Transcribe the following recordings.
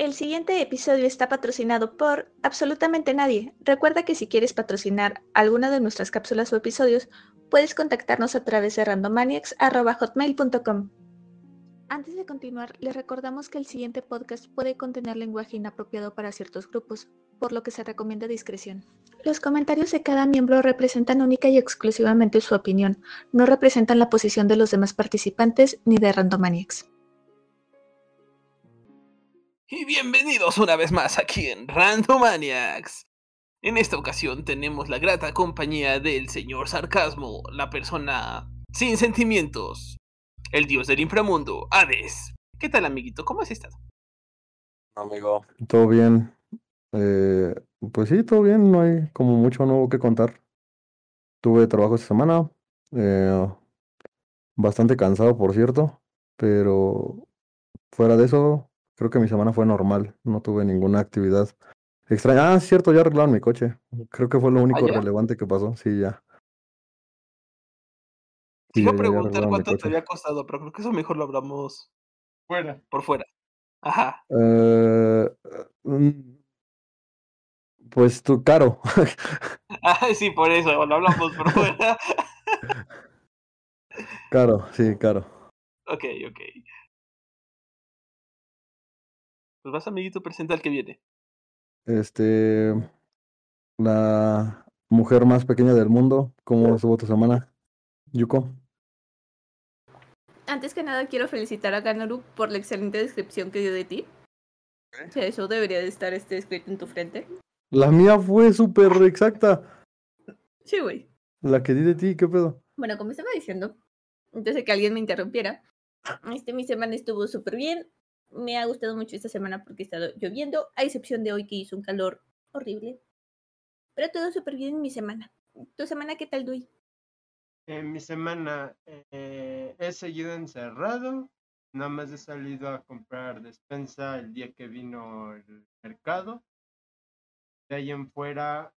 El siguiente episodio está patrocinado por absolutamente nadie. Recuerda que si quieres patrocinar alguna de nuestras cápsulas o episodios, puedes contactarnos a través de randomaniacs.hotmail.com. Antes de continuar, les recordamos que el siguiente podcast puede contener lenguaje inapropiado para ciertos grupos, por lo que se recomienda discreción. Los comentarios de cada miembro representan única y exclusivamente su opinión, no representan la posición de los demás participantes ni de Randomaniacs. Y bienvenidos una vez más aquí en Randomaniacs. En esta ocasión tenemos la grata compañía del señor Sarcasmo, la persona sin sentimientos, el dios del inframundo, Hades. ¿Qué tal, amiguito? ¿Cómo has estado? Amigo, todo bien. Eh, pues sí, todo bien. No hay como mucho nuevo que contar. Tuve trabajo esta semana. Eh, bastante cansado, por cierto. Pero fuera de eso, creo que mi semana fue normal. No tuve ninguna actividad extraña. Ah, cierto, ya arreglaron mi coche. Creo que fue lo único relevante que pasó. Sí, ya. Te Sí, iba a preguntar cuánto te había costado, pero creo que eso mejor lo hablamos Fuera. por fuera. Ajá. Eh, mm, pues tú, caro. Ah, sí, por eso, lo hablamos por fuera. Caro, sí, caro. ok, ok. Pues vas, amiguito, presenta al que viene. Este, la mujer más pequeña del mundo. ¿Cómo estuvo tu semana, Yuko? Antes que nada, quiero felicitar a Ganoru por la excelente descripción que dio de ti. O sea, eso debería de estar este, escrito en tu frente. La mía fue súper exacta. Sí, güey. La que di de ti, ¿qué pedo? Bueno, como estaba diciendo, antes de que alguien me interrumpiera, este, mi semana estuvo súper bien. Me ha gustado mucho esta semana porque ha estado lloviendo, a excepción de hoy que hizo un calor horrible. Pero todo súper bien en mi semana. ¿Tu semana qué tal, Dui? En mi semana eh, he seguido encerrado. Nada más he salido a comprar despensa el día que vino el mercado. De ahí en fuera,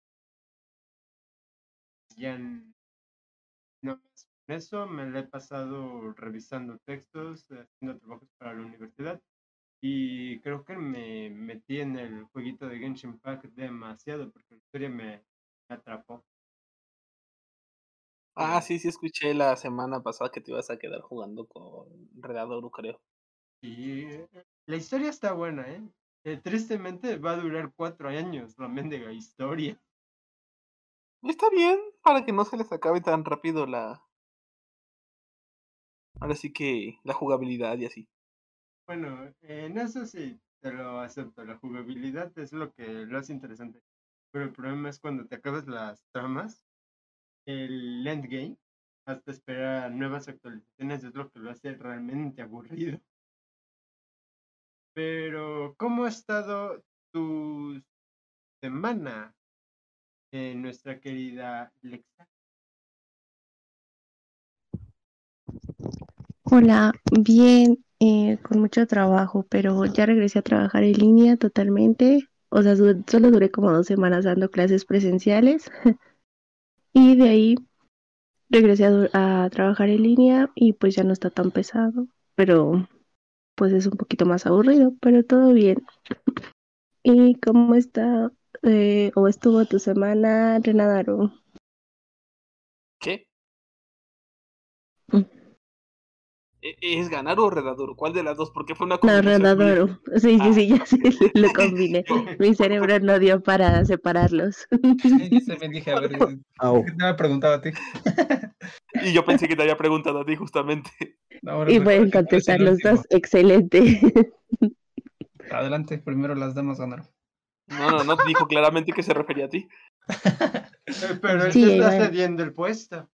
ya no eso. Me he pasado revisando textos, haciendo trabajos para la universidad. Y creo que me metí en el jueguito de Genshin Impact demasiado porque la historia me me atrapó. Ah, sí, sí, escuché la semana pasada que te ibas a quedar jugando con Redadoru, creo. Y eh, la historia está buena, ¿eh? Eh, Tristemente va a durar cuatro años la mendiga historia. Está bien, para que no se les acabe tan rápido la. Ahora sí que la jugabilidad y así. Bueno, en eso sí te lo acepto. La jugabilidad es lo que lo hace interesante. Pero el problema es cuando te acabas las tramas, el endgame, hasta esperar nuevas actualizaciones, es lo que lo hace realmente aburrido. Pero, ¿cómo ha estado tu semana, eh, nuestra querida Lexa? Hola, bien, eh, con mucho trabajo, pero ya regresé a trabajar en línea totalmente. O sea, solo duré como dos semanas dando clases presenciales y de ahí regresé a, trabajar en línea y pues ya no está tan pesado, pero pues es un poquito más aburrido, pero todo bien. ¿Y cómo está eh, o estuvo tu semana, Renadaru? ¿Qué? Mm. ¿E- ¿Es ganar o Redadoru? ¿Cuál de las dos? Porque fue una No, combinación muy- Renadaru. Sí, sí, sí, ya sí, lo combiné. Yo- Mi cerebro no dio para separarlos. Sí, yo también dije, a ver, Au. ¿qué te me preguntado a ti? Y yo pensé que te había preguntado a ti justamente. Ahora Y pueden contestar los dos. Excelente. Adelante, primero las damas ganaron. No, no, no, dijo claramente que se refería a ti. Pero él Sí, te está bueno. cediendo el puesto.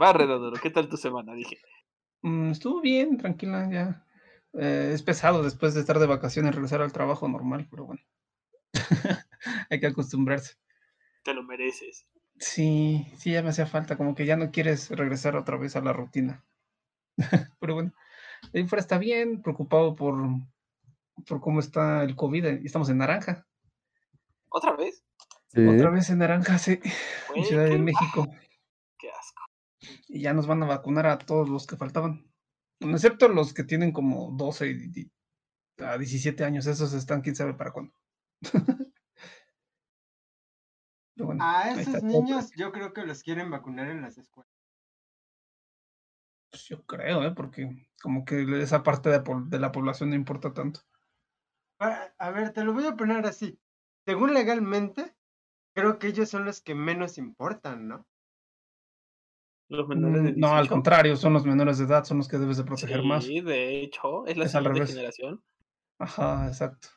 Va, Redadoru, ¿qué tal tu semana? Dije. Mm, estuvo bien, tranquila, ya. Eh, es pesado después de estar de vacaciones regresar al trabajo normal, pero bueno. Hay que acostumbrarse. Te lo mereces. Sí, sí, ya me hacía falta, como que ya no quieres regresar otra vez a la rutina. Pero bueno, ahí fuera está bien, preocupado por, por cómo está el COVID. eh, Estamos en naranja. ¿Otra vez? Sí. Otra vez en naranja, sí, en Ciudad de México. Y ya nos van a vacunar a todos los que faltaban. Excepto los que tienen como 12 y di- a 17 años, esos están quién sabe para cuándo. Bueno, A esos niños yo creo que los quieren vacunar en las escuelas. Pues yo creo, ¿eh? Porque como que esa parte de, de la población no importa tanto. A ver, te lo voy a poner así. Según legalmente, creo que ellos son los que menos importan, ¿no? Los menores de Mm, No, al 18. contrario, son los menores de edad, son los que debes de proteger más. Sí, de hecho, es la Es siguiente generación. Ajá, exacto.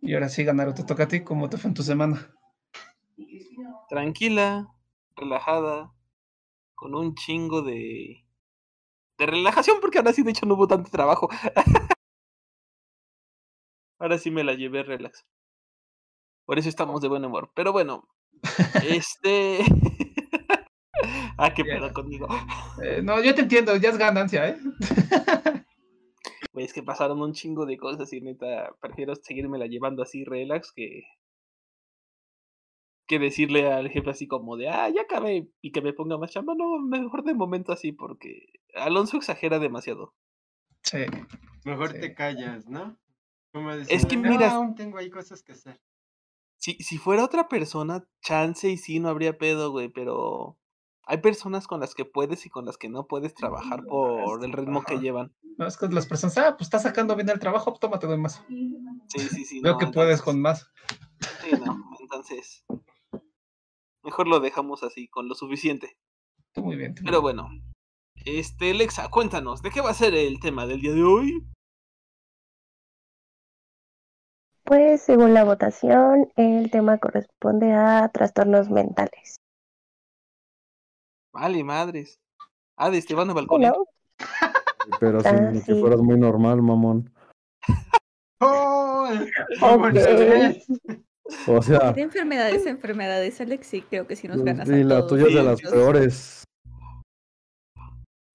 Y ahora sí, Ganaro, te toca a ti. ¿Cómo te fue en tu semana? Tranquila, relajada, con un chingo de. de relajación, porque ahora sí, de hecho, no hubo tanto trabajo. ahora sí me la llevé relax. Por eso estamos de buen humor. Pero bueno, este. ah, qué pedo conmigo. Eh, no, yo te entiendo, ya es ganancia, ¿eh? Güey, es que pasaron un chingo de cosas y neta, prefiero seguirme la llevando así relax que. que decirle al jefe así como de, ah, ya acabé y que me ponga más chamba. No, mejor de momento así porque Alonso exagera demasiado. Sí. Mejor Sí. te callas, ¿no? Como que no, mira- aún tengo ahí cosas que hacer. Si, si fuera otra persona, chance y sí, no habría pedo, güey, pero hay personas con las que puedes y con las que no puedes trabajar por el ritmo que llevan. No, es que las personas, ah, pues estás sacando bien el trabajo, pues tómate doy más. Sí, sí, sí. Veo no, que puedes con más. Sí, no, entonces. Mejor lo dejamos así, con lo suficiente. Muy bien. Pero bueno, este, Lexa, cuéntanos, ¿de qué va a ser el tema del día de hoy? Pues según la votación, el tema corresponde a trastornos mentales. Vale, madres. Ah, de Esteban Balcón. ¿No? Pero Ah, que sí. fueras muy normal, mamón. ¡Oh! O sea, De enfermedades enfermedades, Alex, sí, creo que sí nos ganas y a la todos. tuya es de las peores.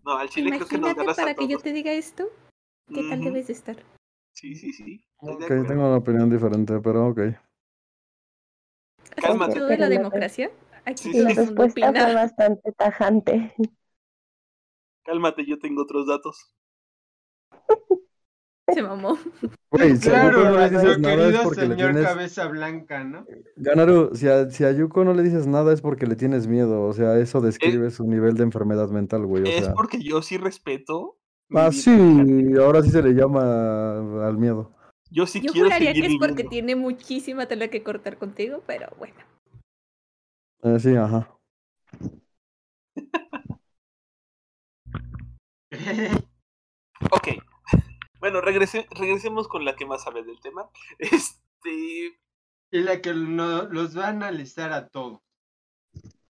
No, al chile creo que nos Imagínate ganas a para que yo te diga esto, ¿qué tal debes de estar? Sí, sí, sí. Ok, tengo una opinión diferente, pero ok. ¿Has Cálmate. de la democracia? Aquí Sí, La respuesta fue opina. bastante tajante. Cálmate, yo tengo otros datos. Se mamó. Güey, si a Yuko Claro, no le dices nuestro nada es querido porque le señor tienes... cabeza blanca, ¿no? Ganaru, si a, si a Yuko no le dices nada es porque le tienes miedo. O sea, eso describe su nivel de enfermedad mental, güey. O es sea... porque yo sí respeto. Ah, sí, ahora sí se le llama al miedo. Yo sí Yo quiero juraría seguir que es porque viviendo. tiene muchísima tela que cortar contigo, pero bueno. Eh, sí, ajá. Ok. Bueno, regrese- regresemos con la que más sabe del tema. Este. y la que no, los va a analizar a todos.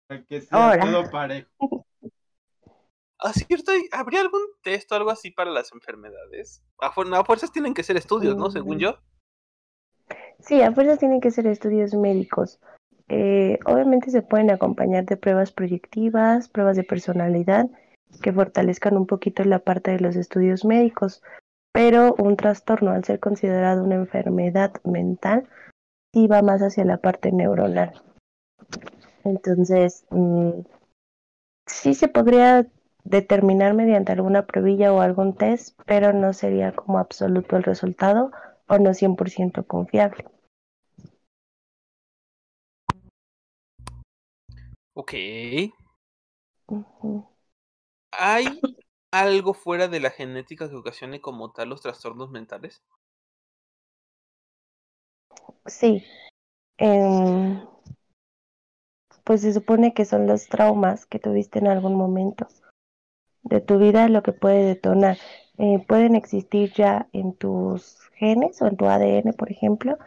Para que sea Ahora. todo parejo. ¿Ah, cierto? ¿Hay- ¿Habría algún test o algo así para las enfermedades? A fuerzas tienen que ser estudios, ¿no? Según Mm. yo. Sí, a fuerzas tienen que ser estudios médicos. Eh, obviamente se pueden acompañar de pruebas proyectivas, pruebas de personalidad, que fortalezcan un poquito la parte de los estudios médicos. Pero un trastorno, al ser considerado una enfermedad mental, sí va más hacia la parte neuronal. Entonces, mm, sí se podría determinar mediante alguna pruebilla o algún test, pero no sería como absoluto el resultado o no 100% confiable. Ok. ¿Hay algo fuera de la genética que ocasione como tal los trastornos mentales? Sí. Em, pues se supone que son los traumas que tuviste en algún momento de tu vida lo que puede detonar. Eh, pueden existir ya en tus genes o en tu ADN, por ejemplo,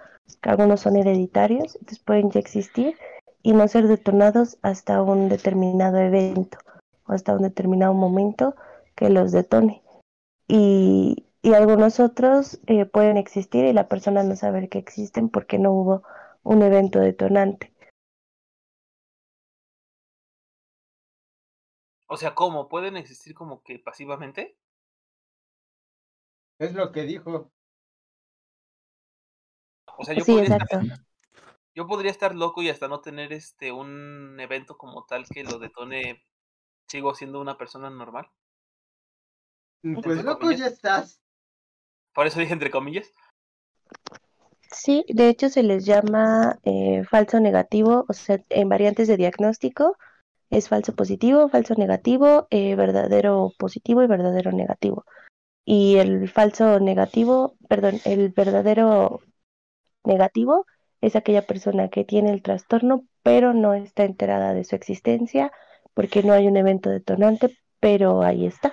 que algunos son hereditarios, entonces pueden ya existir y no ser detonados hasta un determinado evento o hasta un determinado momento que los detone. Y, y algunos otros eh, pueden existir y la persona no saber que existen porque no hubo un evento detonante. O sea, ¿cómo? ¿Pueden existir como que pasivamente? Es lo que dijo. O sea, yo, Sí, podría estar, yo podría estar loco y hasta no tener este un evento como tal que lo detone sigo siendo una persona normal. Pues loco ya estás. Por eso dije entre comillas. Sí, de hecho se les llama eh, falso negativo, o sea, en variantes de diagnóstico es falso positivo, falso negativo, eh, verdadero positivo y verdadero negativo. Y el falso negativo, perdón, el verdadero negativo es aquella persona que tiene el trastorno pero no está enterada de su existencia porque no hay un evento detonante, pero ahí está.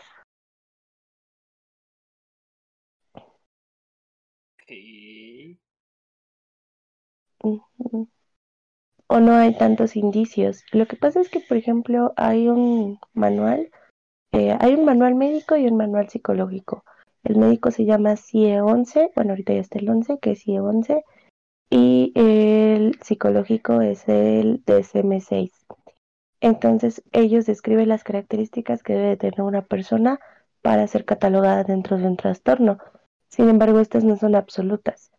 O no hay tantos indicios. Lo que pasa es que, por ejemplo, hay un manual, eh, hay un manual médico y un manual psicológico. El médico se llama CIE 11, bueno, ahorita ya está el 11, que es CIE 11, y el psicológico es el DSM-6. Entonces, ellos describen las características que debe tener una persona para ser catalogada dentro de un trastorno. Sin embargo, estas no son absolutas.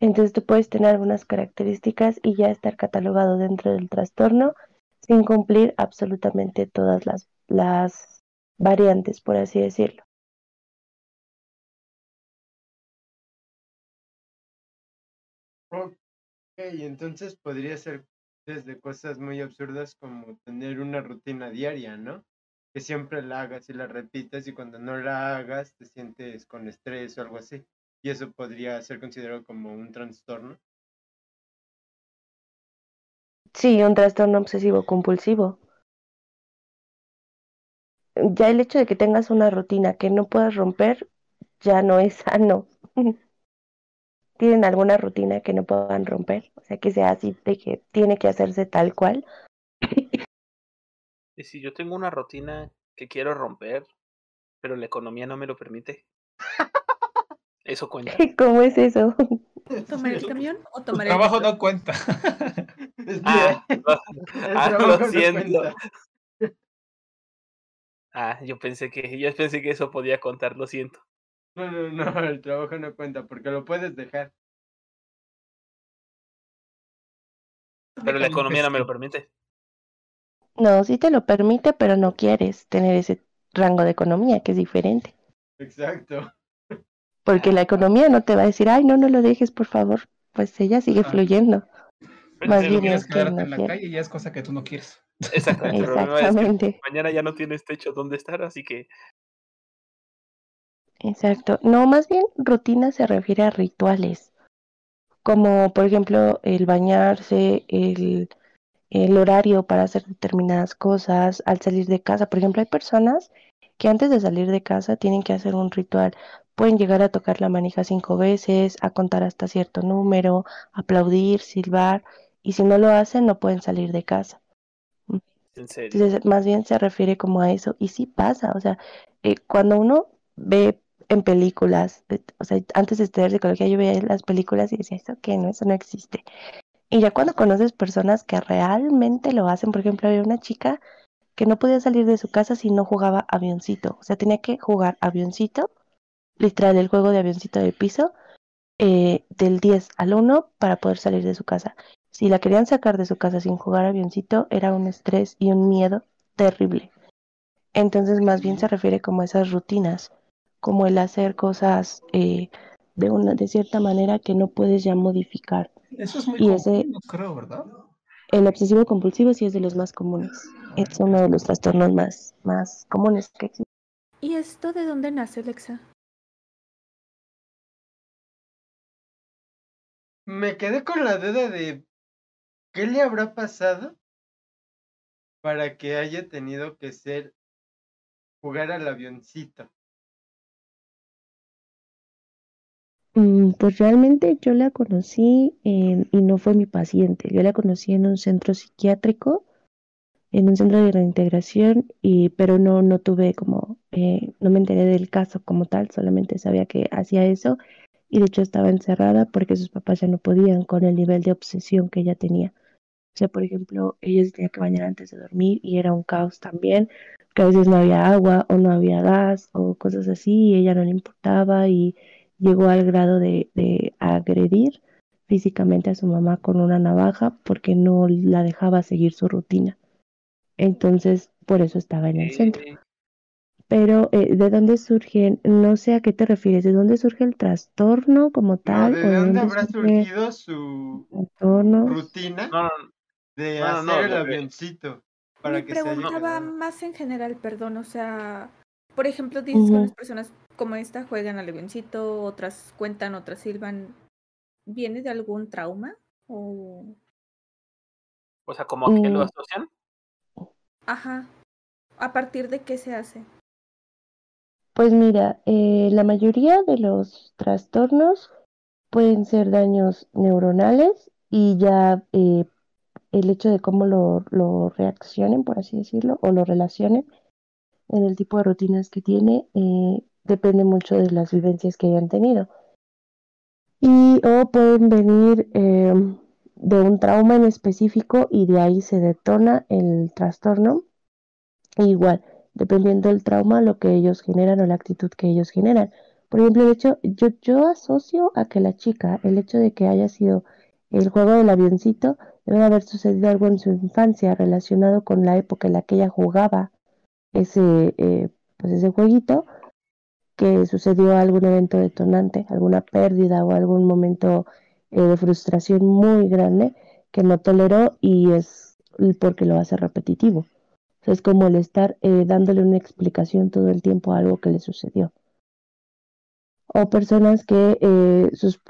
Entonces, tú puedes tener algunas características y ya estar catalogado dentro del trastorno sin cumplir absolutamente todas las, variantes, por así decirlo. Ok, entonces podría ser desde cosas muy absurdas como tener una rutina diaria, ¿no? Que siempre la hagas y la repites y cuando no la hagas te sientes con estrés o algo así. Y eso podría ser considerado como un trastorno. Sí, un trastorno obsesivo compulsivo. Ya el hecho de que tengas una rutina que no puedas romper ya no es sano. ¿Tienen alguna rutina que no puedan romper? O sea, que sea así de que tiene que hacerse tal cual. Y si yo tengo una rutina que quiero romper, pero la economía no me lo permite. Eso cuenta. ¿Cómo es eso? ¿Tomar el camión o Tu tomar el trabajo metro? no cuenta. Ah, ah, lo no siento. Ah, yo pensé que yo pensé que eso podía contar, lo siento. No, no, no, el trabajo no cuenta porque lo puedes dejar. Pero la economía no me lo permite. No, sí te lo permite, pero no quieres tener ese rango de economía, que es diferente. Exacto. Porque la economía no te va a decir, ay, no, no lo dejes, por favor. Pues ella sigue Ah. fluyendo. Pero Más bien quieres es que quedarte no en la quiere. calle ya es cosa que tú no quieres. Exactamente. El problema es que Exactamente, mañana ya no tienes techo donde estar, así que exacto. No, más bien rutina se refiere a rituales, como por ejemplo el bañarse, el, el horario para hacer determinadas cosas, al salir de casa. Por ejemplo, hay personas que antes de salir de casa tienen que hacer un ritual. Pueden llegar a tocar la manija cinco veces, a contar hasta cierto número, aplaudir, silbar, y si no lo hacen no pueden salir de casa. en serio. Entonces, más bien se refiere como a eso. Y sí pasa, o sea, eh, cuando uno ve en películas, eh, o sea, antes de estudiar psicología yo veía las películas y decía, ¿eso qué? No, eso no existe. Y ya cuando conoces personas que realmente lo hacen, por ejemplo, había una chica que no podía salir de su casa si no jugaba avioncito. O sea, tenía que jugar avioncito, literal, el juego de avioncito del piso, eh, del 10 al 1 para poder salir de su casa. Si la querían sacar de su casa sin jugar avioncito, era un estrés y un miedo terrible. Entonces, más bien se refiere como a esas rutinas, como el hacer cosas eh, de una, de cierta manera que no puedes ya modificar. Eso es muy Y común, ese- creo, ¿verdad? El obsesivo compulsivo sí es de los más comunes. Es uno de los trastornos más, más comunes que existen. ¿Y esto de dónde nace, Alexa? Me quedé con la duda de qué le habrá pasado para que haya tenido que ser jugar al avioncito. Mm, Pues realmente yo la conocí en- y no fue mi paciente. Yo la conocí en un centro psiquiátrico, en un centro de reintegración, y, pero no, no tuve como, eh, no me enteré del caso como tal, solamente sabía que hacía eso y de hecho estaba encerrada porque sus papás ya no podían con el nivel de obsesión que ella tenía. O sea, por ejemplo, ella se tenía que bañar antes de dormir y era un caos también, que a veces no había agua o no había gas o cosas así y ella no le importaba y llegó al grado de, de agredir físicamente a su mamá con una navaja porque no la dejaba seguir su rutina. Entonces por eso estaba en el centro. Pero eh, ¿de dónde surgen? No sé a qué te refieres, ¿de dónde surge el trastorno como No, tal? ¿de o dónde habrá surgido su trastornos? rutina no, no, de No, no, hacer no, el avioncito para Me que se haya preguntaba más en general, perdón, o sea, por ejemplo, dices que unas personas como esta juegan al avioncito, otras cuentan, otras silban. ¿Viene de algún trauma? O... o sea, como que lo Mm. asocian. Ajá. ¿A partir de qué se hace? Pues mira, eh, la mayoría de los trastornos pueden ser daños neuronales y ya eh, el hecho de cómo lo, reaccionen, por así decirlo, o lo relacionen en el tipo de rutinas que tiene, eh, depende mucho de las vivencias que hayan tenido. Y o pueden venir de un trauma en específico y de ahí se detona el trastorno. Igual, dependiendo del trauma, lo que ellos generan o la actitud que ellos generan. Por ejemplo, el hecho, yo, yo asocio a que la chica, el hecho de que haya sido el juego del avioncito, debe haber sucedido algo en su infancia relacionado con la época en la que ella jugaba ese, eh, pues ese jueguito, que sucedió algún evento detonante, alguna pérdida o algún momento eh, de frustración muy grande que no toleró y es porque lo hace repetitivo. Es como el estar eh, dándole una explicación todo el tiempo a algo que le sucedió. O personas que eh, sus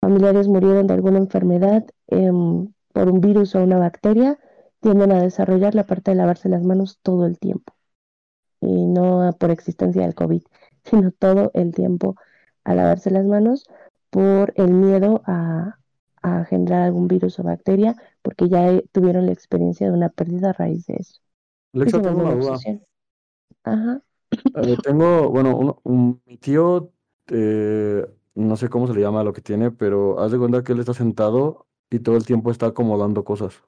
familiares murieron de alguna enfermedad em, por un virus o una bacteria, tienden a desarrollar la parte de lavarse las manos todo el tiempo. Y no por existencia del COVID, sino todo el tiempo a lavarse las manos por el miedo a, a generar algún virus o bacteria, porque ya eh, tuvieron la experiencia de una pérdida a raíz de eso. Alexa, tengo una duda. Ajá. Eh, tengo, bueno, un- mi tío, eh, no sé cómo se le llama lo que tiene, pero haz de cuenta que él está sentado y todo el tiempo está acomodando cosas.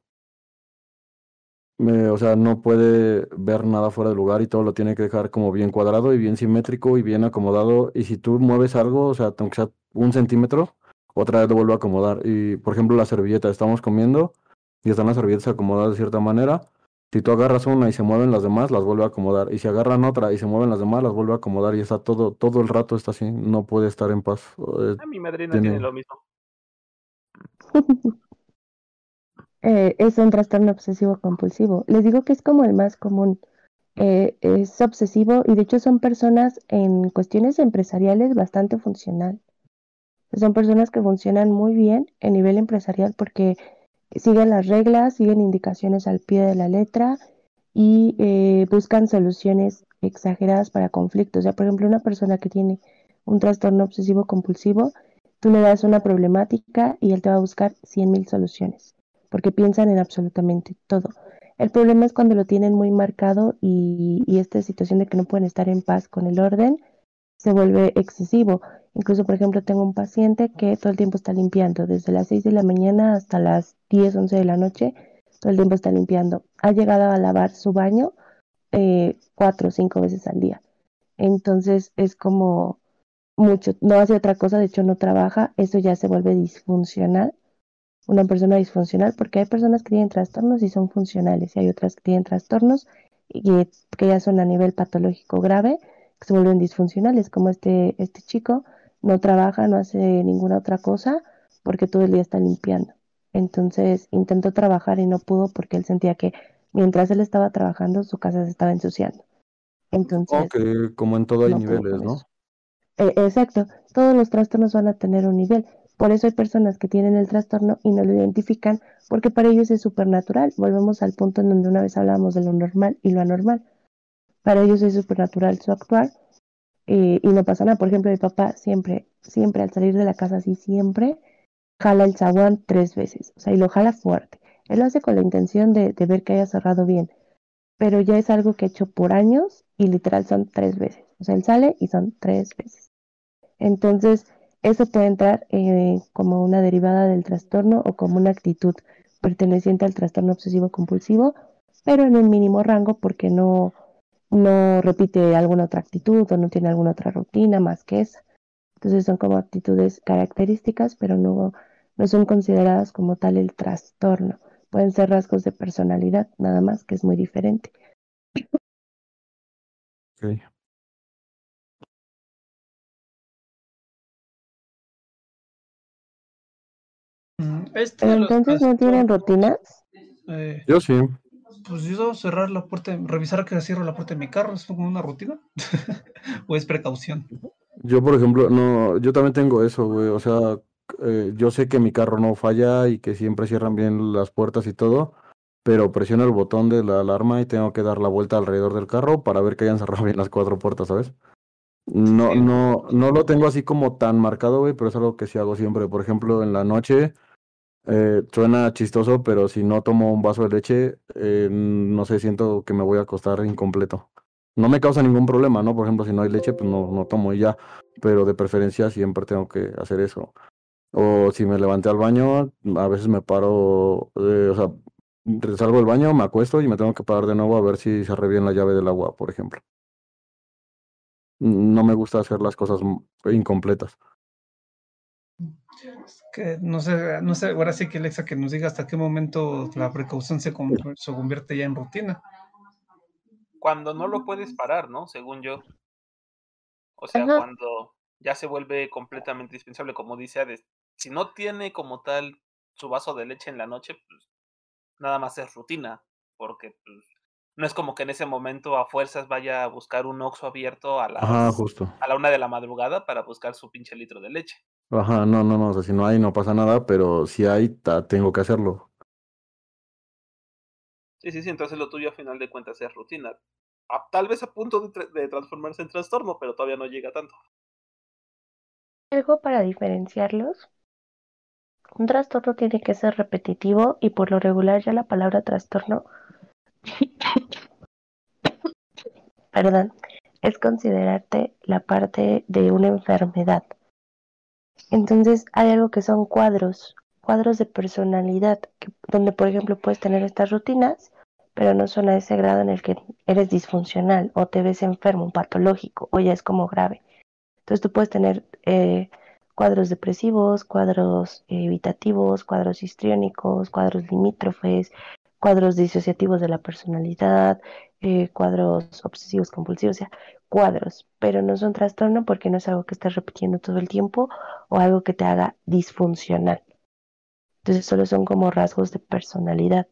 Me- o sea, no puede ver nada fuera de lugar y todo lo tiene que dejar como bien cuadrado y bien simétrico y bien acomodado. Y si tú mueves algo, o sea, aunque sea un centímetro, otra vez lo vuelve a acomodar. Y por ejemplo, la servilleta, estamos comiendo y están las servilletas acomodadas de cierta manera. Si tú agarras una y se mueven las demás, las vuelve a acomodar. Y si agarran otra y se mueven las demás, las vuelve a acomodar. Y está todo, todo el rato está así. No puede estar en paz. Eh, A mi madrina Tiene- tiene lo mismo. Eh, es un trastorno obsesivo compulsivo. Les digo que es como el más común. Eh, es obsesivo y de hecho son personas en cuestiones empresariales bastante funcional. Son personas que funcionan muy bien a nivel empresarial porque siguen las reglas, siguen indicaciones al pie de la letra y eh, buscan soluciones exageradas para conflictos. O sea, por ejemplo, una persona que tiene un trastorno obsesivo compulsivo, tú le das una problemática y él te va a buscar 100.000 soluciones porque piensan en absolutamente todo. El problema es cuando lo tienen muy marcado y, y esta situación de que no pueden estar en paz con el orden se vuelve excesivo. Incluso, por ejemplo, tengo un paciente que todo el tiempo está limpiando, desde las 6 de la mañana hasta las 10, 11 de la noche, todo el tiempo está limpiando. Ha llegado a lavar su baño eh, cuatro o cinco veces al día. Entonces es como mucho, no hace otra cosa, de hecho no trabaja, eso ya se vuelve disfuncional una persona disfuncional, porque hay personas que tienen trastornos y son funcionales, y hay otras que tienen trastornos y que ya son a nivel patológico grave, que se vuelven disfuncionales, como este, este chico no trabaja, no hace ninguna otra cosa, porque todo el día está limpiando. Entonces intentó trabajar y no pudo porque él sentía que mientras él estaba trabajando, su casa se estaba ensuciando. Entonces, como en todo hay no niveles, ¿no? Eh, exacto, todos los trastornos van a tener un nivel. Por eso hay personas que tienen el trastorno y no lo identifican porque para ellos es supernatural. Volvemos al punto en donde una vez hablábamos de lo normal y lo anormal. Para ellos es supernatural su actuar y no pasa nada. Por ejemplo, mi papá siempre, siempre al salir de la casa así, siempre jala el zaguán tres veces. O sea, y lo jala fuerte. Él lo hace con la intención de, de ver que haya cerrado bien. Pero ya es algo que ha hecho por años y literal son tres veces. O sea, él sale y son tres veces. Entonces, eso puede entrar eh, como una derivada del trastorno o como una actitud perteneciente al trastorno obsesivo compulsivo, pero en un mínimo rango porque no, no repite alguna otra actitud o no tiene alguna otra rutina más que esa. Entonces son como actitudes características, pero no, no son consideradas como tal el trastorno. Pueden ser rasgos de personalidad, nada más, que es muy diferente. Ok. Mm, Este Pero entonces no tienen rutinas. eh, Yo sí. Pues yo cerrar la puerta, revisar que cierro la puerta de mi carro, ¿es como una rutina? ¿O es precaución? Yo, por ejemplo, no, yo también tengo eso, güey. O sea, eh, yo sé que mi carro no falla y que siempre cierran bien las puertas y todo, pero presiono el botón de la alarma y tengo que dar la vuelta alrededor del carro para ver que hayan cerrado bien las cuatro puertas, ¿sabes? No, no, no lo tengo así como tan marcado, güey, pero es algo que sí hago siempre. Por ejemplo, en la noche, eh, suena chistoso, pero si no tomo un vaso de leche, eh, no sé, siento que me voy a acostar incompleto. No me causa ningún problema, ¿no? Por ejemplo, si no hay leche, pues no, no tomo y ya, pero de preferencia siempre tengo que hacer eso. O si me levanté al baño, a veces me paro, eh, o sea, salgo del baño, me acuesto y me tengo que parar de nuevo a ver si cerré bien la llave del agua, por ejemplo. No me gusta hacer las cosas m- incompletas. Que no sé, no sé, ahora sí que Alexa que nos diga hasta qué momento la precaución se, con- se convierte ya en rutina. Cuando no lo puedes parar, ¿no? Según yo. O sea, Ajá. cuando ya se vuelve completamente indispensable, como dice Hades. Si no tiene como tal su vaso de leche en la noche, pues nada más es rutina, porque pues, no es como que en ese momento a fuerzas vaya a buscar un Oxxo abierto a Ajá, las justo. a la una de la madrugada para buscar su pinche litro de leche. Ajá, no, no, no, o sea, si no hay no pasa nada, pero si hay, ta- tengo que hacerlo. Sí, sí, sí, entonces lo tuyo a final de cuentas es rutina. A- tal vez a punto de, tra- de transformarse en trastorno, pero todavía no llega tanto. Algo para diferenciarlos. Un trastorno tiene que ser repetitivo y por lo regular ya la palabra trastorno, perdón, es considerarte la parte de una enfermedad. Entonces hay algo que son cuadros, cuadros de personalidad, donde por ejemplo puedes tener estas rutinas, pero no son a ese grado en el que eres disfuncional o te ves enfermo, patológico, o ya es como grave. Entonces tú puedes tener eh, cuadros depresivos, cuadros eh, evitativos, cuadros histriónicos, cuadros limítrofes, cuadros disociativos de la personalidad, eh, cuadros obsesivos compulsivos, o sea, cuadros, pero no son trastorno porque no es algo que estés repitiendo todo el tiempo o algo que te haga disfuncional. Entonces solo son como rasgos de personalidad,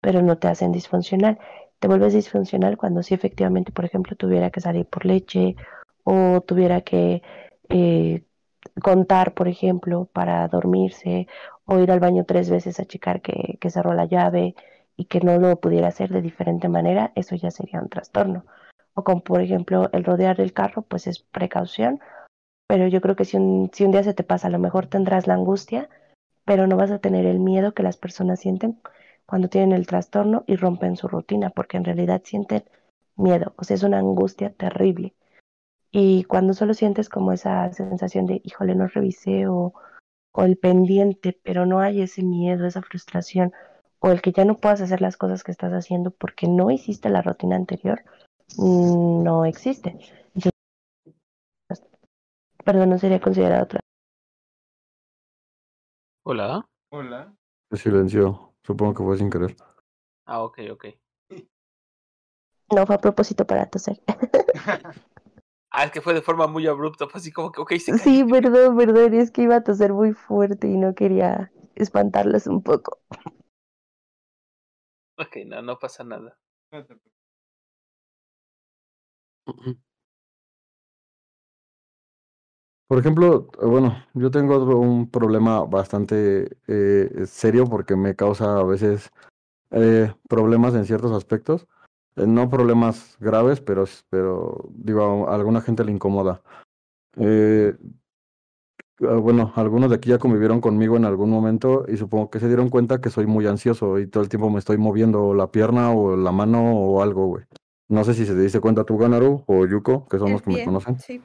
pero no te hacen disfuncional. Te vuelves disfuncional cuando sí efectivamente, por ejemplo, tuviera que salir por leche o tuviera que eh, contar, por ejemplo, para dormirse o ir al baño tres veces a checar que, que cerró la llave y que no lo pudiera hacer de diferente manera, eso ya sería un trastorno. O como por ejemplo el rodear el carro, pues es precaución, pero yo creo que si un, si un día se te pasa, a lo mejor tendrás la angustia, pero no vas a tener el miedo que las personas sienten cuando tienen el trastorno y rompen su rutina, porque en realidad sienten miedo, o sea, es una angustia terrible. Y cuando solo sientes como esa sensación de, híjole, no revisé o, o el pendiente, pero no hay ese miedo, esa frustración, o el que ya no puedas hacer las cosas que estás haciendo porque no hiciste la rutina anterior, no existe. Entonces, perdón, no sería considerado otra. Hola. Hola. Se silenció, supongo que fue sin querer. Ah, ok, ok. No fue a propósito para toser. Ah, es que fue de forma muy abrupta, fue así como que, ok, se Sí, perdón, perdón, es que iba a toser muy fuerte y no quería espantarlos un poco. Ok, no, no pasa nada. No te preocupes. Por ejemplo, bueno, yo tengo otro- un problema bastante eh, serio porque me causa a veces eh, problemas en ciertos aspectos. Eh, no problemas graves, pero, pero digo, a alguna gente le incomoda. Ah, bueno, algunos de aquí ya convivieron conmigo en algún momento y supongo que se dieron cuenta que soy muy ansioso y todo el tiempo me estoy moviendo la pierna o la mano o algo, güey. No sé si se te diste cuenta tú, Ganaru, o Yuko, que son los que me conocen. sí.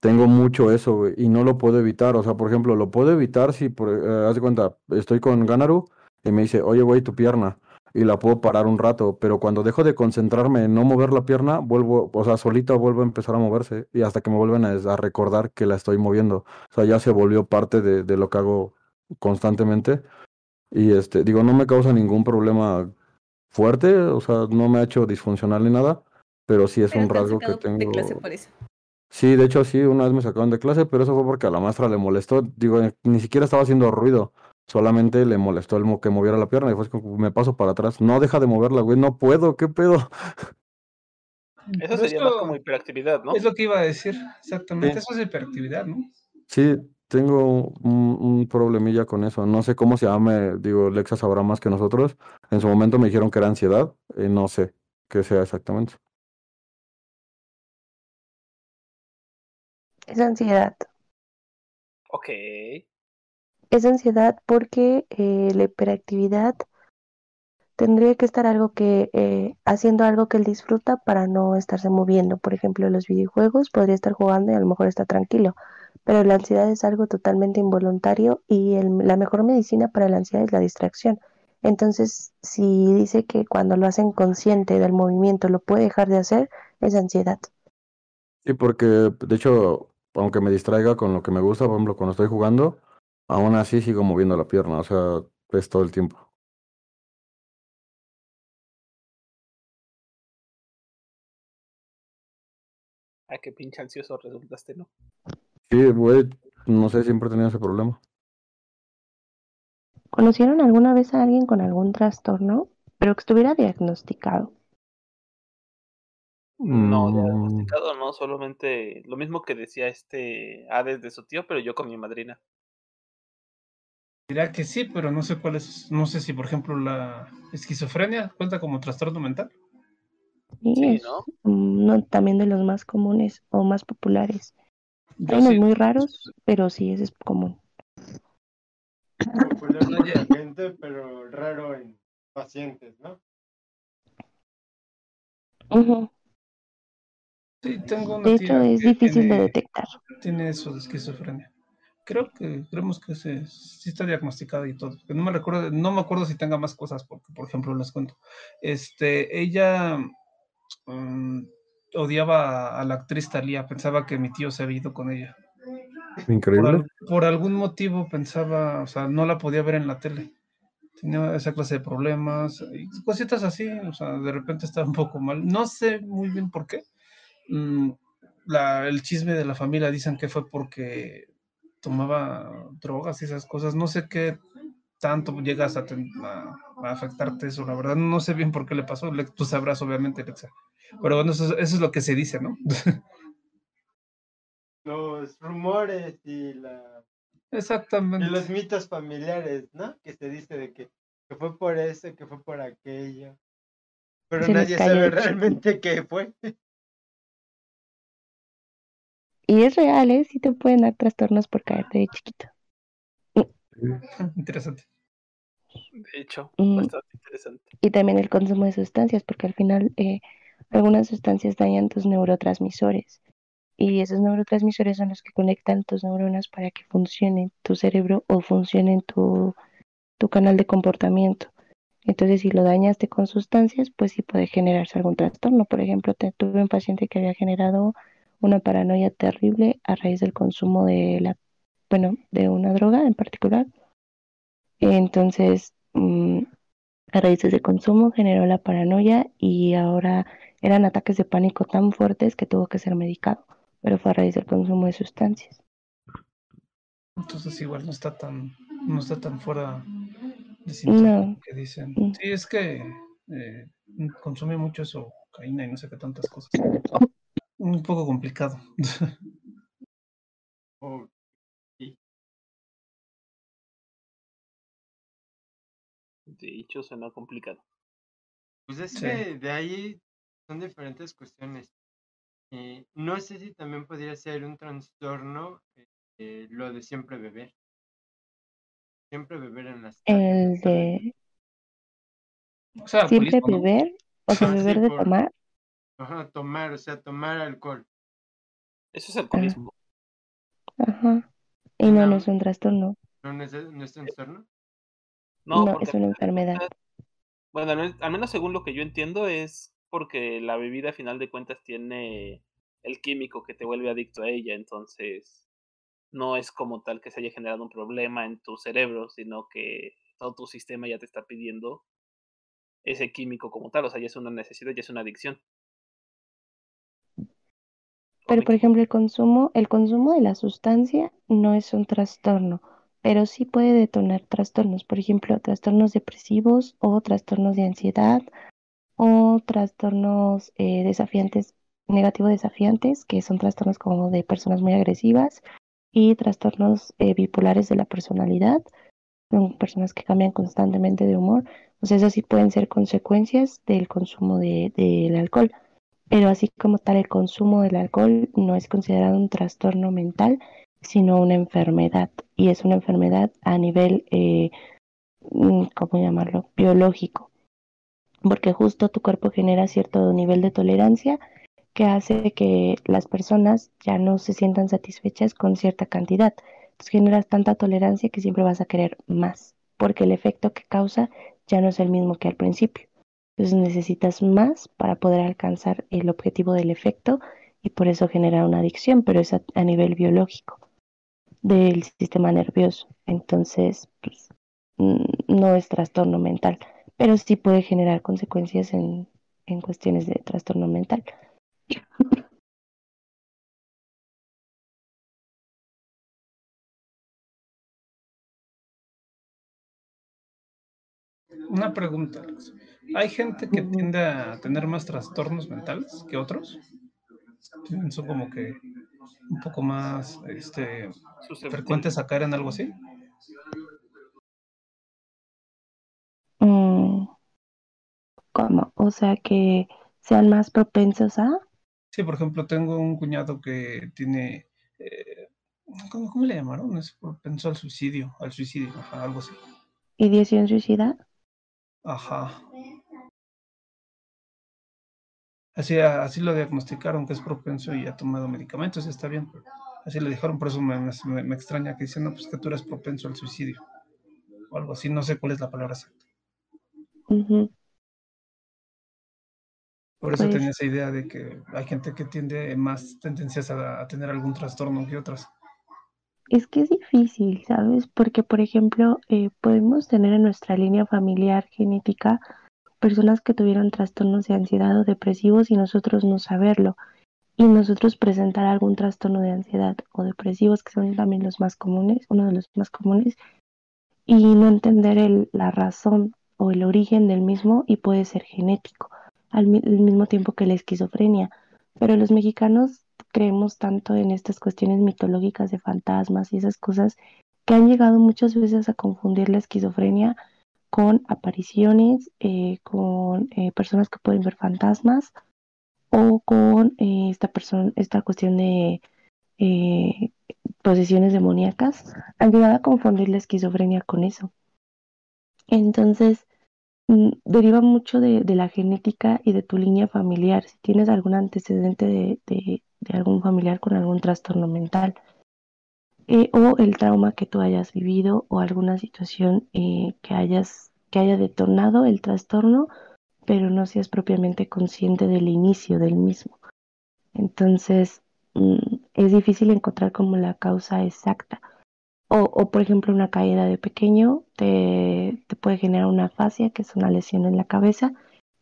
Tengo mucho eso, güey, y no lo puedo evitar. O sea, por ejemplo, lo puedo evitar si, por, eh, haz de cuenta, estoy con Ganaru y me dice, oye, güey, tu pierna, y la puedo parar un rato, pero cuando dejo de concentrarme en no mover la pierna, vuelvo, o sea, solita vuelvo a empezar a moverse, y hasta que me vuelven a, a recordar que la estoy moviendo. O sea, ya se volvió parte de, de lo que hago constantemente. Y este, digo, no me causa ningún problema fuerte, o sea, no me ha hecho disfuncional ni nada, pero sí es Pero un rasgo que sacado de clase tengo. por eso. Sí, de hecho sí, una vez me sacaron de clase, pero eso fue porque a la maestra le molestó. Digo, eh, ni siquiera estaba haciendo ruido, solamente le molestó el mo- que moviera la pierna y fue así como, me paso para atrás. No, deja de moverla, güey, no puedo, ¿qué pedo? Eso Pero sería más eso como hiperactividad, ¿no? es lo que iba a decir, exactamente. Sí. Eso es hiperactividad, ¿no? Sí, tengo un, un problemilla con eso. No sé cómo se llame, digo, Lexa sabrá más que nosotros. En su momento me dijeron que era ansiedad, y no sé qué sea exactamente. Es ansiedad. Ok. Es ansiedad porque eh, la hiperactividad tendría que estar algo que eh, haciendo algo que él disfruta para no estarse moviendo. Por ejemplo, los videojuegos podría estar jugando y a lo mejor está tranquilo, pero la ansiedad es algo totalmente involuntario y el- la mejor medicina para la ansiedad es la distracción. Entonces, si dice que cuando lo hacen consciente del movimiento lo puede dejar de hacer, es ansiedad. Sí, porque de hecho, aunque me distraiga con lo que me gusta, por ejemplo, cuando estoy jugando, aún así sigo moviendo la pierna, o sea, es todo el tiempo. Ay, qué pinche ansioso resultaste, ¿no? Sí, güey, no sé, siempre he tenido ese problema. ¿Conocieron alguna vez a alguien con algún trastorno, pero que estuviera diagnosticado? No, Mm, diagnosticado no, solamente lo mismo que decía este Hades de su tío, pero yo con mi madrina. Dirá que sí, pero no sé cuál es, no sé si por ejemplo la esquizofrenia cuenta como trastorno mental. Sí, es ¿no? uno también de los más comunes o más populares. Yo unos sí, muy raros, pero sí, ese es común. Popular gente, pero raro en pacientes, ¿no? Sí, tengo una De tía hecho, es difícil de detectar. tiene eso de esquizofrenia. Creo que creemos que se, sí está diagnosticada y todo. No me recuerdo, no me acuerdo si tenga más cosas, porque por ejemplo les cuento. Este, ella mm, odiaba a la actriz Thalía, pensaba que mi tío se había ido con ella. Increíble. por algún motivo pensaba, o sea, no la podía ver en la tele. Tenía esa clase de problemas y cositas así, o sea, de repente estaba un poco mal. No sé muy bien por qué. Mm, la- el chisme de la familia dicen que fue porque tomaba drogas y esas cosas. No sé qué tanto llegas a, a- a afectarte eso, la verdad. No sé bien por qué le pasó. Le- tú sabrás, obviamente, Alexa. Pero bueno, eso, es- eso es lo que se dice, ¿no? Los rumores y, la, y Exactamente. los mitos familiares, ¿no? Que se dice de que, que fue por eso, que fue por aquello. Pero Se nadie sabe realmente qué fue. Y es real, ¿eh? Sí te pueden dar trastornos por caerte de chiquito. Interesante. De hecho, Mm. bastante interesante. Y también el consumo de sustancias, porque al final eh, algunas sustancias dañan tus neurotransmisores. Y esos neurotransmisores son los que conectan tus neuronas para que funcione tu cerebro o funcione tu, tu canal de comportamiento. Entonces, si lo dañaste con sustancias, pues sí puede generarse algún trastorno. Por ejemplo, tuve un paciente que había generado una paranoia terrible a raíz del consumo de la, bueno, de una droga en particular. Entonces, mm, a raíz de ese consumo generó la paranoia y ahora eran ataques de pánico tan fuertes que tuvo que ser medicado, pero fue a raíz del consumo de sustancias. Entonces igual no está tan, no está tan fuera de No. que dicen. Mm. Sí, es que eh, consume mucho eso, cocaína y no sé qué tantas cosas. Un poco complicado. O- De hecho, suena complicado. pues es Sí. que de ahí son diferentes cuestiones. Eh, no sé si también podría ser un trastorno eh, lo de siempre beber. Siempre beber en las tardes. El de O sea, siempre alcoholismo, ¿no? beber, o sea, Ah, sí, beber de por- tomar, Ajá, tomar, o sea, tomar alcohol. Eso es alcoholismo. ajá. Y no, no No. es un trastorno, ¿No, no es, no es trastorno? No, no, es una enfermedad. Bueno, al menos según lo que yo entiendo es porque la bebida a final de cuentas tiene el químico que te vuelve adicto a ella, entonces no es como tal que se haya generado un problema en tu cerebro, sino que todo tu sistema ya te está pidiendo ese químico como tal, o sea, ya es una necesidad, ya es una adicción. Pero por ejemplo, el consumo, el consumo de la sustancia no es un trastorno, pero sí puede detonar trastornos, por ejemplo, trastornos depresivos o trastornos de ansiedad o trastornos eh, desafiantes, negativo desafiantes, que son trastornos como de personas muy agresivas y trastornos eh, bipolares de la personalidad, son personas que cambian constantemente de humor, o sea, eso sí pueden ser consecuencias del consumo del de, alcohol pero así como tal el consumo del alcohol no es considerado un trastorno mental, sino una enfermedad. Y es una enfermedad a nivel, eh, mm, ¿cómo llamarlo?, biológico. Porque justo tu cuerpo genera cierto nivel de tolerancia que hace que las personas ya no se sientan satisfechas con cierta cantidad. Entonces generas tanta tolerancia que siempre vas a querer más, porque el efecto que causa ya no es el mismo que al principio. Entonces necesitas más para poder alcanzar el objetivo del efecto y por eso genera una adicción, pero es a, nivel biológico del sistema nervioso. Entonces, pues, no es trastorno mental, pero sí puede generar consecuencias en, en cuestiones de trastorno mental. Una pregunta, ¿Hay gente que tiende a tener más trastornos mentales que otros? Son como que un poco más este, frecuentes a caer en algo así. ¿Cómo? O sea, que sean más propensos a... Sí, por ejemplo, tengo un cuñado que tiene... Eh, ¿cómo, le llamaron? Es propenso al suicidio, al suicidio, algo así. ¿Ideación suicida? Ajá. Así, así lo diagnosticaron que es propenso y ha tomado medicamentos y está bien. Así le dijeron, por eso me, extraña que dicen, no, pues que tú eres propenso al suicidio. O algo así, no sé cuál es la palabra exacta. Por eso pues tenía esa idea de que hay gente que tiende más tendencias a, tener algún trastorno que otras. Es que es difícil, ¿sabes? Porque, por ejemplo, eh, podemos tener en nuestra línea familiar genética personas que tuvieron trastornos de ansiedad o depresivos y nosotros no saberlo. Y nosotros presentar algún trastorno de ansiedad o depresivos, que son también los más comunes, uno de los más comunes, y no entender el, la razón o el origen del mismo y puede ser genético, al, mismo tiempo que la esquizofrenia. Pero los mexicanos creemos tanto en estas cuestiones mitológicas de fantasmas y esas cosas que han llegado muchas veces a confundir la esquizofrenia con apariciones, eh, con eh, personas que pueden ver fantasmas o con eh, esta, persona, esta cuestión de posesiones demoníacas, han llegado a confundir la esquizofrenia con eso. Entonces, deriva mucho de, la genética y de tu línea familiar. Si tienes algún antecedente de, de algún familiar con algún trastorno mental, eh, o el trauma que tú hayas vivido o alguna situación eh, que, hayas, que haya detonado el trastorno, pero no seas propiamente consciente del inicio del mismo. Entonces, mm, es difícil encontrar como la causa exacta. O, o, por ejemplo, una caída de pequeño te, te puede generar una fascia, que es una lesión en la cabeza,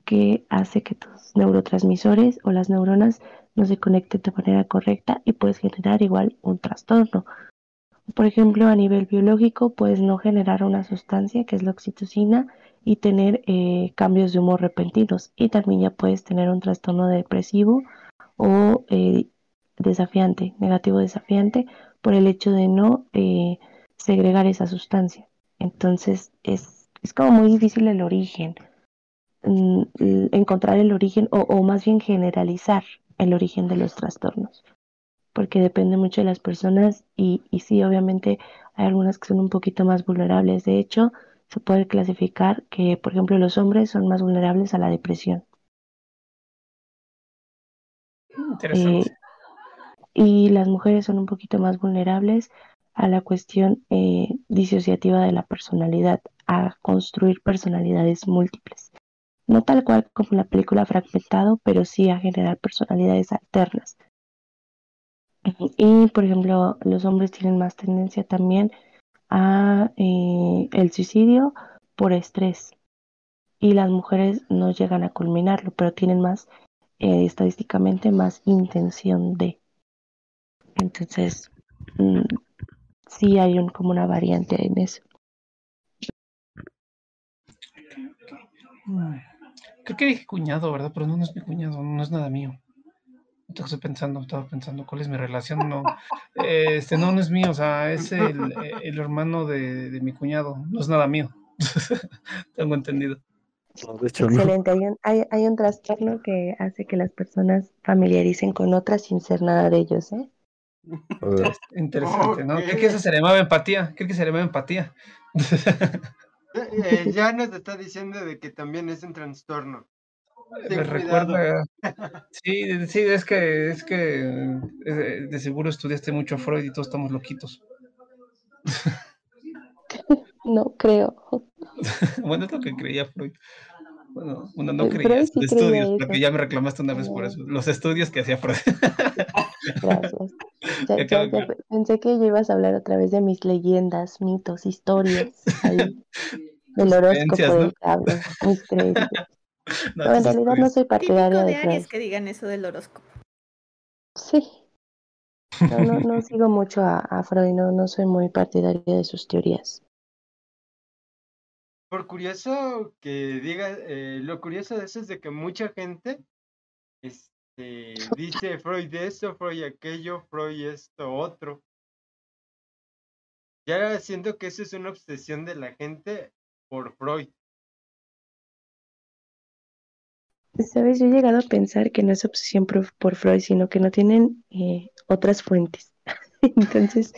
que hace que tus neurotransmisores o las neuronas no se conecten de manera correcta y puedes generar igual un trastorno. Por ejemplo, a nivel biológico, puedes no generar una sustancia que es la oxitocina y tener eh, cambios de humor repentinos. Y también ya puedes tener un trastorno depresivo o eh, desafiante, negativo desafiante, por el hecho de no eh, segregar esa sustancia. Entonces, es, es, como muy difícil el origen, mm, encontrar el origen o, o más bien generalizar el origen de los trastornos porque depende mucho de las personas y, y sí, obviamente hay algunas que son un poquito más vulnerables. De hecho, se puede clasificar que, por ejemplo, los hombres son más vulnerables a la depresión. Interesante. Eh, y las mujeres son un poquito más vulnerables a la cuestión eh, disociativa de la personalidad, a construir personalidades múltiples. No tal cual como la película Fragmentado, pero sí a generar personalidades alternas. Y, por ejemplo, los hombres tienen más tendencia también a eh, el suicidio por estrés y las mujeres no llegan a culminarlo, pero tienen más, eh, estadísticamente, más intención de. Entonces, mm, sí hay un, como una variante en eso. Creo que dije cuñado, ¿verdad? Pero no, no es mi cuñado, no es nada mío. Estoy pensando, estaba pensando cuál es mi relación. No, este no, no es mío, o sea, es el, el hermano de, de mi cuñado, no es nada mío. Tengo entendido. No, de hecho, no. Excelente. Hay un, hay, hay un trastorno que hace que las personas familiaricen con otras sin ser nada de ellos, ¿eh? Interesante, ¿no? Creo que eso se le llamaba empatía, creo que se le llamaba empatía. Eh, eh, ya nos está diciendo de que también es un trastorno. Ten Me cuidado. recuerda. Sí, sí, es que, es que eh, de seguro estudiaste mucho a Freud y todos estamos loquitos. No creo. Bueno, es lo que creía Freud. Bueno, bueno, no Eh, creía, Freud sí estudios, creía porque ya me reclamaste una vez por eso. Los estudios que hacía Freud. Gracias. Ya, pensé que ya ibas a hablar otra vez de mis leyendas, mitos, historias, ahí, del horóscopo ¿no? del diablo, mis creencias. No, No, en realidad no soy partidaria de de. Aries que digan eso del horóscopo. Sí, no, no, no sigo mucho a, a Freud, no, no soy muy partidaria de sus teorías. Por curioso que diga, eh, lo curioso de eso es de que mucha gente este, dice Freud esto, Freud aquello, Freud esto, otro. Ya siento que eso es una obsesión de la gente por Freud. Sabes, yo he llegado a pensar que no es obsesión por, por Freud, sino que no tienen eh, otras fuentes. Entonces,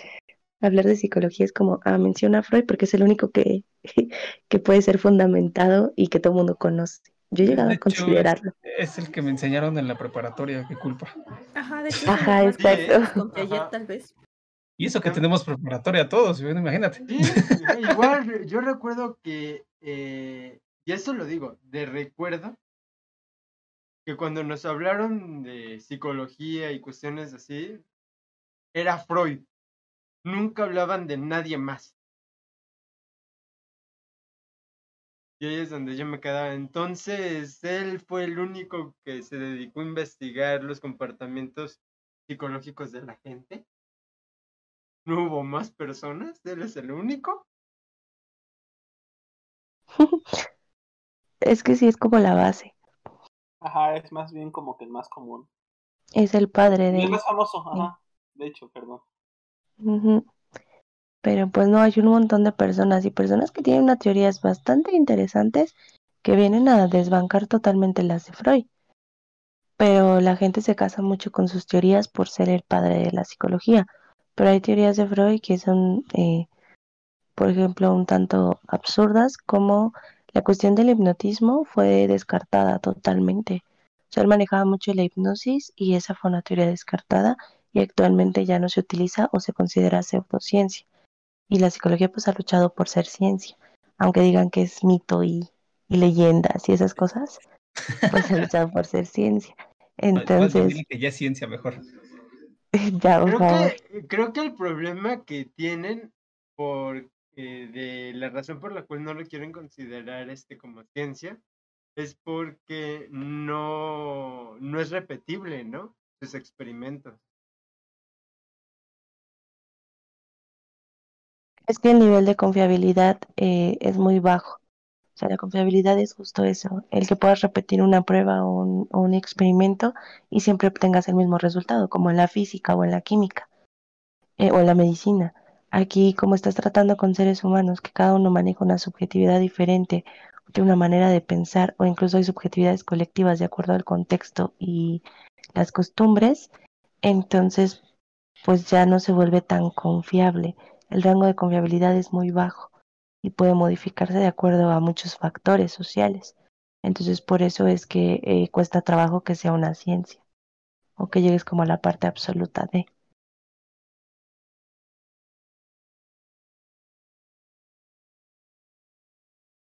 hablar de psicología es como, ah, menciona a Freud porque es el único que, que puede ser fundamentado y que todo el mundo conoce. Yo he llegado De a hecho, considerarlo. Es el que me enseñaron en la preparatoria, qué culpa. Ajá, de hecho, Ajá, exacto. con Piaget, tal vez. Y eso que tenemos preparatoria todos, imagínate. Sí, igual yo recuerdo que, eh, y eso lo digo, de recuerdo, que cuando nos hablaron de psicología y cuestiones así, era Freud. Nunca hablaban de nadie más. Y ahí es donde yo me quedaba. Entonces, él fue el único que se dedicó a investigar los comportamientos psicológicos de la gente. No hubo más personas, él es el único. Es que sí es como la base. Ajá, es más bien como que el más común. Es el padre Y de el él. más famoso, ajá. De hecho, perdón. Ujú. Pero pues no, hay un montón de personas y personas que tienen unas teorías bastante interesantes que vienen a desbancar totalmente las de Freud. Pero la gente se casa mucho con sus teorías por ser el padre de la psicología. Pero hay teorías de Freud que son, eh, por ejemplo, un tanto absurdas, como la cuestión del hipnotismo fue descartada totalmente. O manejaba mucho la hipnosis y esa fue una teoría descartada y actualmente ya no se utiliza o se considera pseudociencia. Y la psicología pues ha luchado por ser ciencia, aunque digan que es mito y, y leyendas y esas cosas, pues ha luchado por ser ciencia. Más bien Entonces, que ya es ciencia mejor. ya, Creo que, creo que el problema que tienen por eh, de la razón por la cual no lo quieren considerar este como ciencia es porque no, no es repetible, ¿no? Sus experimentos. Es que el nivel de confiabilidad eh, es muy bajo. O sea, la confiabilidad es justo eso, el que puedas repetir una prueba o un, experimento y siempre obtengas el mismo resultado, como en la física o en la química eh, o en la medicina. Aquí, como estás tratando con seres humanos, que cada uno maneja una subjetividad diferente, tiene una manera de pensar, o incluso hay subjetividades colectivas de acuerdo al contexto y las costumbres, entonces pues ya no se vuelve tan confiable. El rango de confiabilidad es muy bajo y puede modificarse de acuerdo a muchos factores sociales. Entonces por eso es que eh, cuesta trabajo que sea una ciencia o que llegues como a la parte absoluta de.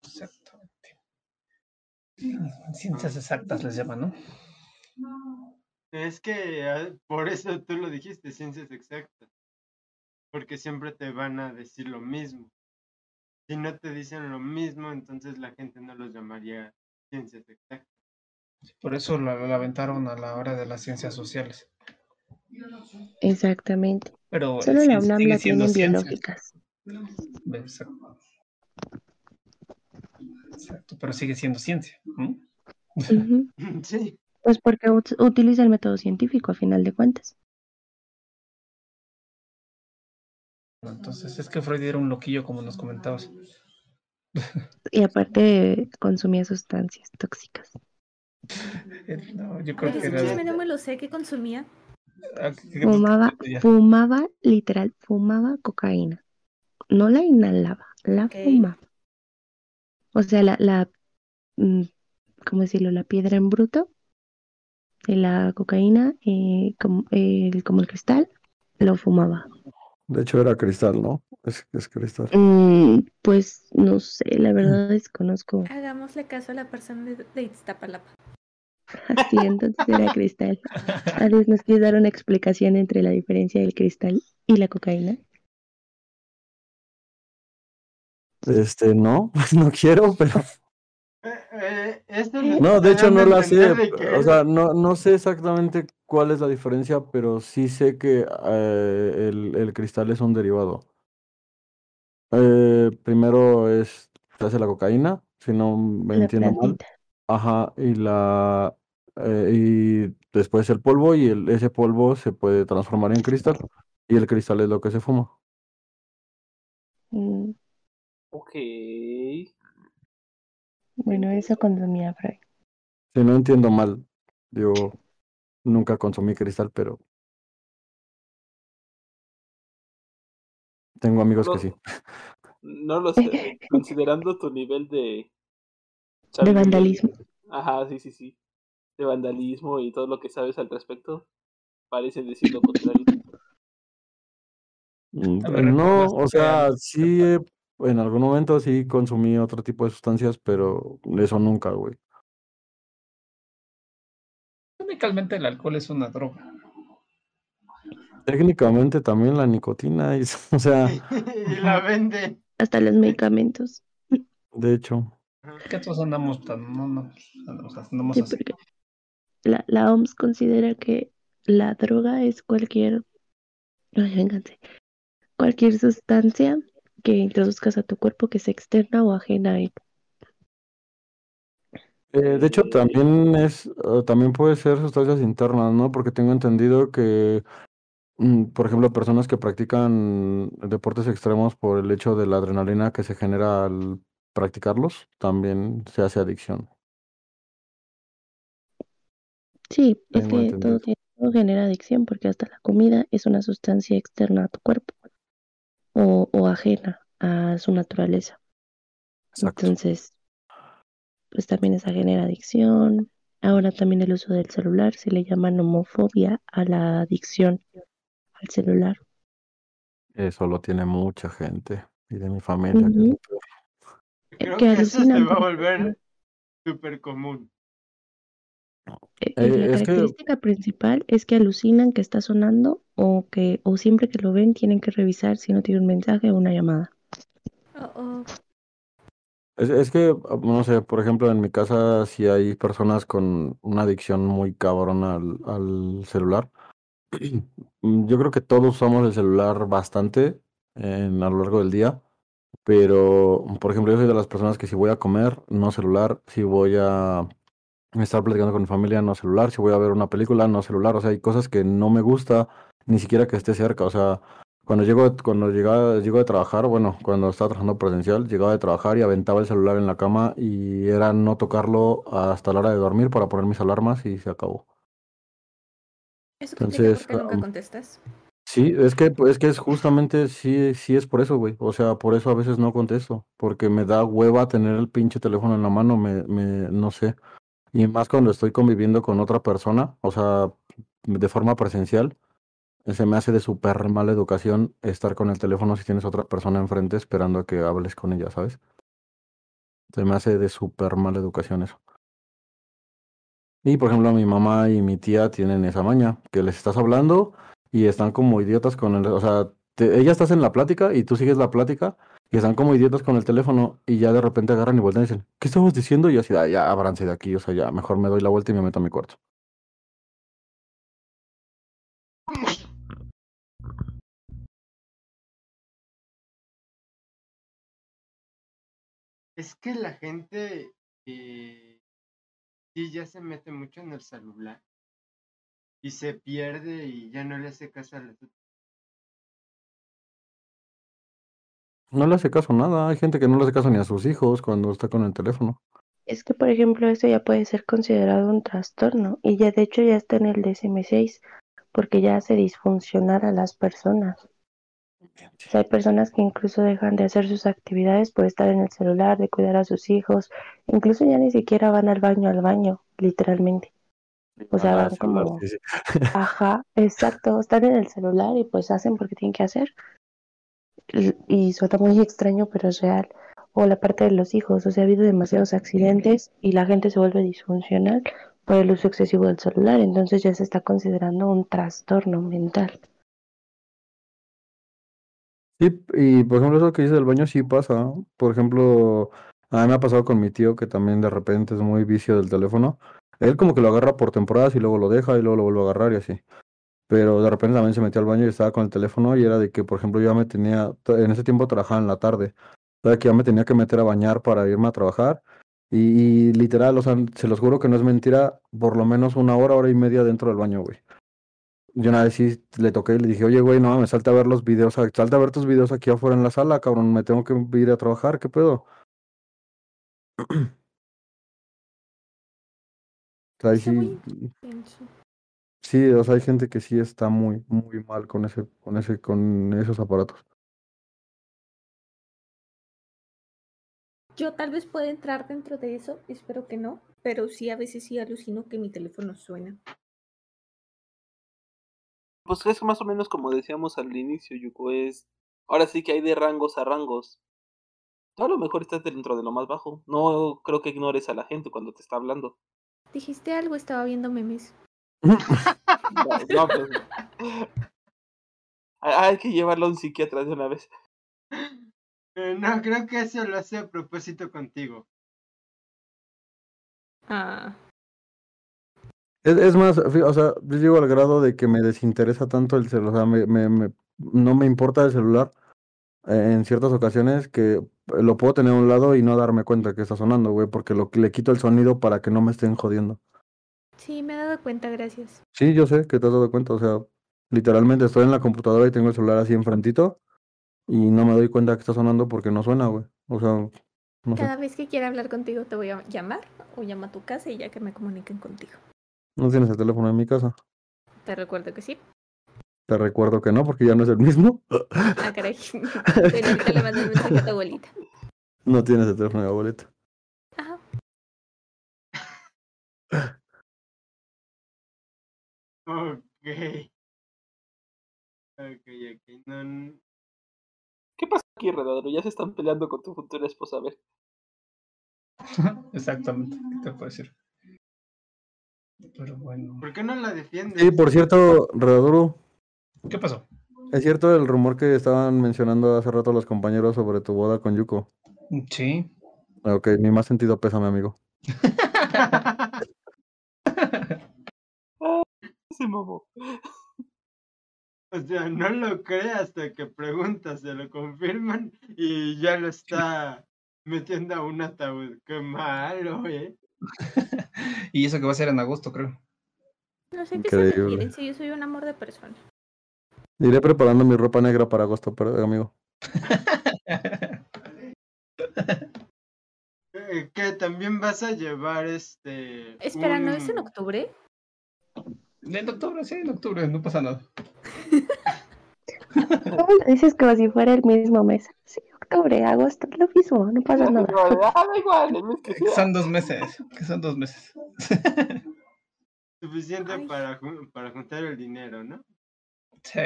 Exactamente. Ciencias exactas les llaman, ¿no? Es que ah, por eso tú lo dijiste, ciencias exactas. Porque siempre te van a decir lo mismo. si no te dicen lo mismo, entonces la gente no los llamaría ciencias exactas. Por eso la, la aventaron a la hora de las ciencias sociales. Exactamente. Pero Solo la UNAM la tienen ciencia. biológicas. Exacto. Exacto, pero sigue siendo ciencia. Sí, Pues porque ut- utiliza el método científico a final de cuentas. Entonces es que Freud era un loquillo, como nos comentabas. Y aparte consumía sustancias tóxicas. Eh, No, yo creo que ese era. chisme no me lo sé, ¿qué consumía? Ah, ¿qué- qué- Fumaba, fumaba, literal, fumaba cocaína. No la inhalaba, la fumaba. O sea, la, la, mm, ¿cómo decirlo? La piedra en bruto la cocaína, eh, como, el, como el cristal, lo fumaba. De hecho era cristal, ¿no? Es, es cristal. Mm, pues no sé, la verdad desconozco. Hagámosle caso a la persona de, de Iztapalapa. Sí, entonces era cristal. Adiós, ¿nos quieres dar una explicación entre la diferencia del cristal y la cocaína? Este, no, no quiero, pero Eh, no, de hecho no la sé. que O sea, no, no sé exactamente cuál es la diferencia, pero sí sé que eh, el, el cristal es un derivado. Eh, primero es, se hace la cocaína, si no me La entiendo mal. Ajá, y la eh, y después el polvo y el, ese polvo se puede transformar en cristal y el cristal es lo que se fuma. Mm, Ok. Bueno, eso consumía Freud. Si no entiendo mal, yo nunca consumí cristal, pero tengo amigos que sí. no lo sé. Considerando tu nivel de. De vandalismo. Ajá, sí, sí, sí. De vandalismo y todo lo que sabes al respecto, parece decir lo contrario. Mm, No, ¿recuerdas o sea, sí, eh, en algún momento sí consumí otro tipo de sustancias, pero eso nunca, güey. Técnicamente el alcohol es una droga. Técnicamente también la nicotina, es- o sea, y la venden. Hasta los medicamentos. de hecho, Que todos andamos tan, no, no, andamos, andamos Sí, así. porque la, la OMS considera que la droga es cualquier, ay, vénganse, cualquier sustancia que introduzcas a tu cuerpo que sea externa o ajena a él. Eh, de hecho, también es, también puede ser sustancias internas, ¿no? Porque tengo entendido que, mm, por ejemplo, personas que practican deportes extremos por el hecho de la adrenalina que se genera al practicarlos, también se hace adicción. Sí, es Tengo que todo, todo genera adicción porque hasta la comida es una sustancia externa a tu cuerpo o, o ajena a su naturaleza. Exacto. Entonces, pues también esa genera adicción. Ahora también el uso del celular se le llama nomofobia a la adicción al celular. Eso lo tiene mucha gente y de mi familia, es. Creo que que eso se va a volver súper común. Eh, Eh, la es que- característica principal es que alucinan que está sonando o que o siempre que lo ven tienen que revisar si no tiene un mensaje o una llamada. Oh, oh. Es, es que, no sé, por ejemplo, en mi casa sí hay personas con una adicción muy cabrona al, al celular. Yo creo que todos usamos el celular bastante en, a lo largo del día, pero, por ejemplo, yo soy de las personas que si voy a comer, no celular, si voy a estar platicando con mi familia, no celular, si voy a ver una película, no celular, o sea, hay cosas que no me gusta ni siquiera que esté cerca, o sea, cuando llego, cuando llegaba, llego de trabajar, bueno, cuando estaba trabajando presencial, llegaba de trabajar y aventaba el celular en la cama y era no tocarlo hasta la hora de dormir para poner mis alarmas y se acabó. Eso Entonces, qué nunca um, contestas. Sí, es que, es que es justamente, sí, sí es por eso, güey. O sea, por eso a veces no contesto, porque me da hueva tener el pinche teléfono en la mano, me, me, no sé. Y más cuando estoy conviviendo con otra persona, o sea, de forma presencial, se me hace de súper mala educación estar con el teléfono si tienes otra persona enfrente esperando a que hables con ella, ¿sabes? Se me hace de súper mala educación eso. Y por ejemplo, mi mamá y mi tía tienen esa maña, que les estás hablando y están como idiotas con el, o sea, te- ella estás en la plática y tú sigues la plática Y están como idiotas con el teléfono y ya de repente agarran y vuelven y dicen, ¿qué estabas diciendo? Y así, "Ah, ya, abranse de aquí, o sea, ya, mejor me doy la vuelta y me meto a mi cuarto. Es que la gente eh, sí ya se mete mucho en el celular y se pierde y ya no le hace caso a las. No le hace caso a nada, hay gente que no le hace caso ni a sus hijos cuando está con el teléfono. Es que, por ejemplo, esto ya puede ser considerado un trastorno y ya de hecho ya está en el DSM-6 porque ya hace disfuncionar a las personas. O sea, hay personas que incluso dejan de hacer sus actividades por estar en el celular, de cuidar a sus hijos, incluso ya ni siquiera van al baño al baño, literalmente. O sea, van como, ajá, exacto, están en el celular y pues hacen porque tienen que hacer. Y suena muy extraño, pero es real. O la parte de los hijos, o sea, ha habido demasiados accidentes y la gente se vuelve disfuncional por el uso excesivo del celular, entonces ya se está considerando un trastorno mental. Sí, y por ejemplo, eso que dice del baño sí pasa. Por ejemplo, a mí me ha pasado con mi tío que también de repente es muy vicio del teléfono. Él como que lo agarra por temporadas y luego lo deja y luego lo vuelve a agarrar y así. Pero de repente también se metió al baño y estaba con el teléfono y era de que, por ejemplo, yo ya me tenía, en ese tiempo trabajaba en la tarde, o sea, que ya me tenía que meter a bañar para irme a trabajar. Y, y literal, o sea, se los juro que no es mentira, por lo menos una hora, hora y media dentro del baño, güey. Yo una vez sí le toqué y le dije, oye, güey, no mames, salte a ver los videos, a- salte a ver tus videos aquí afuera en la sala, cabrón, me tengo que ir a trabajar, ¿qué pedo? O sea, sí. Sí, o sea, hay gente que sí está muy, muy mal con ese, con ese, con esos aparatos. Yo tal vez pueda entrar dentro de eso, espero que no, pero sí a veces sí alucino que mi teléfono suena. Pues es más o menos como decíamos al inicio, Yuko, es... Ahora sí que hay de rangos a rangos. Tú a lo mejor estás dentro de lo más bajo. No creo que ignores a la gente cuando te está hablando. Dijiste algo, estaba viendo memes. No, no, pues... Hay hay que llevarlo a un psiquiatra de una vez. Eh, no, creo que eso lo hace a propósito contigo. Ah, Es, es más, o sea, yo llego al grado de que me desinteresa tanto el celular, o sea, me, me, me- no me importa el celular eh, en ciertas ocasiones que lo puedo tener a un lado y no darme cuenta que está sonando, güey, porque lo, le quito el sonido para que no me estén jodiendo. Sí, me he dado cuenta, gracias. Sí, yo sé que te has dado cuenta, o sea, literalmente estoy en la computadora y tengo el celular así enfrentito y no me doy cuenta que está sonando porque no suena, güey. O sea, no sé. Cada vez que quiera hablar contigo te voy a llamar o llamo a tu casa y ya que me comuniquen contigo. No tienes el teléfono en mi casa. Te recuerdo que sí. Te recuerdo que no, porque ya no es el mismo. Ah, caray. bueno, ahorita le mando un mensaje a tu abuelita. No tienes el teléfono de abuelita. Ok. Ok, ok. No, ¿Qué pasa aquí, Redadero? Ya se están peleando con tu futura esposa, a ver. Exactamente, ¿qué te puedo decir? Pero bueno. ¿Por qué no la defiendes? Sí, por cierto, Redaduro, ¿Qué pasó? ¿es cierto el rumor que estaban mencionando hace rato los compañeros sobre tu boda con Yuko? Sí. Ok, mi más sentido pésame, amigo. Se mamó. O sea, no lo cree hasta que preguntas, se lo confirman y ya lo está metiendo a un ataúd. Qué malo, ¿eh? y eso que va a ser en agosto, creo. No sé qué se refieren, si yo soy un amor de persona. Iré preparando mi ropa negra para agosto, pero, amigo. Eh, Que también vas a llevar este. Espera, ¿no es en octubre? En octubre, sí, en octubre, no pasa nada. ¿Cómo lo dices como si fuera el mismo mes? Sí, octubre, agosto, lo mismo, no pasa nada. Ah, igual, que son dos meses, que son dos meses. Suficiente Ay. para, para juntar el dinero, ¿no? Sí.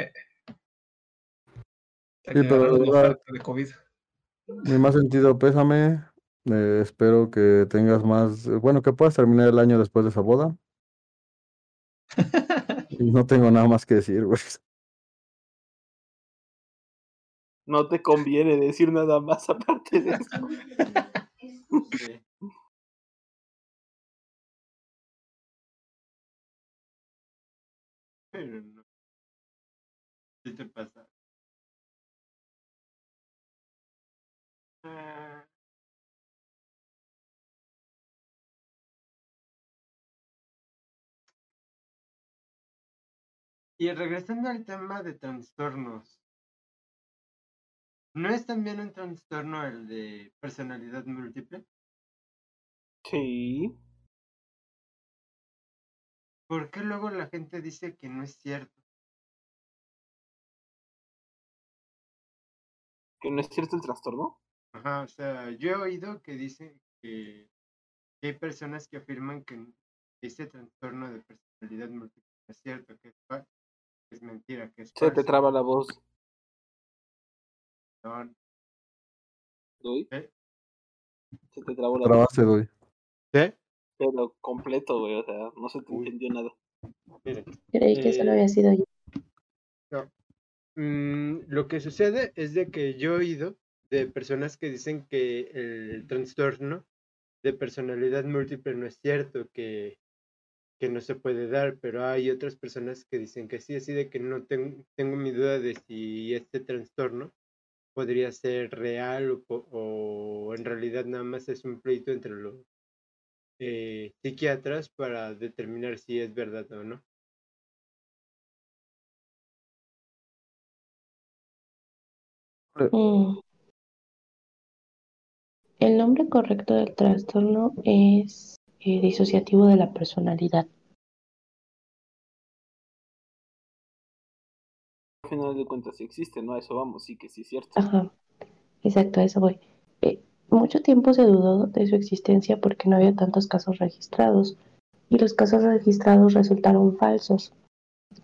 Sí, pero de COVID. Mi más sentido pésame. eh, espero que tengas más, bueno, que puedas terminar el año después de esa boda. No tengo nada más que decir, güey. No te conviene decir nada más aparte de eso. Sí. Pero no. ¿Qué te pasa? Ah. Y regresando al tema de trastornos, ¿no es también un trastorno el de personalidad múltiple? Sí. ¿Por qué luego la gente dice que no es cierto? ¿Que no es cierto el trastorno? Ajá, o sea, yo he oído que dicen que que hay personas que afirman que ese trastorno de personalidad múltiple no es cierto, que es, fa- que es mentira, que es Se te traba la voz. No, ¿Doy? ¿Eh? Se te trabó la voz. Trabaste, doy. ¿Qué? Pero completo, güey. O sea, no se te Uy. entendió nada. Miren, Creí que solo Eh, había sido yo. Mm, lo que sucede es de que yo he oído de personas que dicen que el trastorno de personalidad múltiple no es cierto, que, que no se puede dar, pero hay otras personas que dicen que sí, así de que no ten- tengo mi duda de si este trastorno podría ser real o en realidad nada más es un pleito entre los eh, psiquiatras para determinar si es verdad o no. Mm. El nombre correcto del trastorno es eh, disociativo de la personalidad. Al final de cuentas, sí existe, ¿no? A eso vamos, sí que sí es cierto. Ajá, exacto, a eso voy. Eh, mucho tiempo se dudó de su existencia porque no había tantos casos registrados y los casos registrados resultaron falsos.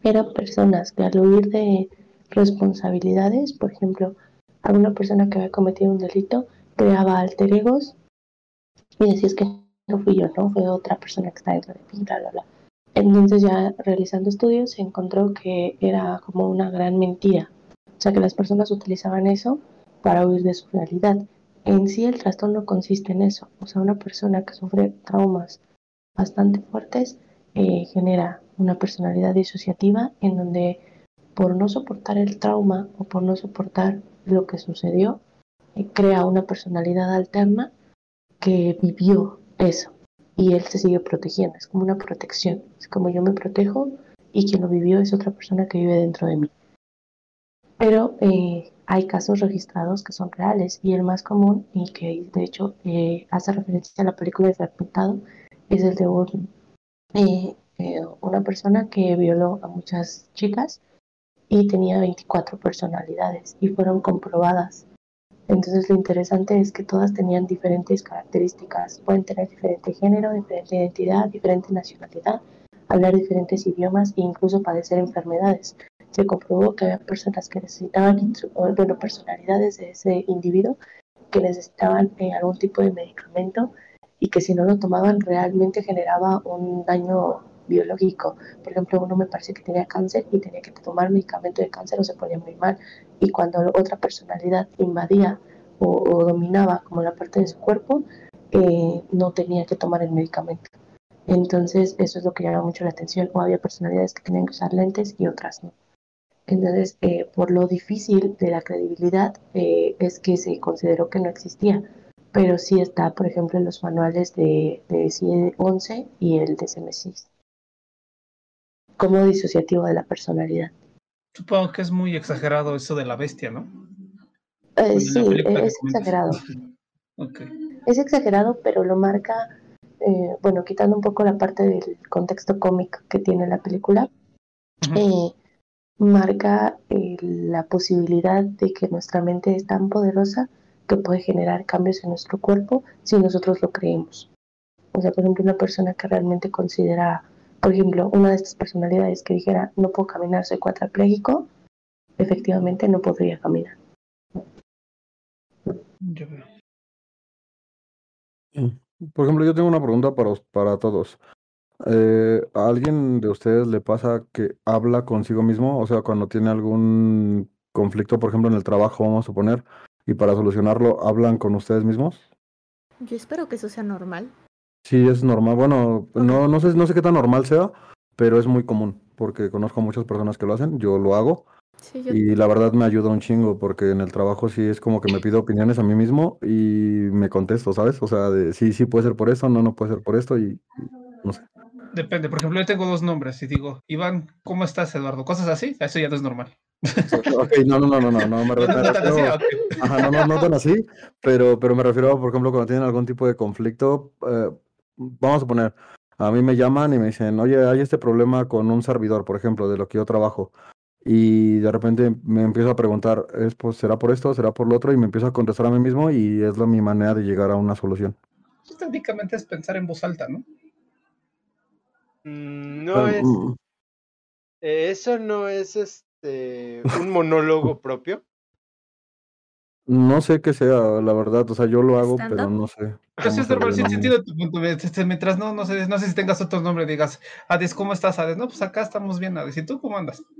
Eran personas que al huir de responsabilidades, por ejemplo, alguna persona que había cometido un delito creaba alter egos y decía es que no fui yo, no fue otra persona que está dentro de mí, bla, bla, bla. Entonces ya realizando estudios se encontró que era como una gran mentira. O sea que las personas utilizaban eso para huir de su realidad. En sí el trastorno consiste en eso. O sea, una persona que sufre traumas bastante fuertes eh, genera una personalidad disociativa en donde por no soportar el trauma o por no soportar lo que sucedió, eh, crea una personalidad alterna que vivió eso y él se sigue protegiendo. Es como una protección. Es como yo me protejo y quien lo vivió es otra persona que vive dentro de mí. Pero eh, hay casos registrados que son reales y el más común y que de hecho eh, hace referencia a la película de Fragmentado es el de un, eh, una persona que violó a muchas chicas y tenía 24 personalidades y fueron comprobadas. Entonces lo interesante es que todas tenían diferentes características, pueden tener diferente género, diferente identidad, diferente nacionalidad, hablar diferentes idiomas e incluso padecer enfermedades. Se comprobó que había personas que necesitaban, bueno, personalidades de ese individuo que necesitaban eh, algún tipo de medicamento y que si no lo tomaban realmente generaba un daño biológico. Por ejemplo, uno me parece que tenía cáncer y tenía que tomar medicamento de cáncer o se ponía muy mal. Y cuando otra personalidad invadía o, dominaba como la parte de su cuerpo, eh, no tenía que tomar el medicamento. Entonces, eso es lo que llama mucho la atención. O había personalidades que tenían que usar lentes y otras no. Entonces, eh, por lo difícil de la credibilidad, eh, es que se consideró que no existía. Pero sí está, por ejemplo, en los manuales de, de CIE 11 y el de CMSIS como disociativo de la personalidad. Supongo que es muy exagerado eso de la bestia, ¿no? Eh, sí, es exagerado. Ok. Es exagerado, pero lo marca, eh, bueno, quitando un poco la parte del contexto cómico que tiene la película, eh, marca la posibilidad de que nuestra mente es tan poderosa que puede generar cambios en nuestro cuerpo si nosotros lo creemos. O sea, por ejemplo, una persona que realmente considera, por ejemplo, una de estas personalidades que dijera, no puedo caminar, soy cuadraplégico, efectivamente no podría caminar. Ya veo. Por ejemplo, yo tengo una pregunta para, para todos. Eh, ¿a alguien de ustedes le pasa que habla consigo mismo? O sea, cuando tiene algún conflicto, por ejemplo, en el trabajo, vamos a suponer, y para solucionarlo, ¿hablan con ustedes mismos? Yo espero que eso sea normal. Sí, es normal. Bueno, no, no sé, no sé qué tan normal sea, pero es muy común, porque conozco muchas personas que lo hacen, yo lo hago, Sí, yo y la verdad me ayuda un chingo, porque en el trabajo sí es como que me pido opiniones a mí mismo y me contesto, ¿sabes? O sea, de sí, sí puede ser por esto, no, no puede ser por esto, y, y no sé. Depende, por ejemplo, yo tengo dos nombres y digo, Iván, ¿cómo estás, Eduardo? Cosas así, eso ya no es normal. Ok, no, no, no, no, no, no, me, re- No, me no tan así, refiero- ok. Ajá, no, no, no tan así, pero, pero me refiero, a, por ejemplo, cuando tienen algún tipo de conflicto, eh, vamos a poner, a mí me llaman y me dicen, oye, hay este problema con un servidor, por ejemplo, de lo que yo trabajo, y de repente me empiezo a preguntar, ¿es, pues, ¿será por esto, será por lo otro? Y me empiezo a contestar a mí mismo y es la, mi manera de llegar a una solución. Pues, técnicamente es pensar en voz alta, ¿no? Mm, No es. mm, eh, Eso no es este un monólogo propio. No sé qué sea, la verdad, o sea, yo lo hago, pero no sé. Pero sí cómo es normal, sí entiendo tu punto. este, Mientras no, no sé, no sé si tengas otro nombre, digas, Hades, ¿cómo estás, Hades? No, pues acá estamos bien, Hades. ¿Y tú cómo andas?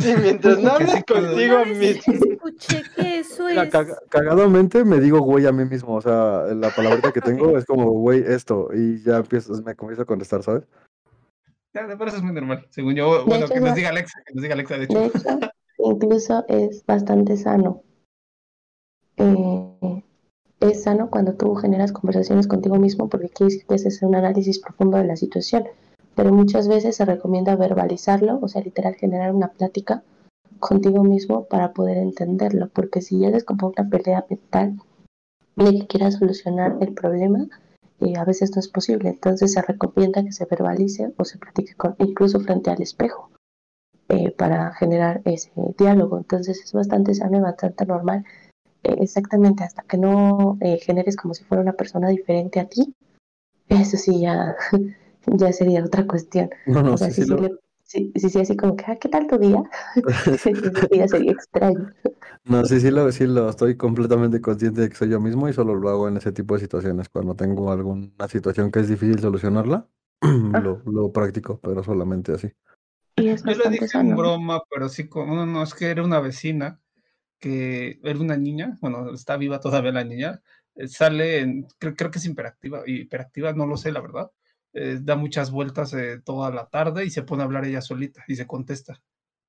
Y mientras no sí hables puedo- contigo mismo. escuché que eso es... cagadamente me digo güey a mí mismo, o sea, la palabrita que tengo es como güey esto, y ya empiezo, me comienzo a contestar, ¿sabes? Ya, de verdad eso es muy normal. Según yo, bueno, hecho, que nos diga Alexa, que nos diga Alexa, de hecho. De hecho, incluso es bastante sano. Eh, es sano cuando tú generas conversaciones contigo mismo porque quiere decir que ese es un análisis profundo de la situación. Pero muchas veces se recomienda verbalizarlo, o sea, literal generar una plática contigo mismo para poder entenderlo. Porque si ya es una pelea mental de que quieras solucionar el problema, y a veces no es posible. Entonces se recomienda que se verbalice o se platique con, incluso frente al espejo eh, para generar ese diálogo. Entonces es bastante sano y bastante normal. Exactamente, hasta que no eh, generes como si fuera una persona diferente a ti, eso sí ya, ya sería otra cuestión. No, no, o sea, sí, sí, sí, sí, lo- le- sí, sí, sí, así como que, ah, ¿qué tal tu día? Ese día sería extraño. no, sí, sí, lo, sí, lo estoy completamente consciente de que soy yo mismo y solo lo hago en ese tipo de situaciones. Cuando tengo alguna situación que es difícil solucionarla, lo, lo practico, pero solamente así. Y es Yo le dije en broma, pero sí, como, no, no, es que era una vecina que era una niña, bueno, está viva todavía la niña, eh, sale, en- creo, creo que es hiperactiva, hiperactiva, no lo sé, la verdad, eh, da muchas vueltas eh, toda la tarde y se pone a hablar ella solita y se contesta.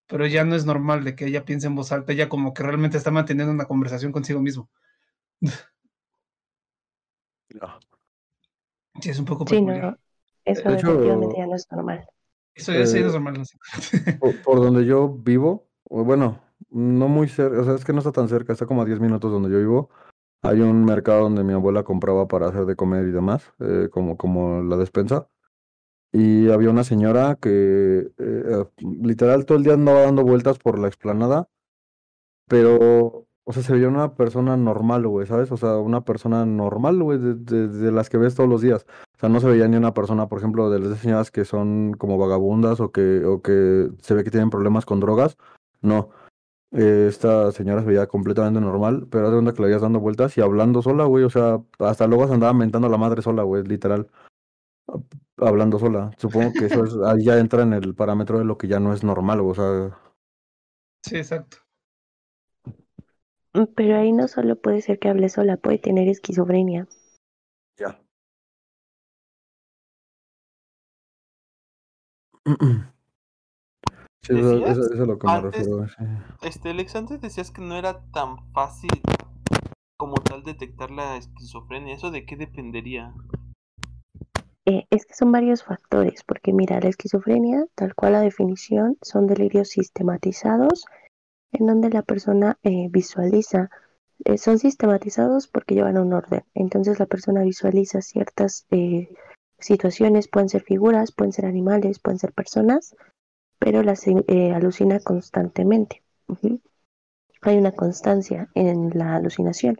Pero ya no es normal de que ella piense en voz alta, ella como que realmente está manteniendo una conversación consigo mismo. No. Sí, es un poco Sí, no, eso De hecho, definitivamente ya no es normal. Eso, ya no eh, es normal. no sé. Por, por donde yo vivo, bueno, no muy cerca, o sea, es que no está tan cerca, está como a 10 minutos donde yo vivo. Hay un mercado donde mi abuela compraba para hacer de comer y demás, eh, como, como la despensa. Y había una señora que eh, literal todo el día andaba dando vueltas por la explanada, pero, o sea, se veía una persona normal, güey, ¿sabes? O sea, una persona normal, güey, de, de- de las que ves todos los días. O sea, no se veía ni una persona, por ejemplo, de las señoras que son como vagabundas o que, o que se ve que tienen problemas con drogas. No. Eh, esta señora se veía completamente normal, pero haz de cuenta que la veías dando vueltas y hablando sola, güey. O sea, hasta luego se andaba mentando a la madre sola, güey, literal. Hablando sola. Supongo que eso es, ahí ya entra en el parámetro de lo que ya no es normal, güey, o sea, Sí, exacto. Mm, Pero ahí no solo puede ser que hable sola, puede tener esquizofrenia. ya. Sí, eso, ¿Decías? eso- eso es lo que me Antes- refiero. sí. Este, Alex, antes decías que no era tan fácil como tal detectar la esquizofrenia. ¿Eso de qué dependería? Eh, es que son varios factores, porque mira, la esquizofrenia, tal cual la definición, son delirios sistematizados en donde la persona eh, visualiza, eh, son sistematizados porque llevan un orden, entonces la persona visualiza ciertas eh, situaciones, pueden ser figuras, pueden ser animales, pueden ser personas, pero las eh, alucina constantemente. Hay una constancia en la alucinación.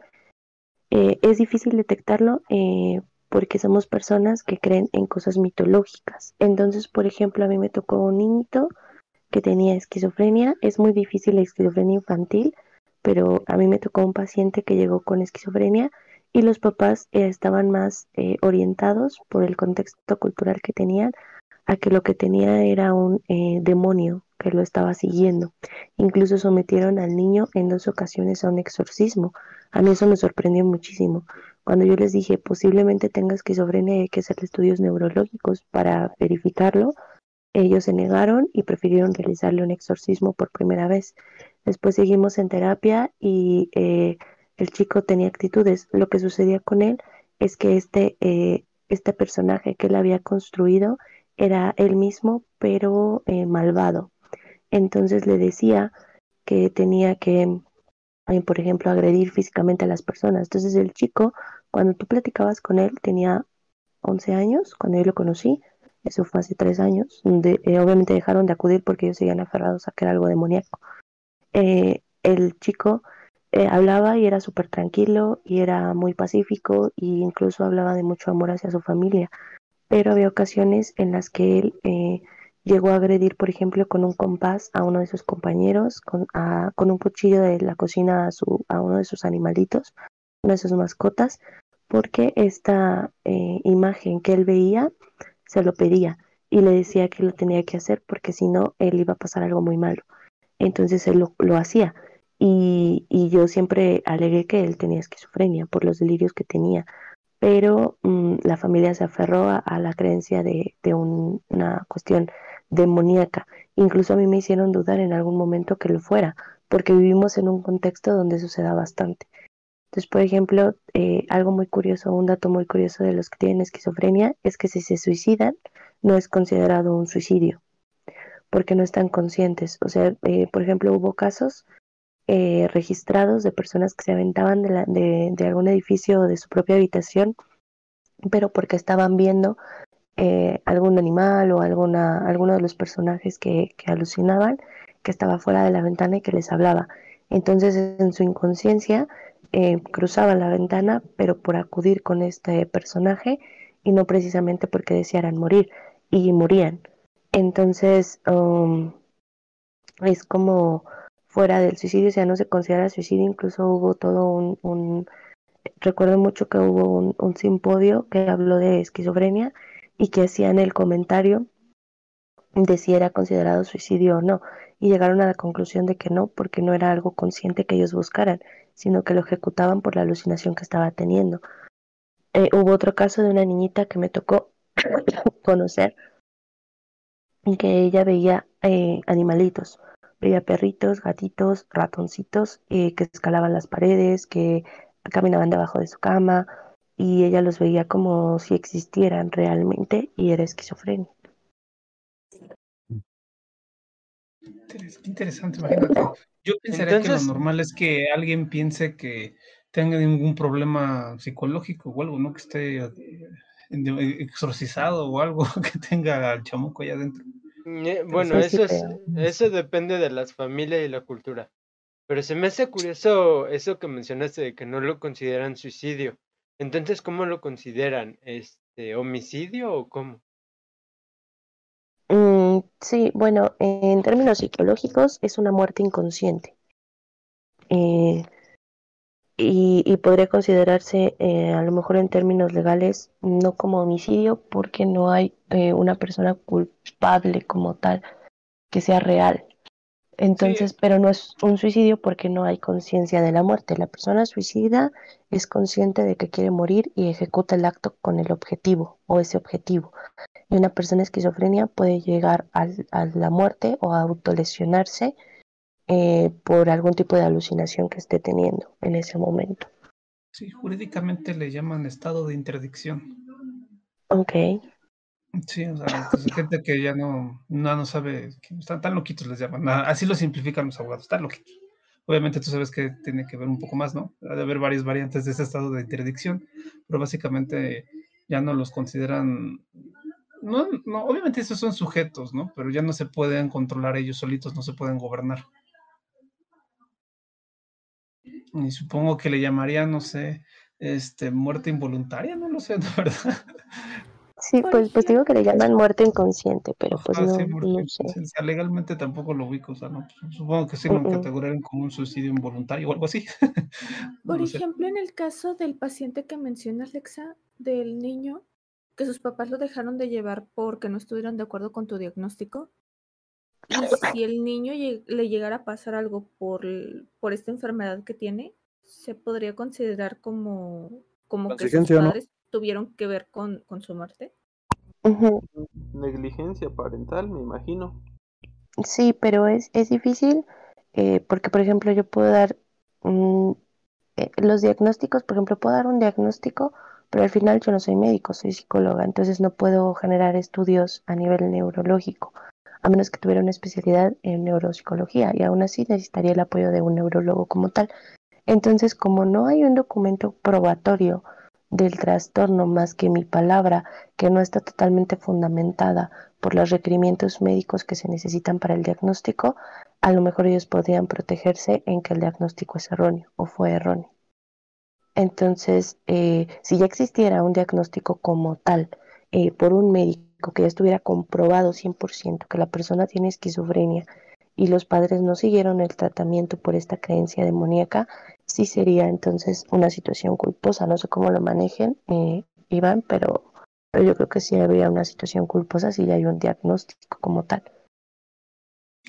Eh, es difícil detectarlo eh, porque somos personas que creen en cosas mitológicas. Entonces, por ejemplo, a mí me tocó un niñito que tenía esquizofrenia. Es muy difícil la esquizofrenia infantil, pero a mí me tocó un paciente que llegó con esquizofrenia y los papás estaban más orientados por el contexto cultural que tenían a que lo que tenía era un eh, demonio que lo estaba siguiendo. Incluso sometieron al niño en dos ocasiones a un exorcismo. A mí eso me sorprendió muchísimo. Cuando yo les dije, posiblemente tenga esquizofrenia y hay que hacer estudios neurológicos para verificarlo, ellos se negaron y prefirieron realizarle un exorcismo por primera vez. Después seguimos en terapia y eh, el chico tenía actitudes. Lo que sucedía con él es que este, eh, este personaje que él había construido era él mismo, pero eh, malvado. Entonces le decía que tenía que, por ejemplo, agredir físicamente a las personas. Entonces el chico, cuando tú platicabas con él, tenía 11 años, cuando yo lo conocí, eso fue hace tres años, eh, obviamente dejaron de acudir porque ellos seguían aferrados a que era algo demoníaco. Eh, el chico eh, hablaba y era súper tranquilo y era muy pacífico e incluso hablaba de mucho amor hacia su familia, pero había ocasiones en las que él llegó a agredir, por ejemplo, con un compás a uno de sus compañeros, con, un cuchillo de la cocina a, su, a uno de sus animalitos, una de sus mascotas, porque esta imagen que él veía se lo pedía y le decía que lo tenía que hacer porque si no, él iba a pasar algo muy malo. Entonces él lo, hacía y, yo siempre alegué que él tenía esquizofrenia por los delirios que tenía, pero mm, la familia se aferró a, la creencia de, una cuestión demoníaca. Incluso a mí me hicieron dudar en algún momento que lo fuera, porque vivimos en un contexto donde suceda bastante. Entonces, por ejemplo, eh, algo muy curioso, un dato muy curioso de los que tienen esquizofrenia es que si se suicidan, no es considerado un suicidio, porque no están conscientes. O sea, eh, por ejemplo, hubo casos eh, registrados de personas que se aventaban de, algún edificio de su propia habitación, pero porque estaban viendo algún animal o alguna, alguno de los personajes que, que alucinaban, que estaba fuera de la ventana y que les hablaba. Entonces, en su inconsciencia, eh, cruzaban la ventana, pero por acudir con este personaje y no precisamente porque desearan morir y morían. Entonces, um, es como fuera del suicidio, o sea, no se considera suicidio, incluso hubo todo un, recuerdo mucho que hubo un, un simpodio que habló de esquizofrenia y que hacían el comentario de si era considerado suicidio o no, y llegaron a la conclusión de que no, porque no era algo consciente que ellos buscaran, sino que lo ejecutaban por la alucinación que estaba teniendo. Eh, hubo otro caso de una niñita que me tocó conocer, que ella veía eh, animalitos, veía perritos, gatitos, ratoncitos eh, que escalaban las paredes, que caminaban debajo de su cama, y ella los veía como si existieran realmente y era esquizofrenia. Interesante, imagínate. Yo pensaría que lo normal es que alguien piense que tenga ningún problema psicológico o algo, ¿no? Que esté eh, exorcizado o algo, que tenga al chamuco allá adentro. Mm, eh, bueno, eso es, eso depende de las familias y la cultura. Pero se me hace curioso eso que mencionaste de que no lo consideran suicidio. Entonces, ¿cómo lo consideran? ¿Este homicidio o cómo? Mm, sí, bueno, en términos psicológicos es una muerte inconsciente. Eh, y, podría considerarse, eh, a lo mejor en términos legales, no como homicidio, porque no hay eh, una persona culpable como tal que sea real. Entonces, pero no es un suicidio porque no hay conciencia de la muerte. La persona suicida es consciente de que quiere morir y ejecuta el acto con el objetivo o ese objetivo. Y una persona esquizofrenia puede llegar a la muerte o a autolesionarse eh, por algún tipo de alucinación que esté teniendo en ese momento. Sí, jurídicamente le llaman estado de interdicción. Ok. Sí, o sea, pues, gente que ya no, no, no sabe, que están tan loquitos les llaman. Así lo simplifican los abogados, están loquitos. Obviamente tú sabes que tiene que ver un poco más, ¿no? Ha de haber varias variantes de ese estado de interdicción, pero básicamente ya no los consideran no, no, obviamente esos son sujetos, ¿no? Pero ya no se pueden controlar ellos solitos, no se pueden gobernar. Y supongo que le llamarían, no sé, este, muerte involuntaria, no lo sé, ¿no? ¿verdad? Sí, pues, pues digo que le llaman muerte inconsciente, pero pues no, no sé. legalmente tampoco lo ubico, o sea, no, pues, supongo que sí lo categorizaron como un suicidio involuntario o algo así. Por ejemplo, en el caso del paciente que mencionas, Alexa, del niño, que sus papás lo dejaron de llevar porque no estuvieron de acuerdo con tu diagnóstico. Y si el niño le llegara a pasar algo por, por esta enfermedad que tiene, se podría considerar como, como que sus padres tuvieron que ver con, con su muerte. Negligencia parental, me imagino. Sí, pero es, es difícil eh, porque, por ejemplo, yo puedo dar eh, los diagnósticos, por ejemplo, puedo dar un diagnóstico, pero al final yo no soy médico, soy psicóloga, entonces no puedo generar estudios a nivel neurológico, a menos que tuviera una especialidad en neuropsicología, y aún así necesitaría el apoyo de un neurólogo como tal. Entonces, como no hay un documento probatorio del trastorno más que mi palabra, que no está totalmente fundamentada por los requerimientos médicos que se necesitan para el diagnóstico, a lo mejor ellos podrían protegerse en que el diagnóstico es erróneo o fue erróneo. Entonces, eh, si ya existiera un diagnóstico como tal eh, por un médico que ya estuviera comprobado 100% que la persona tiene esquizofrenia y los padres no siguieron el tratamiento por esta creencia demoníaca, sí sería entonces una situación culposa. No sé cómo lo manejen, eh, Iván, pero, pero yo creo que sí habría una situación culposa si ya hay un diagnóstico como tal.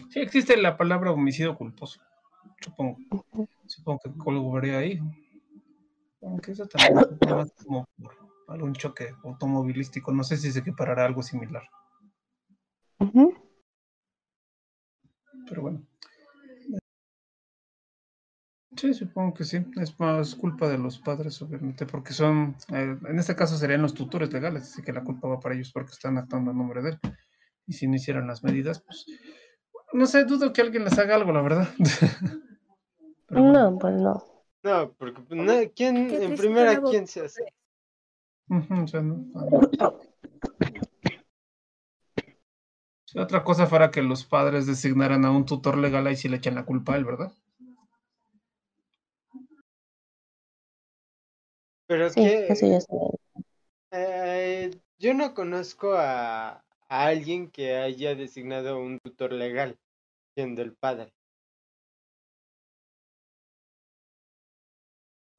Sí, existe la palabra homicidio culposo. Supongo, supongo que colaboraría ahí. Aunque eso también es como por algún choque automovilístico. No sé si se equiparará algo similar. Pero bueno. Sí, supongo que sí. Es más culpa de los padres, obviamente, porque son, eh, en este caso serían los tutores legales, así que la culpa va para ellos porque están actuando a nombre de él. Y si no hicieran las medidas, pues, no sé, dudo que alguien les haga algo, la verdad. no, pues no. No, porque pues, ¿quién, en primera, quién se hace? Otra cosa fuera que los padres designaran a un tutor legal, ahí sí le echan la culpa a él, ¿verdad? Pero que eh, yo no conozco a, a, alguien que haya designado un tutor legal, siendo el padre.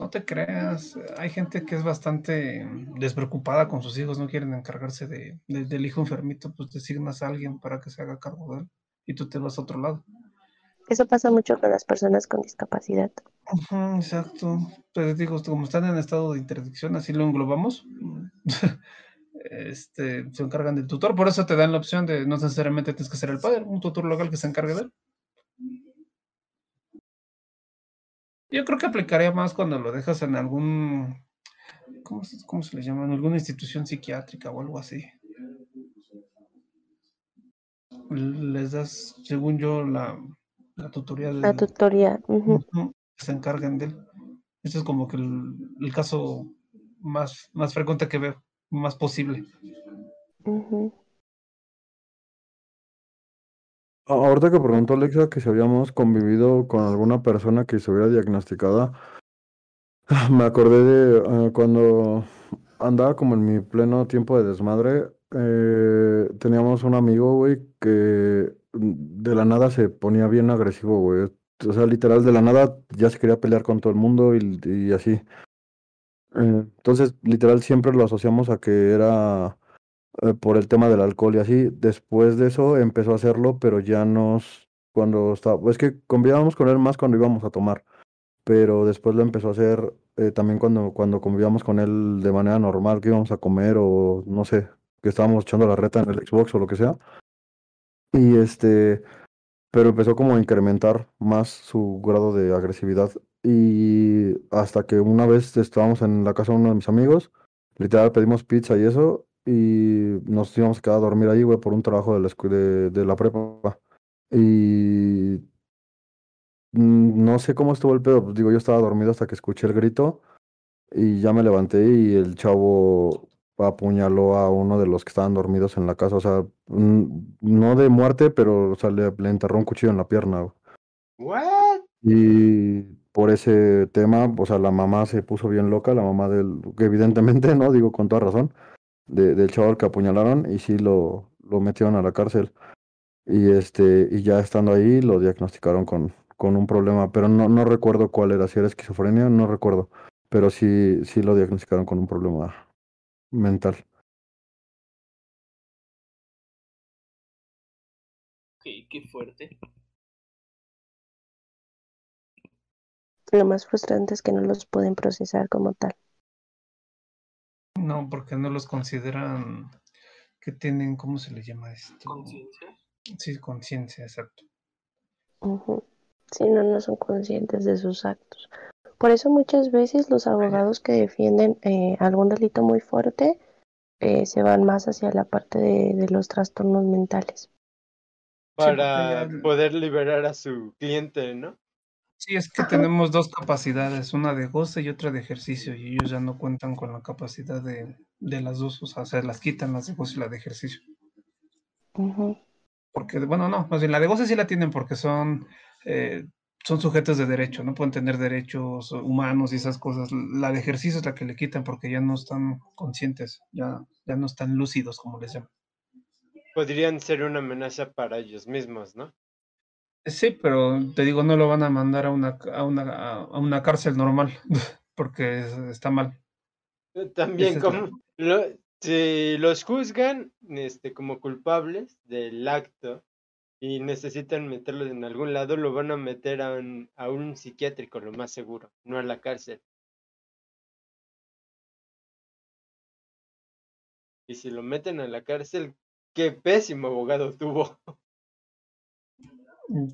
No te creas, hay gente que es bastante despreocupada con sus hijos, no quieren encargarse de, del hijo enfermito, pues designas a alguien para que se haga cargo de él y tú te vas a otro lado. Eso pasa mucho con las personas con discapacidad. exacto. Pero digo, como están en estado de interdicción, así lo englobamos. este, se encargan del tutor, por eso te dan la opción de no necesariamente tienes que ser el padre, un tutor local que se encargue de él. Yo creo que aplicaría más cuando lo dejas en algún, ¿cómo se, cómo se le llama? En alguna institución psiquiátrica o algo así. Les das, según yo, la, la tutoría. la tutoría. se encargan de él. Este es como que el, caso más, más frecuente que veo, más posible. Ahorita que preguntó Alexa que si habíamos convivido con alguna persona que se hubiera diagnosticada, me acordé de ah, cuando andaba como en mi pleno tiempo de desmadre, eh, teníamos un amigo, güey, que de la nada se ponía bien agresivo, güey. O sea, literal, de la nada ya se quería pelear con todo el mundo y, así. Eh, entonces, literal, siempre lo asociamos a que era eh, por el tema del alcohol y así. Después de eso empezó a hacerlo, pero ya nos, cuando estaba, es que convivíamos con él más cuando íbamos a tomar, pero después lo empezó a hacer eh, también cuando, cuando convivíamos con él de manera normal, que íbamos a comer o no sé, que estábamos echando la reta en el Xbox o lo que sea. Y este, pero empezó como a incrementar más su grado de agresividad. Y hasta que una vez estábamos en la casa de uno de mis amigos, literal pedimos pizza y eso, y nos íbamos a quedar a dormir ahí, güey, por un trabajo de la, de, de la prepa. Y no sé cómo estuvo el pedo, pues digo, yo estaba dormido hasta que escuché el grito y ya me levanté y el chavo apuñaló a uno de los que estaban dormidos en la casa, o sea, no de muerte, pero o sea, le, enterró un cuchillo en la pierna. ¿What? Y por ese tema, o sea, la mamá se puso bien loca, la mamá del, que evidentemente, ¿no? Digo con toda razón, de, del chaval que apuñalaron y sí lo, lo metieron a la cárcel. Y este, y ya estando ahí lo diagnosticaron con, con un problema, pero no, no recuerdo cuál era, si era esquizofrenia, no recuerdo, pero sí, sí lo diagnosticaron con un problema mental. Ok, qué fuerte. Lo más frustrante es que no los pueden procesar como tal. No, porque no los consideran que tienen, ¿cómo se le llama esto? Conciencia. Sí, conciencia, exacto. Ujú. Sí, no, no son conscientes de sus actos. Por eso muchas veces los abogados que defienden eh, algún delito muy fuerte eh, se van más hacia la parte de, de los trastornos mentales. Para poder liberar a su cliente, ¿no? Sí, es que tenemos dos capacidades, una de goce y otra de ejercicio, y ellos ya no cuentan con la capacidad de, de las dos, o sea, se las quitan las de goce y la de ejercicio. Porque, bueno, no, más bien la de goce sí la tienen porque son, eh, son sujetos de derecho, no pueden tener derechos humanos y esas cosas. La de ejercicio es la que le quitan porque ya no están conscientes, ya, ya no están lúcidos, como les llaman. Podrían ser una amenaza para ellos mismos, ¿no? Sí, pero te digo, no lo van a mandar a una, a una, a- una cárcel normal porque es- está mal. Eh, También es como lo- si los juzgan este, como culpables del acto y necesitan meterlos en algún lado, lo van a meter a un, a un psiquiátrico, lo más seguro, no a la cárcel. Y si lo meten a la cárcel, qué pésimo abogado tuvo.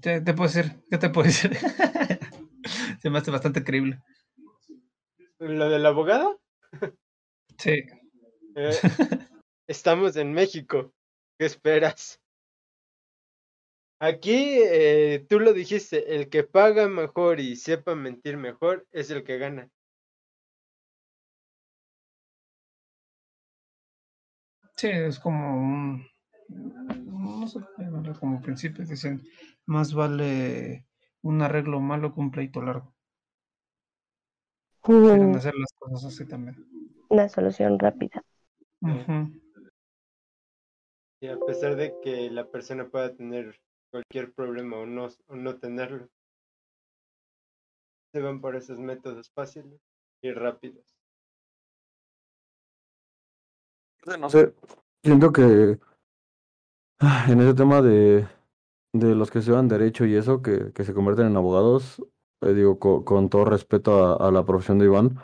¿Qué te puedo decir? ¿Qué te puedo decir? Se me hace bastante creíble. ¿Lo del abogado? Sí. Eh, estamos en México. ¿Qué esperas? Aquí, eh, tú lo dijiste, el que paga mejor y sepa mentir mejor es el que gana. Sí, es como un. No sé como principio. Dicen: más vale un arreglo malo que un pleito largo. Quieren Mm, hacer las cosas así también. Una solución rápida. Y a pesar de que la persona pueda tener cualquier problema o no, o no tenerlo, se van por esos métodos fáciles y rápidos. No sé, siento que en ese tema de, de los que estudian derecho y eso, que, que se convierten en abogados, eh, digo, co- con todo respeto a, a la profesión de Iván,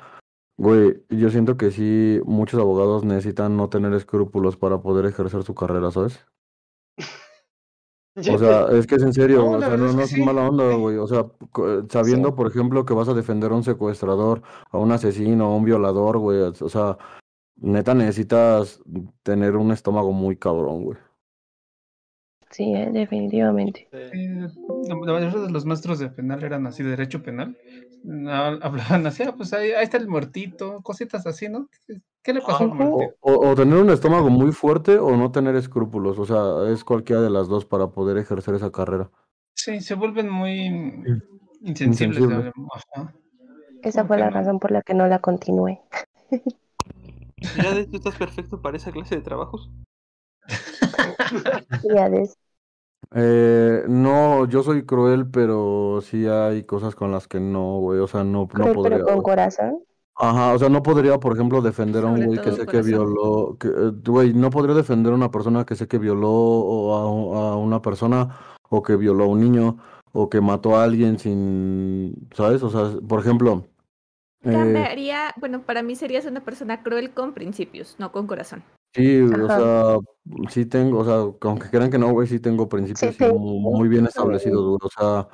güey, yo siento que sí, muchos abogados necesitan no tener escrúpulos para poder ejercer su carrera, ¿sabes? O sea, es que es en serio, No, o sea, no, es que sí. mala onda, güey. O sea, sabiendo, Sí. por ejemplo, que vas a defender a un secuestrador, a un asesino, a un violador, güey. O sea, neta necesitas tener un estómago muy cabrón, güey. Sí, eh, definitivamente. mayoría de los maestros de penal eran así, de derecho penal. Ha- Hablaban así, ah, pues ahí, ahí está el muertito, cositas así, ¿no? ¿Qué, le pasó al muertito? O, tener un estómago muy fuerte o no tener escrúpulos. O sea, es cualquiera de las dos para poder ejercer esa carrera. Sí, se vuelven muy insensibles. Insensible. Ajá. Esa fue la no. razón por la que no la continué. ¿Ya de tú estás perfecto para esa clase de trabajos? Ya des- Eh, no, yo soy cruel, pero sí hay cosas con las que no, güey. O sea, no, no cruel, podría, pero con güey. corazón. Ajá, o sea, no podría, por ejemplo, defender a un güey que sé que violó, que, eh, güey, no podría defender a una persona que sé que violó o a, a una persona o que violó a un niño o que mató a alguien sin, ¿sabes? O sea, por ejemplo, eh, Cambiaría, bueno, para mí serías una persona cruel con principios, no con corazón. Sí, o Ajá. sea, sí tengo, o sea, aunque crean que no, güey, sí tengo principios muy bien establecidos, güey, o sea,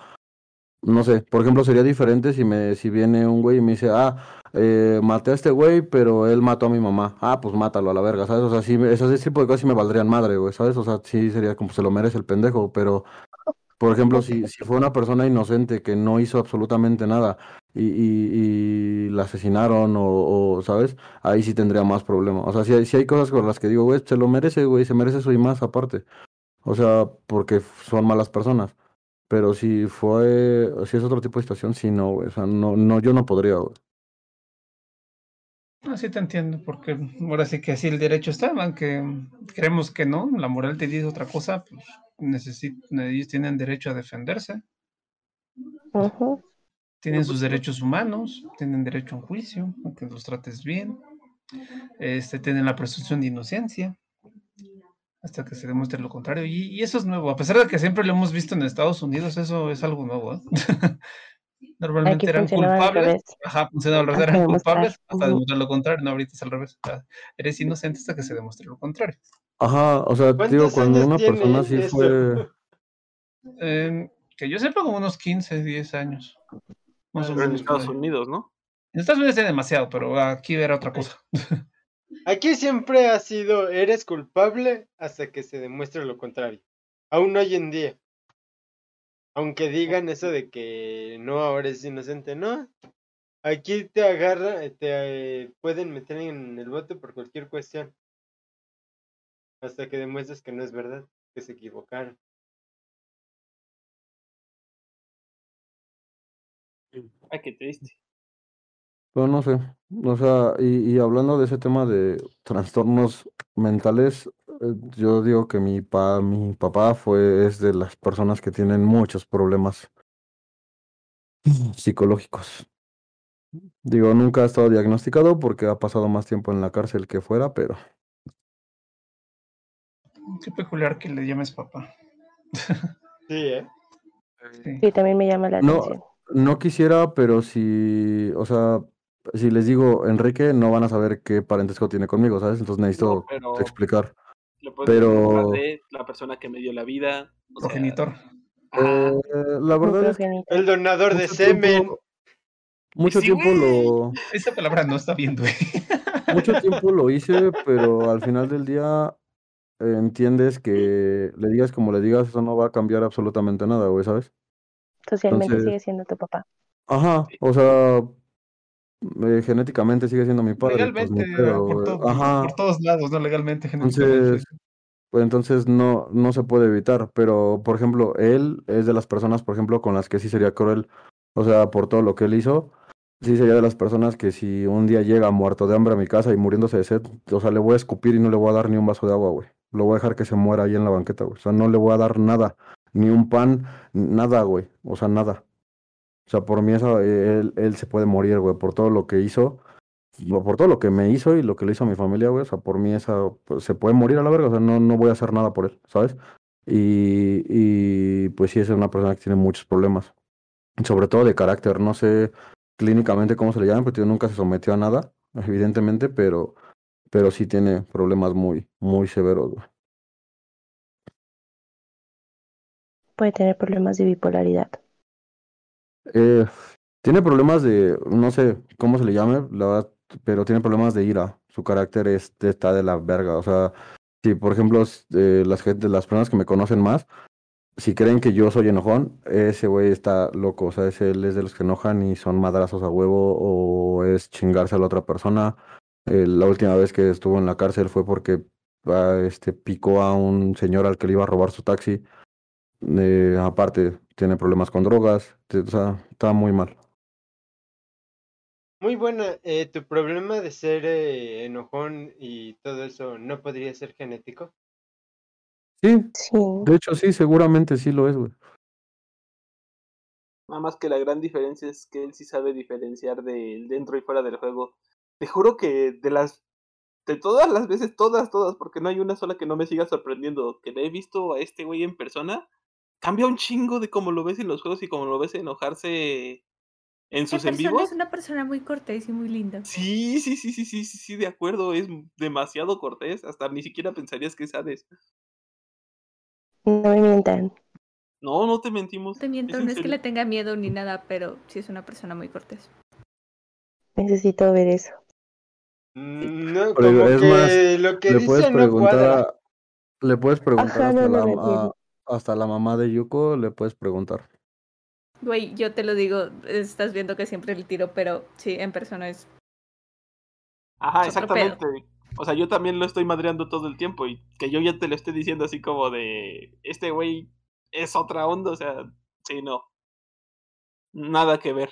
no sé, por ejemplo, sería diferente si me, si viene un güey y me dice, ah, eh, maté a este güey, pero él mató a mi mamá. Ah, pues mátalo a la verga, ¿sabes? O sea, sí, me- ese tipo de cosas sí me valdrían madre, güey, ¿sabes? O sea, sí sería como se lo merece el pendejo, pero, por ejemplo, si, si fue una persona inocente que no hizo absolutamente nada y, y, y la asesinaron o, o, ¿sabes? Ahí sí tendría más problema. O sea, sí hay, sí hay cosas con las que digo, güey, se lo merece, güey, se merece eso y más aparte. O sea, porque son malas personas. Pero si fue, si es otro tipo de situación, sí, no, güey. O sea, no, no, yo no podría, güey. Así te entiendo, porque ahora sí que así el derecho está, aunque creemos que no, la moral te dice otra cosa, pues necesi- ellos tienen derecho a defenderse, Ujú. Tienen sus derechos humanos, tienen derecho a un juicio, a que los trates bien, este, tienen la presunción de inocencia. hasta que se demuestre lo contrario. Y, eso es nuevo, a pesar de que siempre lo hemos visto en Estados Unidos, eso es algo nuevo. ¿eh? Normalmente eran culpables, ajá, funcionaba al eran culpables hasta demostrar lo contrario, no, ahorita es al revés, eres inocente hasta que se demuestre lo contrario. Ajá, o sea, digo, cuando una persona sí fue... que yo sepa como unos 15, 10 años. Más o menos. En Estados Unidos, ¿no? En Estados Unidos es demasiado, pero aquí era otra cosa. Aquí siempre ha sido, eres culpable hasta que se demuestre lo contrario. Aún hoy en día. Aunque digan eso de que no, ahora es inocente, no. Aquí te agarra, te eh, pueden meter en el bote por cualquier cuestión. Hasta que demuestres que no es verdad, que se equivocaron. Ay, qué triste. Pero no sé, o sea, y, y hablando de ese tema de trastornos mentales, eh, yo digo que mi, pa, mi papá fue, es de las personas que tienen muchos problemas psicológicos. Digo, nunca ha estado diagnosticado porque ha pasado más tiempo en la cárcel que fuera, pero... Qué peculiar que le llames papá. sí, ¿eh? Sí, también me llama la atención. No quisiera, pero si, o sea, si les digo Enrique, no van a saber qué parentesco tiene conmigo, ¿sabes? Entonces necesito explicar. pero la persona que me dio la vida. Progenitor. Eh, la verdad es el donador de semen. mucho tiempo lo. Esa palabra no está viendo. mucho tiempo lo hice, pero al final del día entiendes que le digas como le digas, eso no va a cambiar absolutamente nada, güey, ¿sabes? Socialmente sigue siendo tu papá. Ajá, o sea, eh, genéticamente sigue siendo mi padre. Pues, legalmente, por, todos lados, no legalmente, Entonces, pues entonces no, no se puede evitar. Pero, por ejemplo, él es de las personas, por ejemplo, con las que sí sería cruel. O sea, por todo lo que él hizo, sí sería de las personas que si un día llega muerto de hambre a mi casa y muriéndose de sed, o sea, le voy a escupir y no le voy a dar ni un vaso de agua, güey. Lo voy a dejar que se muera ahí en la banqueta, güey. O sea, no le voy a dar nada, ni un pan, nada, güey. O sea, nada. O sea, por mí eso, él, él se puede morir, güey, por todo lo que hizo, por todo lo que me hizo y lo que le hizo a mi familia, güey. O sea, por mí esa, pues, se puede morir a la verga, o sea, no, no voy a hacer nada por él, ¿sabes? Y, y pues sí, es una persona que tiene muchos problemas, sobre todo de carácter, no sé clínicamente cómo se le llama, porque nunca se sometió a nada, evidentemente, pero, pero sí tiene problemas muy, muy severos, güey. Puede tener problemas de bipolaridad. Eh, tiene problemas de, no sé cómo se le llame, la verdad, pero tiene problemas de ira. Su carácter está de la verga. O sea, si por ejemplo eh, las personas que me conocen más, si creen que yo soy enojón, ese güey está loco. O sea, ese, él es de los que enojan y son madrazos a huevo o es chingarse a la otra persona. Eh, la última vez que estuvo en la cárcel fue porque ah, este, picó a un señor al que le iba a robar su taxi. Eh, aparte, tiene problemas con drogas, o sea, está muy mal. Muy buena. Eh, ¿Tu problema de ser eh, enojón y todo eso no podría ser genético? Sí, de hecho sí, seguramente sí lo es, güey. Nada más que la gran diferencia es que él sí sabe diferenciar del dentro y fuera del juego. Te juro que de las de todas las veces, todas, todas, porque no hay una sola que no me siga sorprendiendo, que le he visto a este güey en persona, cambia un chingo de cómo lo ves en los juegos y cómo lo ves enojarse en sus en vivos. Es una persona muy cortés y muy linda. Sí, sí, sí, sí, sí, sí, sí, de acuerdo, es demasiado cortés, hasta ni siquiera pensarías que sabes. No me mientan. No, no te mentimos. No te miento, no es que le tenga miedo ni nada, pero sí es una persona muy cortés. Necesito ver eso. Mm, no, como es que más, lo que le dice puedes no preguntar cuadra. a- le puedes preguntar Ajá, no, hasta, no a-. hasta la mamá de Yuko, le puedes preguntar. Güey, yo te lo digo, estás viendo que siempre le tiro, pero sí, en persona es. Ajá, Es exactamente. O sea, yo también lo estoy madreando todo el tiempo y que yo ya te lo estoy diciendo así como de, este güey es otra onda, o sea, sí, no. Nada que ver.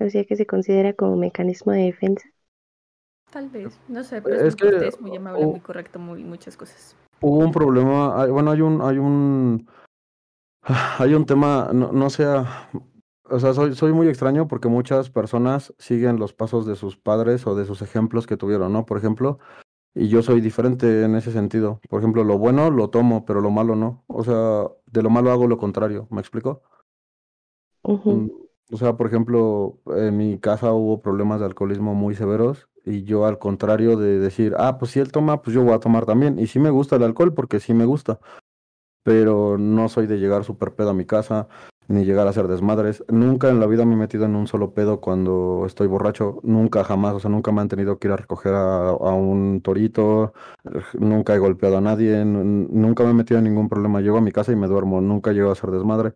O sea que se considera como mecanismo de defensa. Tal vez, no sé, pero es, Es muy que, cortés, muy amable, o- muy correcto, muy muchas cosas. Hubo un problema, hay- bueno, hay un, hay un, hay un tema, no, no sea, o sea, soy, soy muy extraño porque muchas personas siguen los pasos de sus padres o de sus ejemplos que tuvieron, ¿no? Por ejemplo, Y yo soy diferente en ese sentido. Por ejemplo, lo bueno lo tomo, pero lo malo no. O sea, de lo malo hago lo contrario. ¿Me explico? Mm, O sea, por ejemplo, en mi casa hubo problemas de alcoholismo muy severos y yo al contrario de decir, ah, pues si él toma, pues yo voy a tomar también. Y sí me gusta el alcohol porque sí me gusta, pero no soy de llegar súper pedo a mi casa ni llegar a hacer desmadres. Nunca en la vida me he metido en un solo pedo cuando estoy borracho, nunca jamás, o sea, nunca me han tenido que ir a recoger a, a un torito, nunca he golpeado a nadie, nunca me he metido en ningún problema. Llego a mi casa y me duermo, nunca llego a hacer desmadre.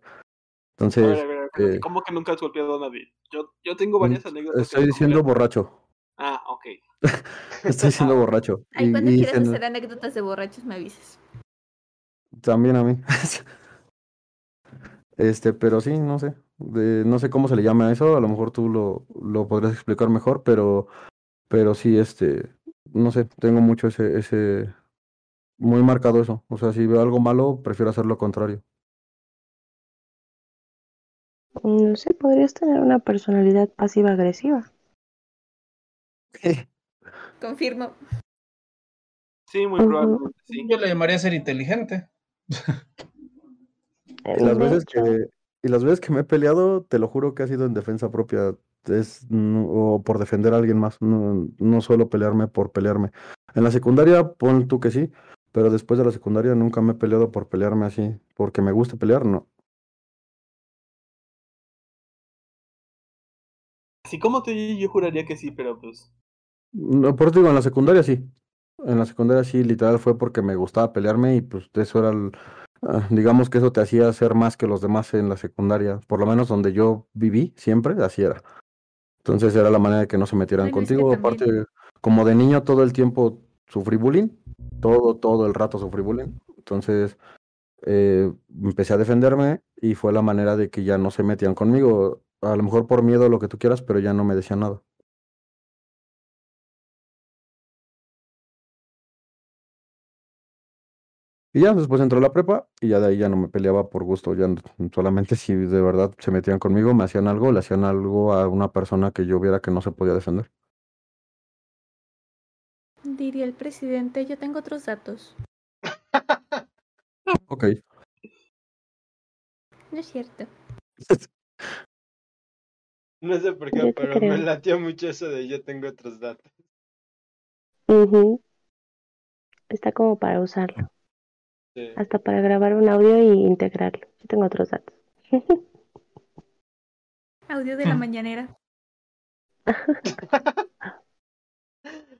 Entonces, a ver, a ver, espérate, eh, ¿cómo que nunca has golpeado a nadie? Yo, yo tengo varias anécdotas. Estoy diciendo borracho. Ah, ok. Estoy diciendo borracho. Ay, Y- cuando y quieras hacer anécdotas de borrachos me avises. También a mí. Este, pero sí, no sé. De- no sé cómo se le llama a eso. A lo mejor tú lo, lo podrías explicar mejor, pero, pero sí, este, no sé, tengo mucho ese, ese, muy marcado eso. O sea, si veo algo malo, prefiero hacer lo contrario. No sé, podrías tener una personalidad pasiva-agresiva. Confirmo. Sí, muy probablemente sí. Yo le llamaría ser inteligente. Y las veces que, y las veces que me he peleado, te lo juro que ha sido en defensa propia. Es, no- o por defender a alguien más. No, no suelo pelearme por pelearme. En la secundaria, pon tú que sí, pero después de la secundaria nunca me he peleado por pelearme así. Porque me gusta pelear, no. Así como te yo juraría que sí, pero pues. No, por eso digo, en la secundaria sí. En la secundaria sí, literal fue porque me gustaba pelearme y pues eso era el, ah, digamos que eso te hacía ser más que los demás en la secundaria. Por lo menos donde yo viví, siempre, así era. Entonces era la manera de que no se metieran Bueno, es que contigo. también- Aparte, como de niño todo el tiempo sufrí bullying, todo, todo el rato sufrí bullying. Entonces eh, empecé a defenderme y fue la manera de que ya no se metían conmigo. A lo mejor por miedo, lo que tú quieras, pero ya no me decían nada. Y ya después entró la prepa y ya de ahí ya no me peleaba por gusto, ya solamente si de verdad se metían conmigo, me hacían algo, le hacían algo a una persona que yo viera que no se podía defender. Diría el presidente, yo tengo otros datos. Ok. No es cierto. No sé por qué, pero me latió mucho eso de yo tengo otros datos. ujú, Está como para usarlo. Sí. Hasta para grabar un audio y integrarlo. Yo tengo otros datos. Audio de la Mm. mañanera.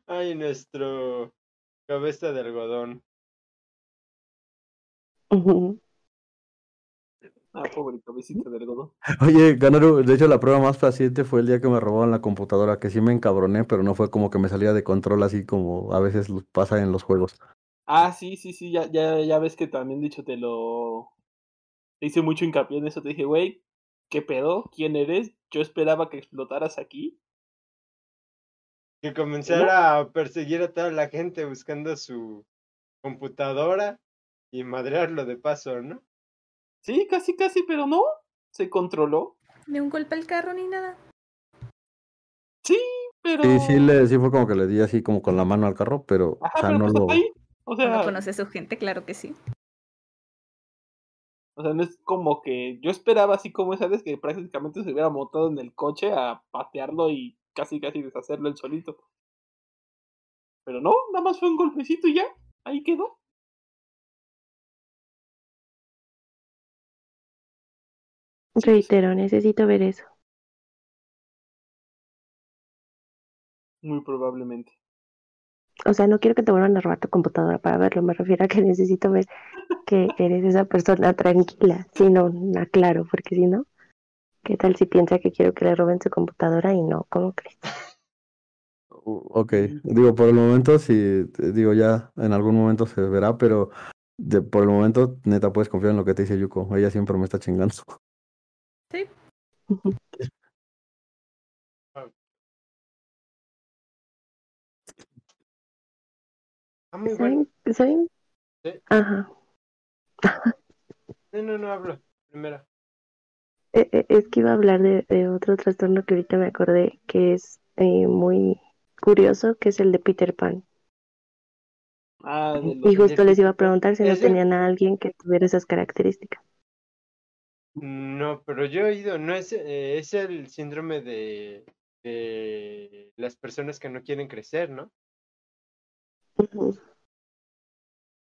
Ay, nuestro cabeza de algodón. Ah, pobre cabecita de algodón. Oye, Ganaru, de hecho la prueba más paciente fue el día que me robaron la computadora, que sí me encabroné, pero no fue como que me salía de control así como a veces pasa en los juegos. Ah, sí, sí, sí, ya, ya, ya ves que también dicho te lo. Te hice mucho hincapié en eso. Te dije, güey, ¿qué pedo? ¿Quién eres? Yo esperaba que explotaras aquí. Que comenzara a perseguir a toda la gente buscando su computadora y madrearlo de paso, ¿no? Sí, casi, casi, pero no. Se controló. Ni un golpe al carro ni nada. Sí, pero. Sí, sí, le, sí fue como que le di así como con la mano al carro, pero Ajá, o sea, pero no pues lo... hasta ahí. O Uno sea, conoce a su gente, claro que sí. o sea, no es como que. Yo esperaba así como esa vez que prácticamente se hubiera montado en el coche a patearlo y casi, casi deshacerlo él solito. Pero no, nada más fue un golpecito y ya. Ahí quedó. Reitero, necesito ver eso. Muy probablemente. O sea, no quiero que te vuelvan a robar tu computadora para verlo. Me refiero a que necesito ver que eres esa persona tranquila. Si no, aclaro, porque si no, ¿qué tal si piensa que quiero que le roben su computadora y no? ¿Cómo crees? U- Ok, digo, por el momento sí, digo, ya en algún momento se verá, pero de, por el momento, neta, puedes confiar en lo que te dice Yuko. Ella siempre me está chingando. Sí. Ah, muy bueno. Ajá. No, no, no hablo. Primero. Eh, eh, Es que iba a hablar de, de otro trastorno que ahorita me acordé que es eh, muy curioso, que es el de Peter Pan. Ah, Y justo les iba a preguntar si no el- tenían a alguien que tuviera esas características. No, pero yo he oído, no es, eh, es el síndrome de, de las personas que no quieren crecer, ¿no?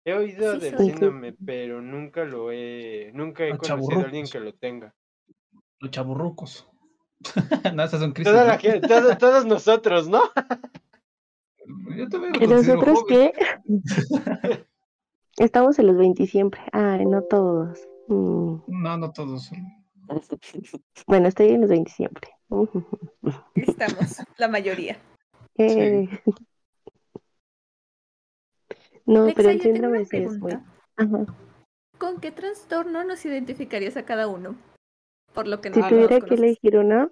He oído Sí, del soy. síndrome, pero nunca lo he, nunca he Los conocido a alguien que lo tenga. Los chaburrucos. no, esas son crisis. Toda ¿no? la gente, todo- todos nosotros, ¿no? Yo también me ¿Y considero nosotros joven. qué? Estamos en los 20 siempre. Ay, no todos. Mm, No, no todos. Bueno, estoy en los 20 siempre. Ujú. Estamos, la mayoría. Eh. No, Alexa, pero el síndrome una sí es muy... pregunta. Ajá. ¿Con qué trastorno nos identificarías a cada uno? Por lo que Si no tuviera nos que conoces. elegir uno,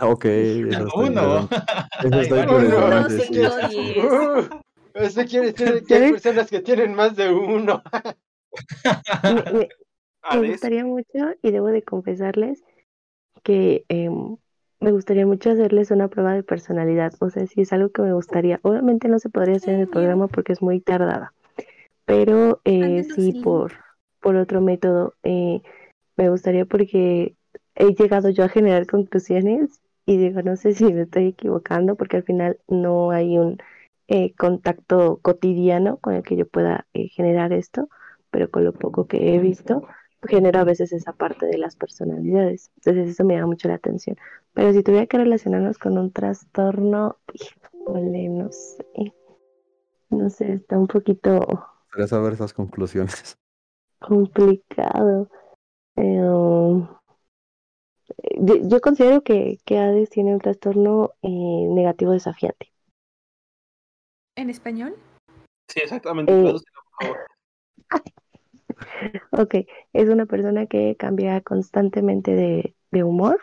Ah, ok, eso está Uno. Eso. Uh, quiere decir que hay personas que tienen más de uno. me, me- me gustaría mucho, y debo de confesarles, que em, me gustaría mucho hacerles una prueba de personalidad. O sea, si es algo que me gustaría. Obviamente no se podría hacer en el programa porque es muy tardada. Pero eh, sí el por, por otro método. eh, me gustaría porque he llegado yo a generar conclusiones y digo, no sé si me estoy equivocando porque al final no hay un eh, contacto cotidiano con el que yo pueda eh, generar esto, pero con lo poco que he visto, genero a veces esa parte de las personalidades. Entonces eso me llama mucho la atención. Pero si tuviera que relacionarnos con un trastorno, híjole, no sé. No sé, está un poquito Quería saber esas conclusiones. complicado. Eh, yo, yo considero que, que Hades tiene un trastorno eh, negativo desafiante. ¿En español? Sí, exactamente. Eh, por favor. Ok, es una persona que cambia constantemente de, humor,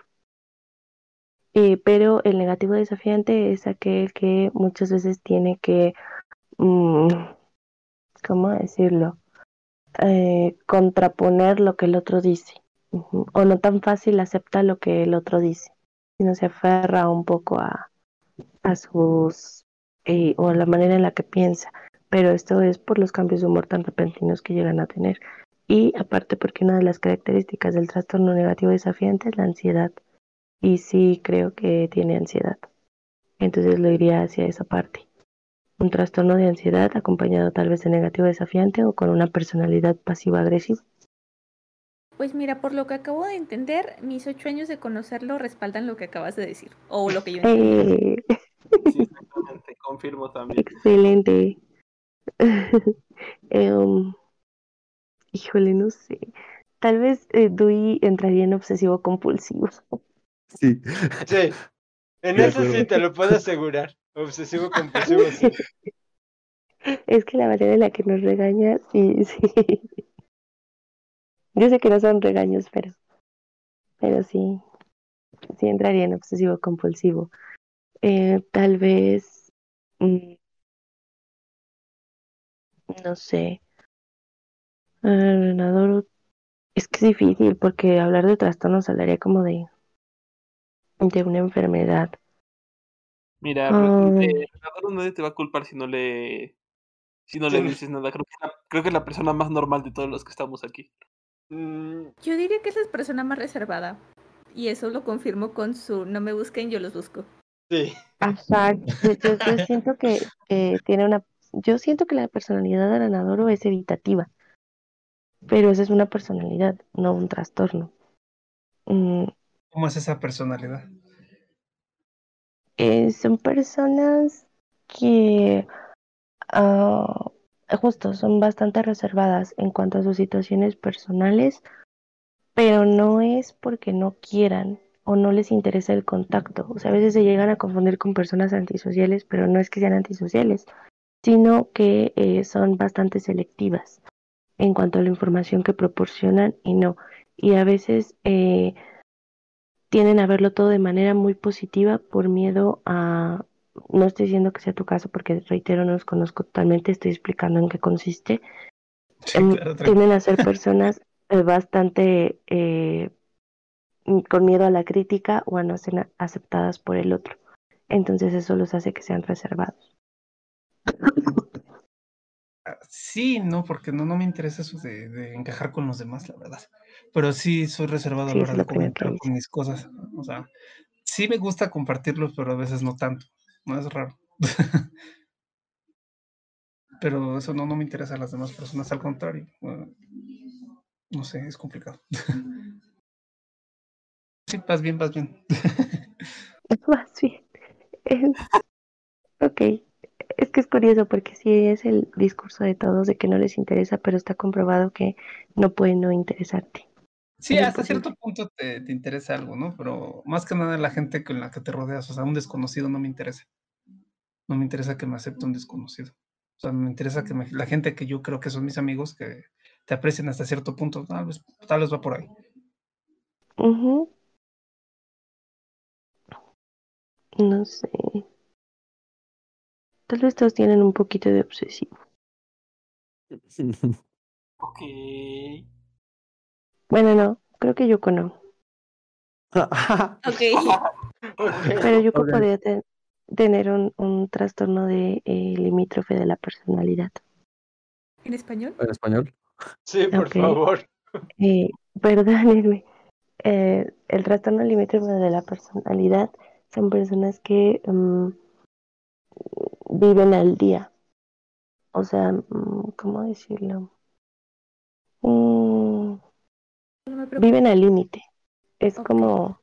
eh, pero el negativo desafiante es aquel que muchas veces tiene que, mm, ¿cómo decirlo? Eh, contraponer lo que el otro dice, o no tan fácil acepta lo que el otro dice, sino se aferra un poco a, a sus, eh, o a la manera en la que piensa, pero esto es por los cambios de humor tan repentinos que llegan a tener. Y aparte porque una de las características del trastorno negativo desafiante es la ansiedad. Y sí creo que tiene ansiedad. Entonces lo iría hacia esa parte. Un trastorno de ansiedad acompañado tal vez de negativo desafiante o con una personalidad pasiva-agresiva. Pues mira, por lo que acabo de entender, mis ocho años de conocerlo respaldan lo que acabas de decir. O lo que yo entendí. Eh, Sí, exactamente. Confirmo también. excelente. Em, híjole, no sé. Tal vez eh, Dewey entraría en obsesivo compulsivo. Sí. Sí, en eso sí te lo puedo asegurar. Obsesivo compulsivo, sí. Es que la manera en la que nos regaña, sí, sí. Yo sé que no son regaños, pero, pero sí, sí entraría en obsesivo compulsivo. Eh, tal vez, mm, no sé, Renador, es que es difícil porque hablar de trastornos hablaría como de, de una enfermedad. Mira, eh, Renador nadie te va a culpar si no le si no le Sí. dices nada. Creo que, es la- creo que es la persona más normal de todos los que estamos aquí. Mm, Yo diría que es la persona más reservada. Y eso lo confirmo con su no me busquen, yo los busco. sí, Ajá, yo, yo- yo siento que eh, tiene una, yo siento que la personalidad de Renadoro es evitativa, pero esa es una personalidad, no un trastorno. Mm, ¿Cómo es esa personalidad? eh, son personas que ah, justo son bastante reservadas en cuanto a sus situaciones personales, pero no es porque no quieran o no les interesa el contacto. O sea, a veces se llegan a confundir con personas antisociales, pero no es que sean antisociales, sino que eh, son bastante selectivas en cuanto a la información que proporcionan y no. Y a veces eh, tienden a verlo todo de manera muy positiva por miedo a, no estoy diciendo que sea tu caso porque reitero, no los conozco totalmente, estoy explicando en qué consiste. Sí, claro, tranquilo. tienden a ser personas eh, bastante eh, mm, con miedo a la crítica o a no ser aceptadas por el otro. Entonces eso los hace que sean reservados. Ah, Sí, no, porque no, no me interesa eso de, de encajar con los demás, la verdad. Pero sí soy reservado a Sí, la eso hora de comentar con mis cosas. O sea, sí me gusta compartirlos, pero a veces no tanto. No es raro. pero eso no, no me interesa a las demás personas, al contrario. bueno, no sé, es complicado. sí, vas bien, vas bien. Más bien. Ok. Es que es curioso porque sí es el discurso de todos de que no les interesa, pero está comprobado que no puede no interesarte. Sí, hasta cierto punto te, te interesa algo, ¿no? Pero más que nada la gente con la que te rodeas, o sea, un desconocido no me interesa. No me interesa que me acepte un desconocido. O sea, me interesa que me- la gente que yo creo que son mis amigos, que te aprecien hasta cierto punto. Tal vez, tal vez va por ahí. No sé. Tal vez todos tienen un poquito de obsesivo. Ok. Bueno, no, creo que Yuko no. Ok. Pero Yuko podría te- tener un, un trastorno de eh, limítrofe de la personalidad. ¿En español? ¿En español? Sí, por Ok. favor. Eh, perdónenme. Eh, el trastorno limítrofe de la personalidad son personas que mm, viven al día. O sea, mm, ¿cómo decirlo? Mm, No viven al límite. Es como,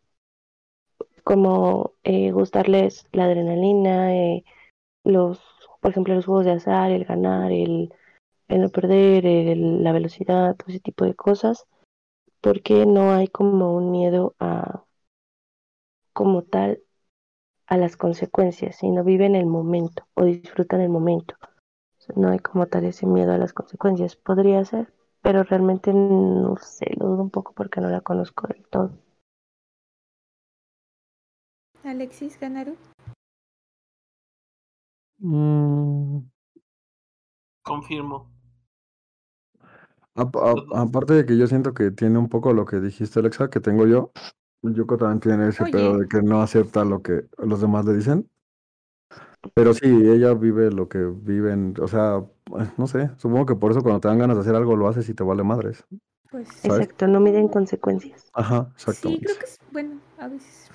como eh, gustarles la adrenalina, eh, los, por ejemplo, los juegos de azar, el ganar, el, el no perder, el- la velocidad, todo ese tipo de cosas, porque no hay como un miedo a, como tal, a las consecuencias, sino viven el momento o disfrutan el momento. O sea, no hay como tal ese miedo a las consecuencias. Podría ser, pero realmente no sé, lo dudo un poco porque no la conozco del todo. Alexis Ganaru. Mm, Confirmo. ap- ap- aparte de que yo siento que tiene un poco lo que dijiste, Alexa, que tengo yo. Yuko también tiene ese Oye. pedo de que no acepta lo que los demás le dicen. Pero sí, ella vive lo que viven, o sea, no sé, supongo que por eso cuando te dan ganas de hacer algo lo haces y te vale madres. Pues ¿Sabes? Exacto, no miden consecuencias. Ajá, sí, exactamente. creo que es bueno, a veces.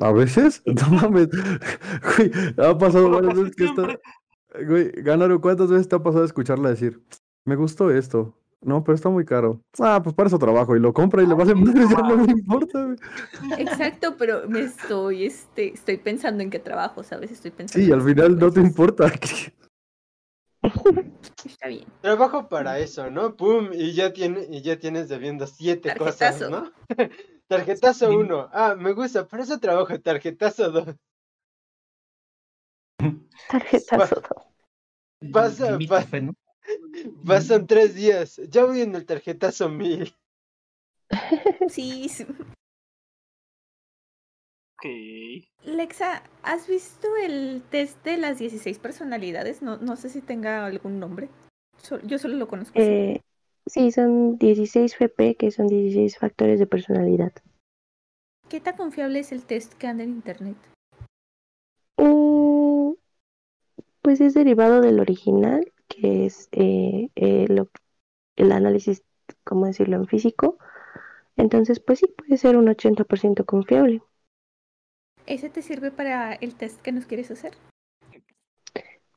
¿A veces? No mames. Güey, ha pasado varias veces que está. Güey, Ganaru, ¿cuántas veces te ha pasado escucharla decir, me gustó esto? No, pero está muy caro. Ah, pues para eso trabajo. Y lo compra y le vale sí, madres, ya no mames. importa, güey. Exacto, pero me estoy, este, estoy pensando en qué trabajo, ¿sabes? Estoy pensando. Sí, al final no te cosas. importa. Está bien. Trabajo para eso, ¿no? Pum, y ya tiene, y ya tienes debiendo siete cosas, Tarjetazo. ¿no? Tarjetazo Sí. uno. Ah, me gusta, por eso trabajo. Tarjetazo dos. Tarjetazo. Pasa, Limítrofe, ¿no? Pasan tres días. Ya voy en el tarjetazo mil. Sí, sí. Ok. Lexa, ¿has visto el test de las 16 personalidades? No, no sé si tenga algún nombre. Sol- yo solo lo conozco. Eh, sí, son 16 FP, que son 16 factores de personalidad. ¿Qué tan confiable es el test que anda en internet? Mm, pues es derivado del original, que es eh, eh, lo- el análisis, ¿cómo decirlo?, en físico. Entonces, pues sí, puede ser un 80% confiable. ¿Ese te sirve para el test que nos quieres hacer?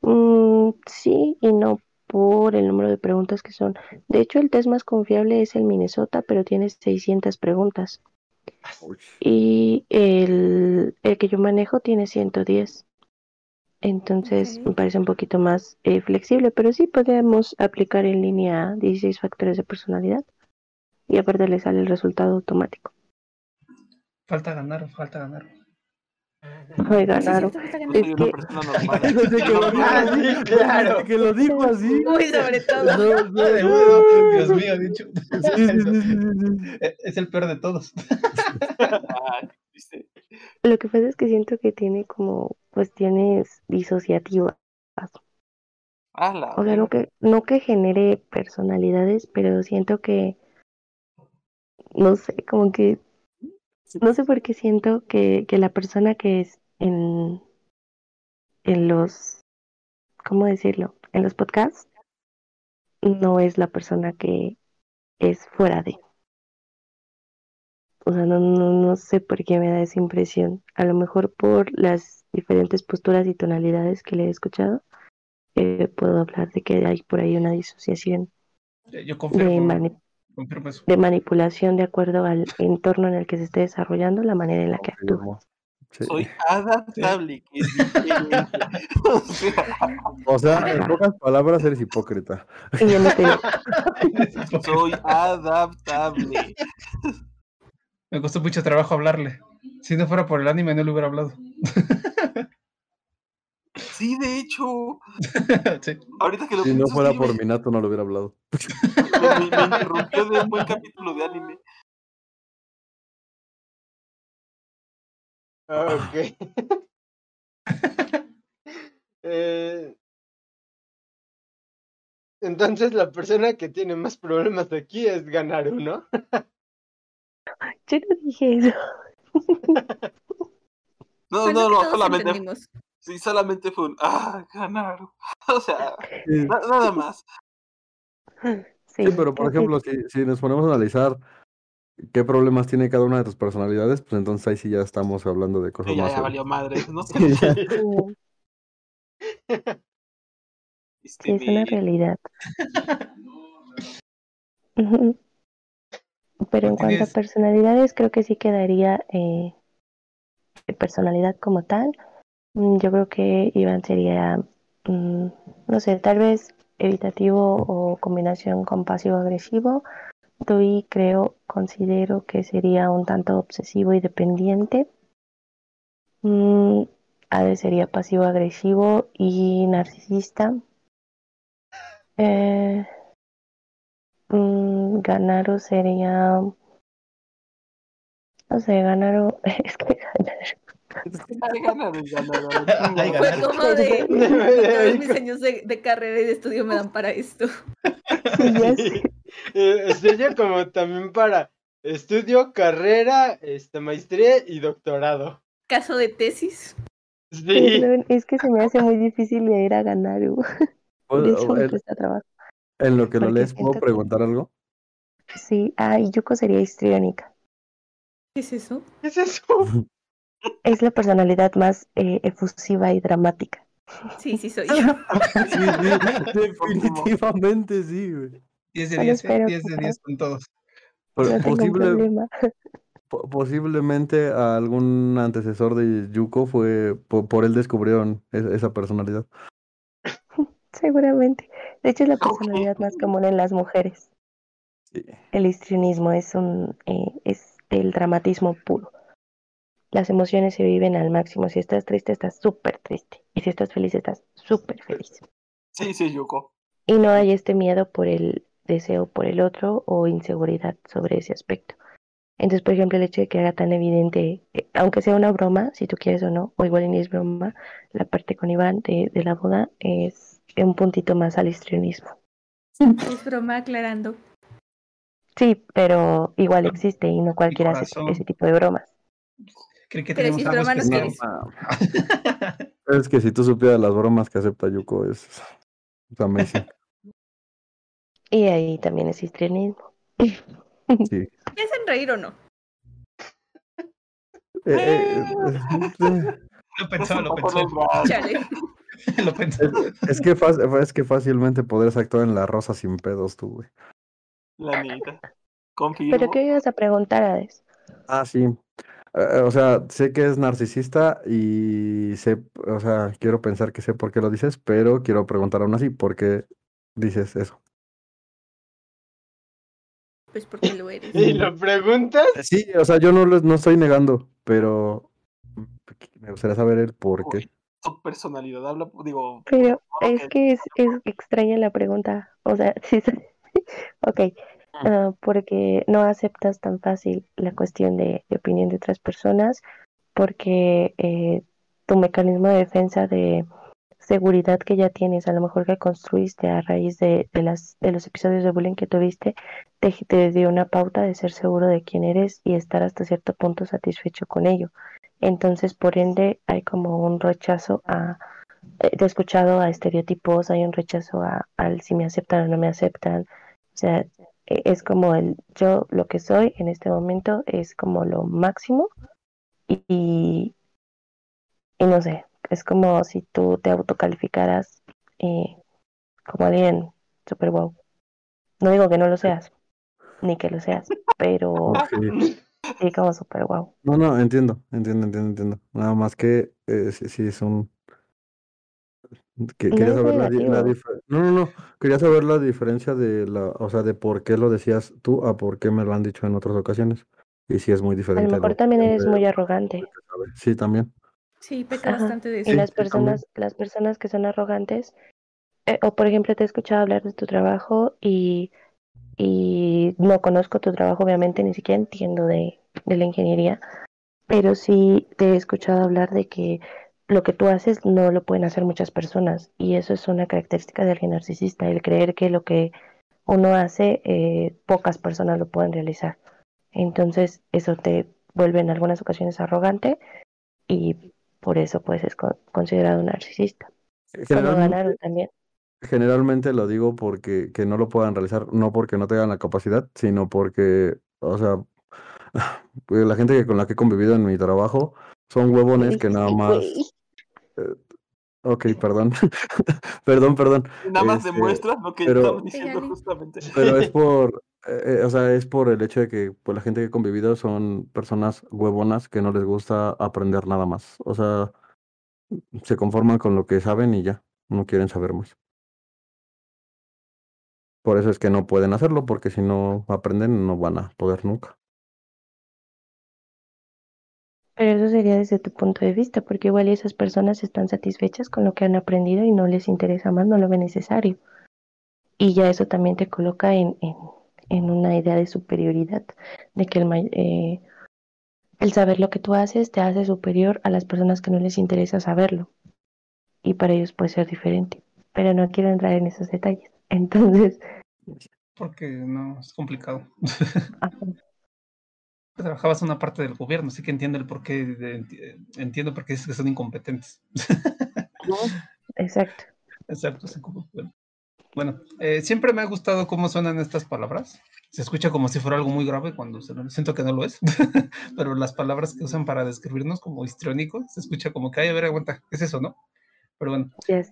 Mm, sí y no por el número de preguntas que son. De hecho, el test más confiable es el Minnesota, pero tiene 600 preguntas. Y el, el que yo manejo tiene 110. Entonces me parece un poquito más eh, flexible, pero sí podemos aplicar en línea 16 factores de personalidad y aparte le sale el resultado automático. Falta ganar, falta ganar. Ay, Sí, ganaron. ganar. Es que- persona normal. Desde que lo dijo Ah, así, sí, claro. desde que lo dijo así. Muy sobre todo. No, no, no. Dios mío, dicho. Sí, sí, sí, sí, sí. Es el peor de todos. Ah. Lo que pasa es que siento que tiene como cuestiones disociativas. O sea, no que, no que genere personalidades, pero siento que, no sé, como que, no sé por qué siento que, que la persona que es en, en los, ¿cómo decirlo? en los podcasts no es la persona que es fuera de. O sea, no, no, no sé por qué me da esa impresión. A lo mejor por las diferentes posturas y tonalidades que le he escuchado, eh, puedo hablar de que hay por ahí una disociación Yo de, confirmo, mani- confirmo eso. de manipulación de acuerdo al entorno en el que se esté desarrollando, la manera en la que actúa. Sí. Soy adaptable, que es diferente. O sea, O sea, en pocas palabras eres hipócrita. Y yo no te soy adaptable. Me costó mucho trabajo hablarle. Si no fuera por el anime, no le hubiera hablado. Sí, de hecho, Sí. ahorita que lo Si no fuera sí, por me, Minato no lo hubiera hablado. me- me- me interrumpió de un buen capítulo de anime. Ok. Eh, entonces la persona que tiene más problemas aquí es Ganaru, ¿no? Yo no dije eso. No, Bueno, no, no, solamente, entendimos. sí, solamente fue un, ah, ganaron. O sea, Sí, na- nada más. Sí, sí, pero por que ejemplo, si, si nos ponemos a analizar qué problemas tiene cada una de tus personalidades, pues entonces ahí sí ya estamos hablando de cosas ya, más ya valió madre, ¿no? Sí, ya. sí, Este, sí, es una realidad. Pero en cuanto a personalidades, creo que sí quedaría eh, personalidad como tal. Mm, Yo creo que Iván sería, mm, no sé, tal vez evitativo o combinación con pasivo-agresivo. Doi creo, considero que sería un tanto obsesivo y dependiente. Mm, Ade sería pasivo-agresivo y narcisista. Eh, Ganaro sería, no sé, Ganaro, es que Ganaro Ay, ganaron, ganaron. Ay, Fue como de todos mis años de, de carrera y de estudio me dan para esto. Sí. Eh, Estudio como también para estudio, carrera, este, maestría y doctorado. Caso de tesis. Sí. Es que se me hace muy difícil leer a Ganaru. Por Pues, eso me en, cuesta trabajo. en lo que lo lees, ¿puedo preguntar algo? Sí, ah, y Yuko sería histriónica. ¿Qué es eso? ¿Qué es eso? Es la personalidad más eh, efusiva y dramática. Sí, sí soy yo. Sí, sí, definitivamente sí, güey. 10 de Solo 10, ¿eh? espero 10 de que- 10 con todos. Pero No tengo un posible, problema. po- posiblemente algún antecesor de Yuko fue, po- por, él descubrieron es- esa personalidad. Seguramente. De hecho, es la personalidad más común en las mujeres. Sí. El histrionismo es un eh, es el dramatismo puro. Las emociones se viven al máximo. Si estás triste, estás súper triste. Y si estás feliz, estás súper feliz. Sí, sí, Yuko. Y no hay este miedo por el deseo por el otro o inseguridad sobre ese aspecto. Entonces, por ejemplo, el hecho de que haga tan evidente, eh, aunque sea una broma, si tú quieres o no, o igual ni es broma, la parte con Iván de, de la boda es un puntito más al histrionismo. Es broma aclarando. Sí, pero igual existe y no cualquiera hace ese tipo de bromas. Creo que Pero tenemos si es algo broma, no quieres. Es que si tú supieras las bromas que acepta Yuko, es, es amazing. Y ahí también es histrionismo. Sí. ¿Me hacen reír o no? Eh, eh, eh, Lo pensó, lo poco pensó. Lo pensó. es, que fácil- es que fácilmente podrías actuar en La Rosa sin pedos tú, güey. La neta. Confirmo. ¿Pero qué ibas a preguntar, Ades? Ah, sí. Eh, o sea, sé que es narcisista y sé, o sea, quiero pensar que sé por qué lo dices, pero quiero preguntar aún así, ¿por qué dices eso? Pues porque lo eres. ¿Y lo preguntas? Sí, o sea, yo no lo no estoy negando, pero me gustaría saber el por qué. Tu personalidad habla, digo, Pero es que- es, es extraña la pregunta. O sea, sí, sí. ok. Ah, porque no aceptas tan fácil la cuestión de, de opinión de otras personas, porque eh, tu mecanismo de defensa de seguridad que ya tienes, a lo mejor que construiste a raíz de, de las, de los episodios de bullying que tuviste, te, te dio una pauta de ser seguro de quién eres y estar hasta cierto punto satisfecho con ello. Entonces, por ende, hay como un rechazo a eh, te he escuchado a estereotipos, hay un rechazo a, al si me aceptan o no me aceptan. O sea, e- es como el yo lo que soy en este momento es como lo máximo y, y no sé, es como si tú te autocalificaras eh, como alguien super wow. No digo que no lo seas, ni que lo seas, pero Ok. sí como super wow. No, no, entiendo, entiendo, entiendo, entiendo. Nada más que eh, sí, sí es un... que- No quería saber la, No, no, no. Quería saber la diferencia de la, o sea, de por qué lo decías tú a por qué me lo han dicho en otras ocasiones. Y si es muy A lo diferente a mejor lo también que eres de- muy arrogante. Sí, también. Sí, peca Ajá. bastante de Y eso. Sí, las sí, también. personas, las personas que son arrogantes, eh, o por ejemplo te he escuchado hablar de tu trabajo y, y no conozco tu trabajo, obviamente ni siquiera entiendo de, de la ingeniería, pero sí te he escuchado hablar de que lo que tú haces no lo pueden hacer muchas personas y eso es una característica de alguien narcisista, el creer que lo que uno hace eh, pocas personas lo pueden realizar. Entonces eso te vuelve en algunas ocasiones arrogante y por eso pues es con- considerado un narcisista. Generalmente, ganaron también. generalmente lo digo porque que no lo puedan realizar, no porque no tengan la capacidad, sino porque, o sea, la gente que- con la que he convivido en mi trabajo son huevones que nada más. eh, ok, perdón. Perdón, perdón. Nada más Este, demuestras lo que pero- estamos diciendo justamente. Pero es por, eh, eh, o sea, es por el hecho de que pues, la gente que he convivido son personas huevonas que no les gusta aprender nada más. O sea, se conforman con lo que saben y ya, no quieren saber más. Por eso es que no pueden hacerlo, porque si no aprenden no van a poder nunca. Pero eso sería desde tu punto de vista, porque igual esas personas están satisfechas con lo que han aprendido y no les interesa más, no lo ven necesario. Y ya eso también te coloca en, en, en una idea de superioridad, de que el, eh, el saber lo que tú haces te hace superior a las personas que no les interesa saberlo. Y para ellos puede ser diferente. Pero no quiero entrar en esos detalles. Entonces, Porque no, es complicado. ajá, Trabajabas en una parte del gobierno, así que entiendo el porqué, de- enti- entiendo por qué dices que son incompetentes. exacto. Bueno. Eh, siempre me ha gustado cómo suenan estas palabras. Se escucha como si fuera algo muy grave cuando se lo- siento que no lo es, pero las palabras que usan para describirnos como histriónicos, se escucha como que, ay, a ver, aguanta, ¿qué es eso, no? Pero bueno,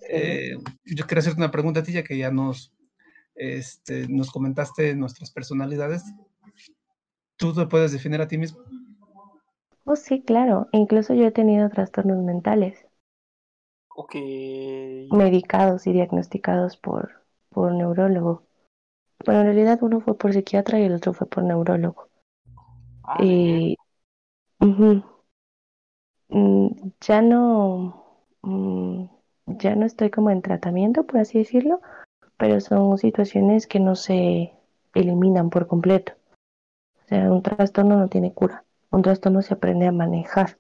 eh, yo quiero hacerte una pregunta a ti, ya que ya nos, este, nos comentaste nuestras personalidades. ¿Tú te puedes definir a ti mismo? Oh, sí, claro. Incluso yo he tenido trastornos mentales. Ok. medicados y diagnosticados por, por neurólogo. Bueno, en realidad uno fue por psiquiatra y el otro fue por neurólogo. Ah. Y mm, ya no, mm, ya no estoy como en tratamiento, por así decirlo, pero son situaciones que no se eliminan por completo. Sea, un trastorno no tiene cura. Un trastorno se aprende a manejar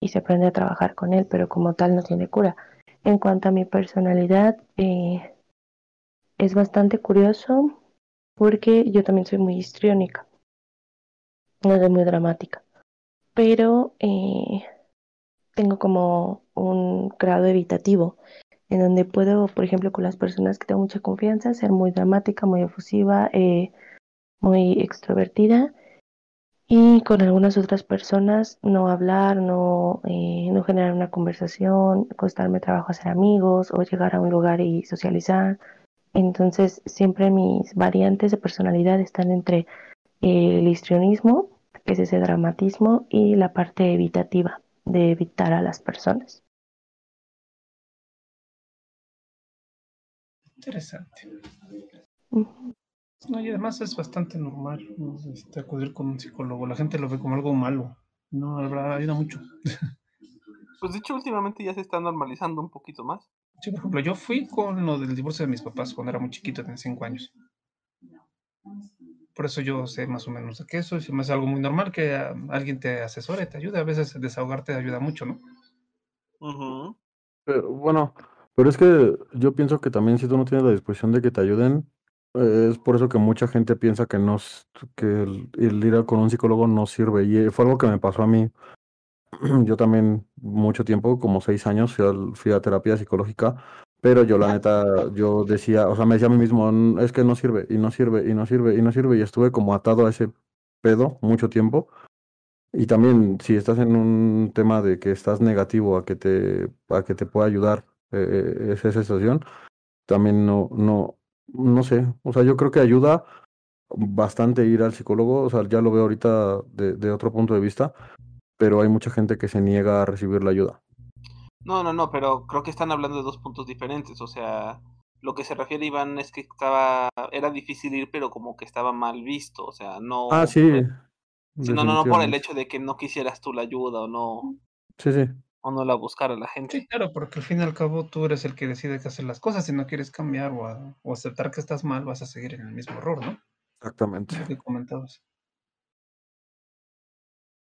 y se aprende a trabajar con él, pero como tal no tiene cura. En cuanto a mi personalidad, eh, es bastante curioso porque yo también soy muy histriónica, no soy muy dramática, pero eh, tengo como un grado evitativo en donde puedo, por ejemplo, con las personas que tengo mucha confianza, ser muy dramática, muy efusiva, eh, muy extrovertida y con algunas otras personas no hablar, no, eh, no generar una conversación, costarme trabajo hacer amigos o llegar a un lugar y socializar. Entonces, siempre mis variantes de personalidad están entre el histrionismo, que es ese dramatismo, y la parte evitativa de evitar a las personas. Interesante. No, y además es bastante normal ¿no? este, acudir con un psicólogo. La gente lo ve como algo malo. No, la verdad, ayuda mucho. Pues de hecho, últimamente ya se está normalizando un poquito más. Sí, por ejemplo, yo fui con lo del divorcio de mis papás cuando era muy chiquito, tenía cinco años. Por eso yo sé más o menos de qué eso, y se me hace algo muy normal que ah, alguien te asesore, te ayude. A veces desahogarte ayuda mucho, ¿no? Pero, bueno, pero es que yo pienso que también si tú no tienes la disposición de que te ayuden, eh, es por eso que mucha gente piensa que no, que el, el ir a con un psicólogo no sirve. Y eh, fue algo que me pasó a mí. yo también mucho tiempo, como seis años, fui, al- fui a terapia psicológica, pero yo la neta, yo decía, o sea, me decía a mí mismo, "N- es que no sirve, y no sirve, y no sirve, y no sirve, y estuve como atado a ese pedo mucho tiempo. Y también, si estás en un tema de que estás negativo a que te, a que te pueda ayudar eh, eh, esa situación, también no, no, no sé, o sea, yo creo que ayuda bastante ir al psicólogo, o sea, ya lo veo ahorita de, de otro punto de vista, pero hay mucha gente que se niega a recibir la ayuda. No, no, no, pero creo que están hablando de dos puntos diferentes. O sea, lo que se refiere Iván es que estaba, era difícil ir, pero como que estaba mal visto. O sea, no. Ah, sí, Sí, no, no, no por el hecho de que no quisieras tú la ayuda o no, Sí, sí, o no la buscara la Sí, gente. claro, porque al fin y al cabo tú eres el que decide que hacer las cosas. Si no quieres cambiar o, a- o aceptar que estás mal, vas a seguir en el mismo error, ¿no? exactamente. Lo que comentabas.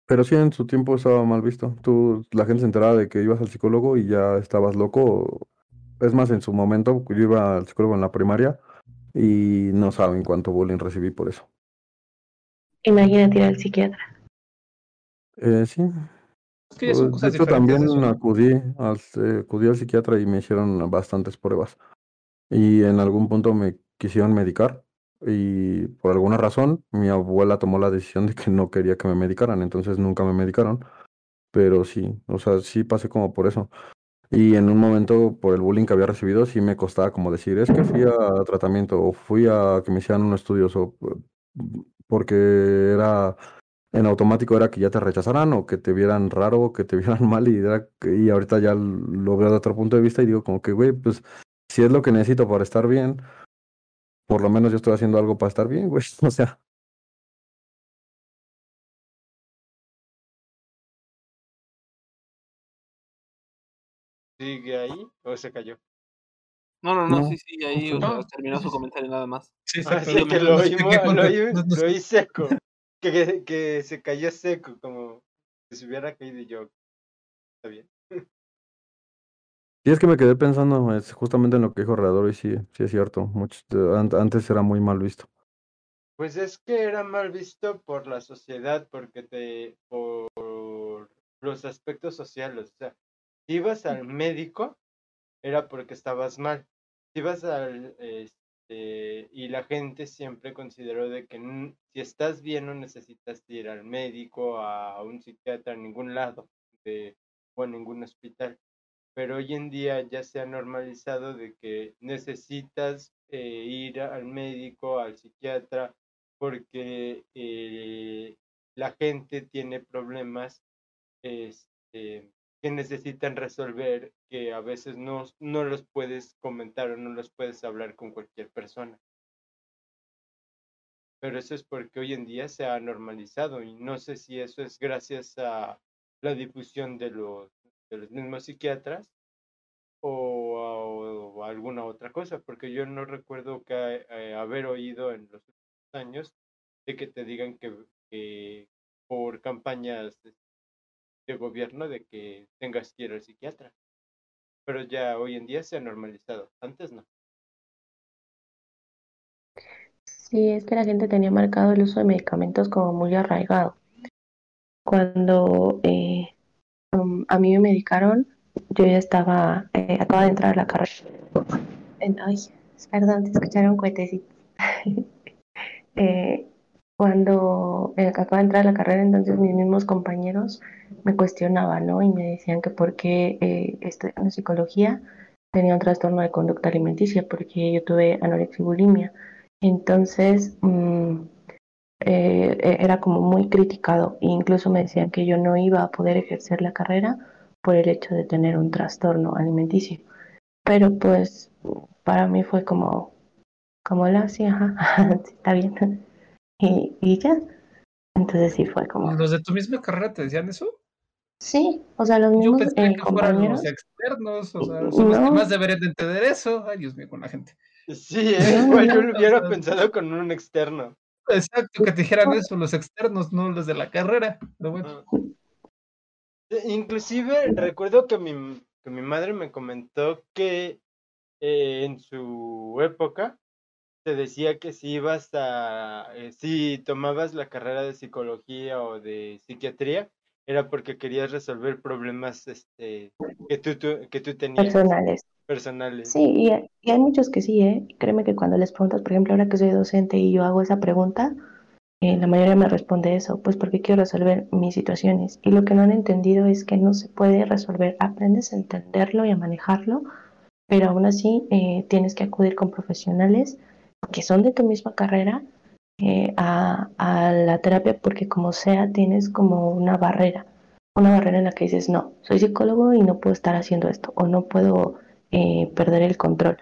Pero sí, en su tiempo estaba mal visto. Tú, la gente se enteraba de que ibas al psicólogo y ya estabas loco. Es más, en su momento, yo iba al psicólogo en la primaria y no saben cuánto bullying recibí por eso. Imagínate ir al psiquiatra. Eh, sí, Es que ya son de cosas hecho diferentes también acudí al, eh, acudí al psiquiatra y me hicieron bastantes pruebas. Y en algún punto me quisieron medicar y por alguna razón mi abuela tomó la decisión de que no quería que me medicaran, entonces nunca me medicaron. Pero sí, o sea, sí pasé como por eso. Y en un momento, por el bullying que había recibido, sí me costaba como decir, es que fui a tratamiento o fui a que me hicieran unos estudios o porque era en automático era que ya te rechazaran o que te vieran raro o que te vieran mal y, era, y ahorita ya lo veo de otro punto de vista y digo como que, güey, pues si es lo que necesito para estar bien, por lo menos yo estoy haciendo algo para estar bien, güey. O sea, ¿Sigue ahí o se cayó? No, no, no, No, sí, sí, ahí no, terminó su comentario nada más. Sí, Ah, sí, que lo oímos, lo contar, oí, no- no lo oí seco. Que, que, se cayó seco, como si se hubiera caído y yo. Está bien. y es que me quedé pensando es justamente en lo que dijo Redor y sí, sí es cierto, muchos, an- antes era muy mal visto. Pues es que era mal visto por la sociedad, porque te, por los aspectos sociales. O sea, si ibas al médico, era porque estabas mal. Si ibas al, este, y la gente siempre consideró de que n- si estás bien no necesitas ir al médico, a un psiquiatra, a ningún lado, de, o a ningún hospital. Pero hoy en día ya se ha normalizado de que necesitas eh, ir al médico, al psiquiatra, porque eh, la gente tiene problemas este, que necesitan resolver, que a veces no, no los puedes comentar o no los puedes hablar con cualquier persona. Pero eso es porque hoy en día se ha normalizado y no sé si eso es gracias a la difusión de los, de los mismos psiquiatras o, o alguna otra cosa, porque yo no recuerdo que eh, haber oído en los últimos años de que te digan que, que por campañas de, gobierno de que tengas que ir al psiquiatra. Pero ya hoy en día se ha normalizado, antes no. Sí, es que la gente tenía marcado el uso de medicamentos como muy arraigado. Cuando eh, um, a mí me medicaron, yo ya estaba, eh, de entrar a la carrera. Ay, perdón, te escucharon cohetecitos. Eh, cuando eh, acaba de entrar a la carrera, entonces mis mismos compañeros me cuestionaban, ¿no? Y me decían que por qué eh, estudiando psicología tenía un trastorno de conducta alimenticia, porque yo tuve anorexia y bulimia. Entonces, mm, eh, eh, era como muy criticado e incluso me decían que yo no iba a poder ejercer la carrera por el hecho de tener un trastorno alimenticio. Pero pues para mí fue como, como la, sí, ajá, sí, está bien. Y, y ya. Entonces sí fue como, ¿Los de tu misma carrera te decían eso? sí, o sea, los Yo mismos pensé eh, que fueran los externos, o sea, son los que más deberían de entender eso. Ay, Dios mío, con la gente. Sí, eh, No, igual no, yo lo hubiera pensado con un externo. Exacto, que te dijeran eso, los externos, no los de la carrera. Pero bueno, Ah. Inclusive recuerdo que mi, que mi madre me comentó que eh, en su época se decía que si ibas a, eh, si tomabas la carrera de psicología o de psiquiatría, era porque querías resolver problemas este, que, tú, tú- que tú tenías Personales. personales. Sí, y, hay- y hay muchos que sí, ¿eh? Créeme que cuando les preguntas, por ejemplo, ahora que soy docente y yo hago esa pregunta, eh, la mayoría me responde eso, pues porque quiero resolver mis situaciones. Y lo que no han entendido es que no se puede resolver. Aprendes a entenderlo y a manejarlo, pero aún así eh, tienes que acudir con profesionales que son de tu misma carrera eh, a, la terapia porque como sea tienes como una barrera, una barrera en la que dices, no, soy psicólogo y no puedo estar haciendo esto o no puedo eh, perder el control,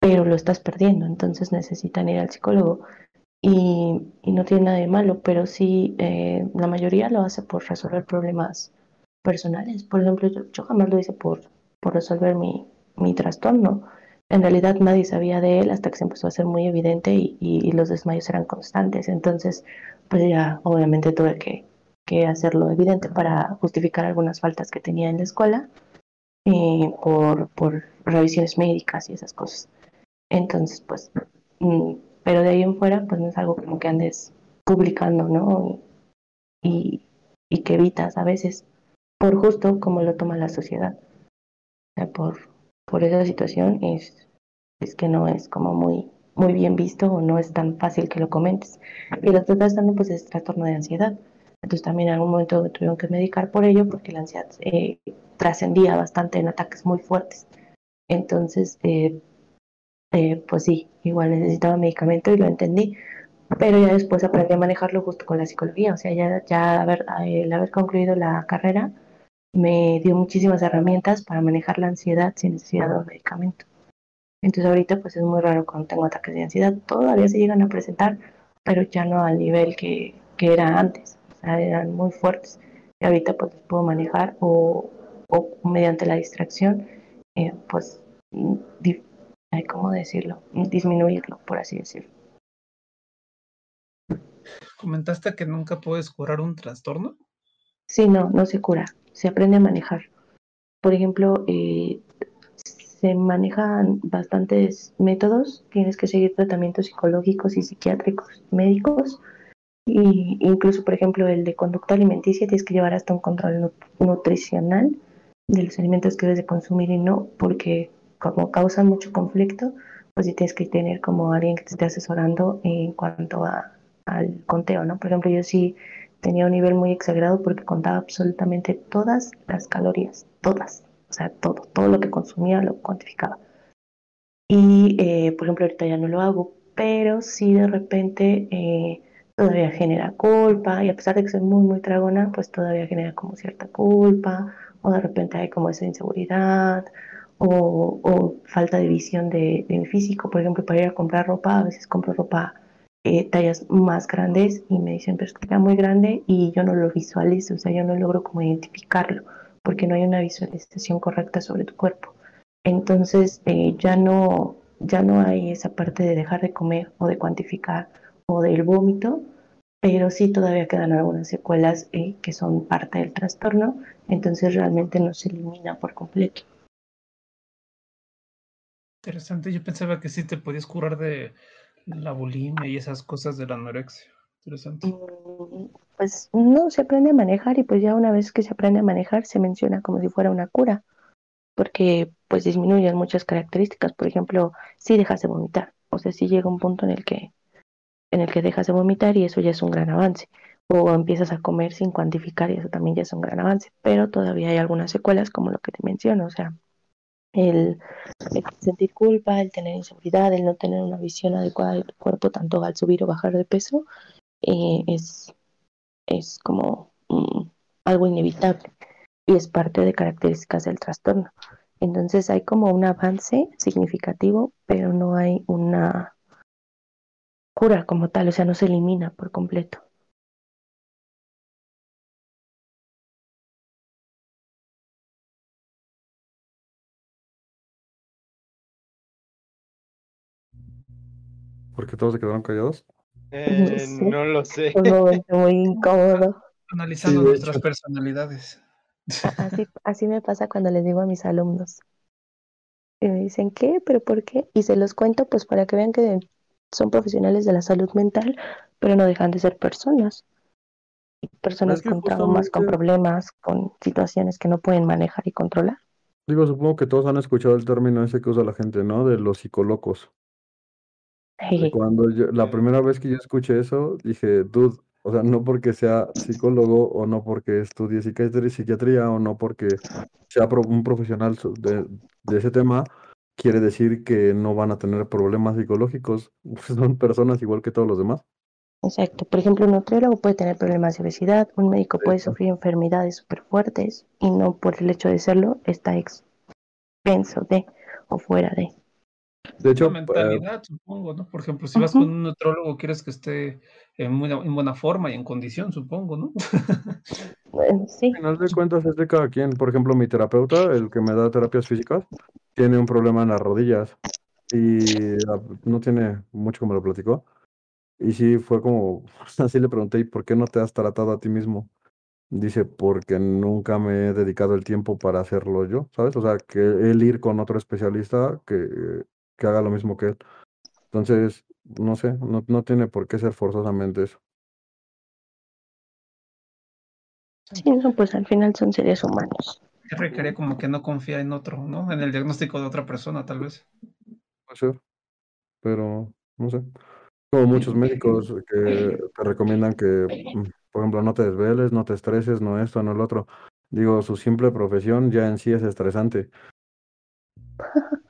pero lo estás perdiendo, entonces necesitan ir al psicólogo. Y, y no tiene nada de malo, pero sí, eh, la mayoría lo hace por resolver problemas personales. Por ejemplo, yo, yo jamás lo hice por, por resolver mi, mi trastorno. En realidad nadie sabía de él hasta que se empezó a hacer muy evidente y, los desmayos eran constantes. Entonces, pues ya obviamente tuve que, hacerlo evidente para justificar algunas faltas que tenía en la escuela eh, por, por revisiones médicas y esas cosas. Entonces, pues, mm, pero de ahí en fuera, pues no es algo como que andes publicando, ¿no? Y, y que evitas a veces, por justo como lo toma la sociedad. O sea, por, por esa situación es, es que no es como muy, muy bien visto o no es tan fácil que lo comentes. Y lo otro trastorno, pues es trastorno de ansiedad. Entonces también en algún momento me tuvieron que medicar por ello porque la ansiedad eh, trascendía bastante en ataques muy fuertes. Entonces, eh, eh, pues sí, igual necesitaba medicamento y lo entendí, pero ya después aprendí a manejarlo justo con la psicología, o sea, ya, ya haber, el haber concluido la carrera me dio muchísimas herramientas para manejar la ansiedad sin necesidad de un medicamento. Entonces ahorita pues es muy raro cuando tengo ataques de ansiedad, todavía se llegan a presentar, pero ya no al nivel que, que era antes, o sea, eran muy fuertes. Y ahorita pues los puedo manejar o, o mediante la distracción, eh, pues, ¿cómo decirlo? Disminuirlo, por así decirlo. Comentaste que nunca puedes curar un trastorno. Sí, no, no se cura, se aprende a manejar. Por ejemplo, eh, se manejan bastantes métodos, tienes que seguir tratamientos psicológicos y psiquiátricos, médicos, y incluso, por ejemplo, el de conducta alimenticia, tienes que llevar hasta un control nu- nutricional de los alimentos que debes de consumir y no, porque como causan mucho conflicto, pues sí tienes que tener como alguien que te esté asesorando en cuanto a, al conteo, ¿no? Por ejemplo, yo sí tenía un nivel muy exagerado porque contaba absolutamente todas las calorías, todas, o sea, todo, todo lo que consumía lo cuantificaba. Y, eh, por ejemplo, ahorita ya no lo hago, pero sí de repente eh, todavía genera culpa y a pesar de que soy muy, muy tragona, pues todavía genera como cierta culpa o de repente hay como esa inseguridad o, falta de visión de, de mi físico. Por ejemplo, para ir a comprar ropa, a veces compro ropa eh, tallas más grandes y me dicen, pero es que está muy grande y yo no lo visualizo, o sea, yo no logro como identificarlo porque no hay una visualización correcta sobre tu cuerpo. Entonces eh, ya no ya no hay esa parte de dejar de comer o de cuantificar o del vómito, pero sí todavía quedan algunas secuelas eh, que son parte del trastorno, entonces realmente no se elimina por completo. Interesante, yo pensaba que sí te podías curar de la bulimia y esas cosas de la anorexia. Interesante. Mm, Pues no, se aprende a manejar y pues ya una vez que se aprende a manejar se menciona como si fuera una cura, porque pues disminuyen muchas características, por ejemplo, si dejas de vomitar, o sea, si llega un punto en el que en el que dejas de vomitar y eso ya es un gran avance, o empiezas a comer sin cuantificar y eso también ya es un gran avance, pero todavía hay algunas secuelas como lo que te menciono, o sea, el, sentir culpa, el tener inseguridad, el no tener una visión adecuada de tu cuerpo tanto al subir o bajar de peso, eh, es, es como mm, algo inevitable y es parte de características del trastorno. Entonces hay como un avance significativo, pero no hay una cura como tal, o sea, no se elimina por completo. ¿Por qué todos se quedaron callados? Eh, sé. no lo sé. Un momento muy incómodo. Analizando Sí, nuestras hecho. personalidades. Así, así me pasa cuando les digo a mis alumnos. Y me dicen, ¿qué? ¿Pero por qué? Y se los cuento pues para que vean que son profesionales de la salud mental, pero no dejan de ser personas. personas Es que con traumas, con problemas, con situaciones que no pueden manejar y controlar. Digo, supongo que todos han escuchado el término ese que usa la gente, ¿no? De los psicólogos. Cuando yo, la primera vez que yo escuché eso, dije, dude, o sea, no porque sea psicólogo o no porque estudie psiquiatría, psiquiatría o no porque sea pro- un profesional de, de ese tema, quiere decir que no van a tener problemas psicológicos. Son personas igual que todos los demás. Exacto. Por ejemplo, un nutriólogo puede tener problemas de obesidad, un médico puede Exacto. sufrir enfermedades súper fuertes y no por el hecho de serlo está expenso de o fuera de. De hecho, La eh, mentalidad, supongo, ¿no? Por ejemplo, si vas con un nutrólogo, quieres que esté en buena, en buena forma y en condición, supongo, ¿no? Eh, Sí, al final de cuentas es de cada quien. Por ejemplo, mi terapeuta, el que me da terapias físicas, tiene un problema en las rodillas y no tiene mucho me lo platicó. Y sí, fue como, así le pregunté, ¿y por qué no te has tratado a ti mismo? Dice, porque nunca me he dedicado el tiempo para hacerlo yo, ¿sabes? O sea, que él ir con otro especialista que, que haga lo mismo que él. Entonces, no sé, no, no tiene por qué ser forzosamente eso. sí, no, pues al final son seres humanos. Que requería como que no confiar en otro, ¿no? En el diagnóstico de otra persona, tal vez. Puede ser, pero no sé. Como muchos médicos que te recomiendan que, mm, por ejemplo, no te desveles, no te estreses, no esto, no el otro. Digo, su simple profesión ya en sí es estresante.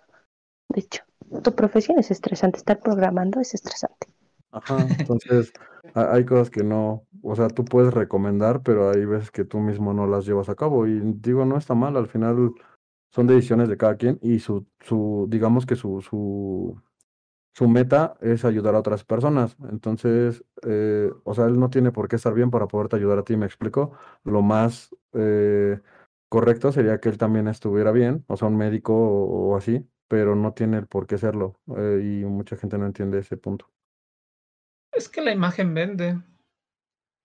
De hecho, tu profesión es estresante, estar programando es estresante. Ajá, entonces ha- hay cosas que no, o sea, tú puedes recomendar, pero hay veces que tú mismo no las llevas a cabo. Y digo, no está mal, al final son decisiones de cada quien y su, su, digamos que su, su, su meta es ayudar a otras personas. Entonces, eh, o sea, él no tiene por qué estar bien para poderte ayudar a ti, ¿me explico? Lo más eh, correcto sería que él también estuviera bien, o sea, un médico o así, pero no tiene el por qué serlo. eh, y mucha gente no entiende ese punto. Es que la imagen vende.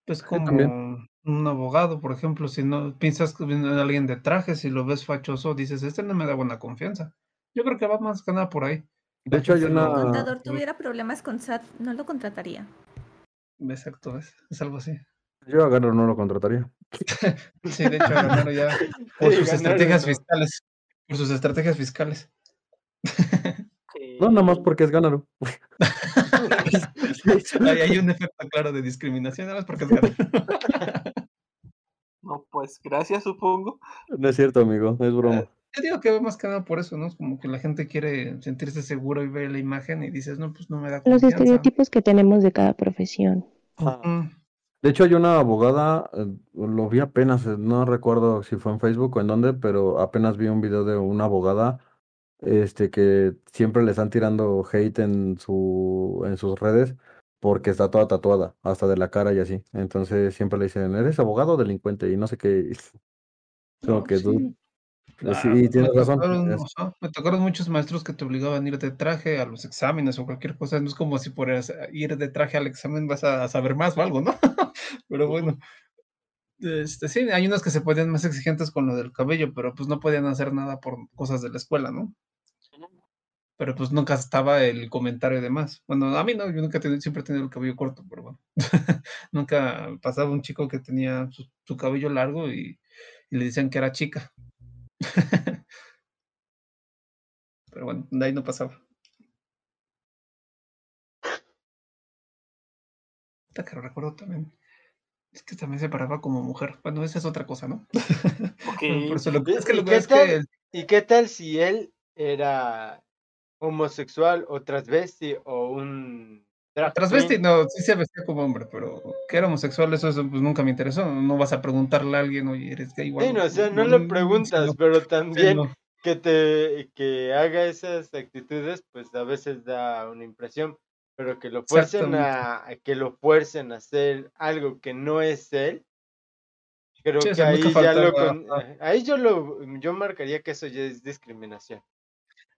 Pues también. como un abogado, por ejemplo, si no piensas que viene alguien de traje, si lo ves fachoso, dices, este no me da buena confianza. Yo creo que va más que nada por ahí. De hecho, hay gente Si una... contador tuviera problemas con SAT, no lo contrataría. Exacto, es, es algo así. Yo a no lo contrataría. Sí, de hecho, ganaron ya por Sí, sus estrategias ¿no? fiscales. Por sus estrategias fiscales. No, nada más porque es Gánaro. Ahí hay un efecto claro de discriminación, nada más porque es gana. No, pues gracias, supongo. No es cierto, amigo, es broma. Yo digo que más que nada por eso, ¿no? Es como que la gente quiere sentirse seguro y ver la imagen y dices, no, pues no me da Los confianza. estereotipos que tenemos de cada profesión. De hecho, hay una abogada, eh, lo vi apenas, eh, no recuerdo si fue en Facebook o en dónde, pero apenas vi un video de una abogada, este, que siempre le están tirando hate en su, en sus redes porque está toda tatuada, hasta de la cara y así. Entonces siempre le dicen, ¿eres abogado o delincuente? Y no sé qué. Como No, que dude, sí. sí, Ah, me tienes razón. tocaron, me tocaron muchos maestros que te obligaban a ir de traje a los exámenes o cualquier cosa. No es como si por ir de traje al examen vas a saber más o algo, ¿no? Pero bueno, este, sí, hay unos que se ponían más exigentes con lo del cabello, pero pues no podían hacer nada por cosas de la escuela, ¿no? Pero pues nunca estaba el comentario de más. Bueno, a mí no, yo nunca siempre he tenido el cabello corto, pero bueno. Nunca pasaba un chico que tenía su, su cabello largo y, y le decían que era chica. Pero bueno, de ahí no pasaba. Ahorita que lo recuerdo también. Es que también se paraba como mujer. Bueno, esa es otra cosa, ¿no? Por eso lo que ¿Y- es que y lo que qué es tal? que ¿Y qué tal si él era homosexual o transvesti o un Transvesti no, sí se vestía como hombre, pero que era homosexual, eso, eso, pues nunca me interesó. No vas a preguntarle a alguien, oye, eres gay Sí, algo. no, o sea, no le preguntas, no, pero sí, también no. que te que haga esas actitudes, pues a veces da una impresión, pero que lo fuercen a a que lo fuercen a hacer algo que no es él, creo Sí, que ahí ya lo con ahí yo lo yo marcaría que eso ya es discriminación.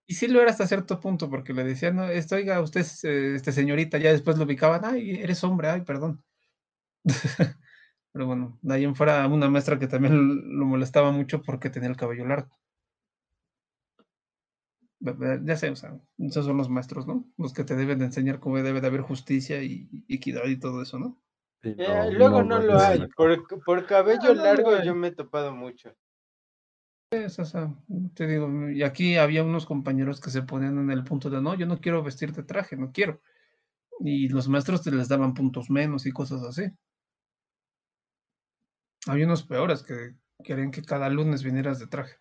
Y sí lo era hasta cierto punto, porque le decían, no, esto, oiga, usted es eh, este señorita, ya después lo ubicaban, ay, eres hombre, ay, perdón. Pero bueno, de ahí en fuera una maestra que también lo molestaba mucho porque tenía el cabello largo. Ya sé, o sea, esos son los maestros, ¿no? Los que te deben de enseñar cómo debe de haber justicia y equidad y todo eso, ¿no? Eh, luego no, lo hay. Por, por cabello Ah, no largo yo me he topado mucho. Es esa, te digo, y aquí había unos compañeros que se ponían en el punto de no, yo no quiero vestir de traje, no quiero. Y los maestros te les daban puntos menos y cosas así. Había unos peores que querían que cada lunes vinieras de traje.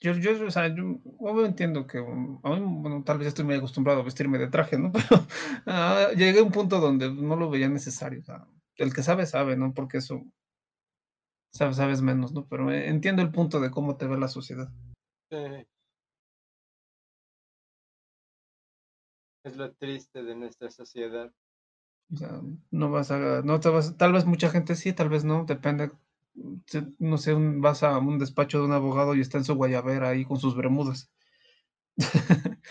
Yo, yo, o sea, yo, entiendo que, mí, bueno, tal vez estoy muy acostumbrado a vestirme de traje, ¿no? Pero ah, llegué a un punto donde no lo veía necesario. el que sabe, sabe, ¿no? Porque eso sabes, sabes menos, ¿no? Pero eh, entiendo el punto de cómo te ve la sociedad. Sí. Es lo triste de nuestra sociedad. O sea, no vas a, no te vas, tal vez mucha gente sí, tal vez no, depende. No sé, un- vas a un despacho de un abogado y está en su guayabera ahí con sus bermudas.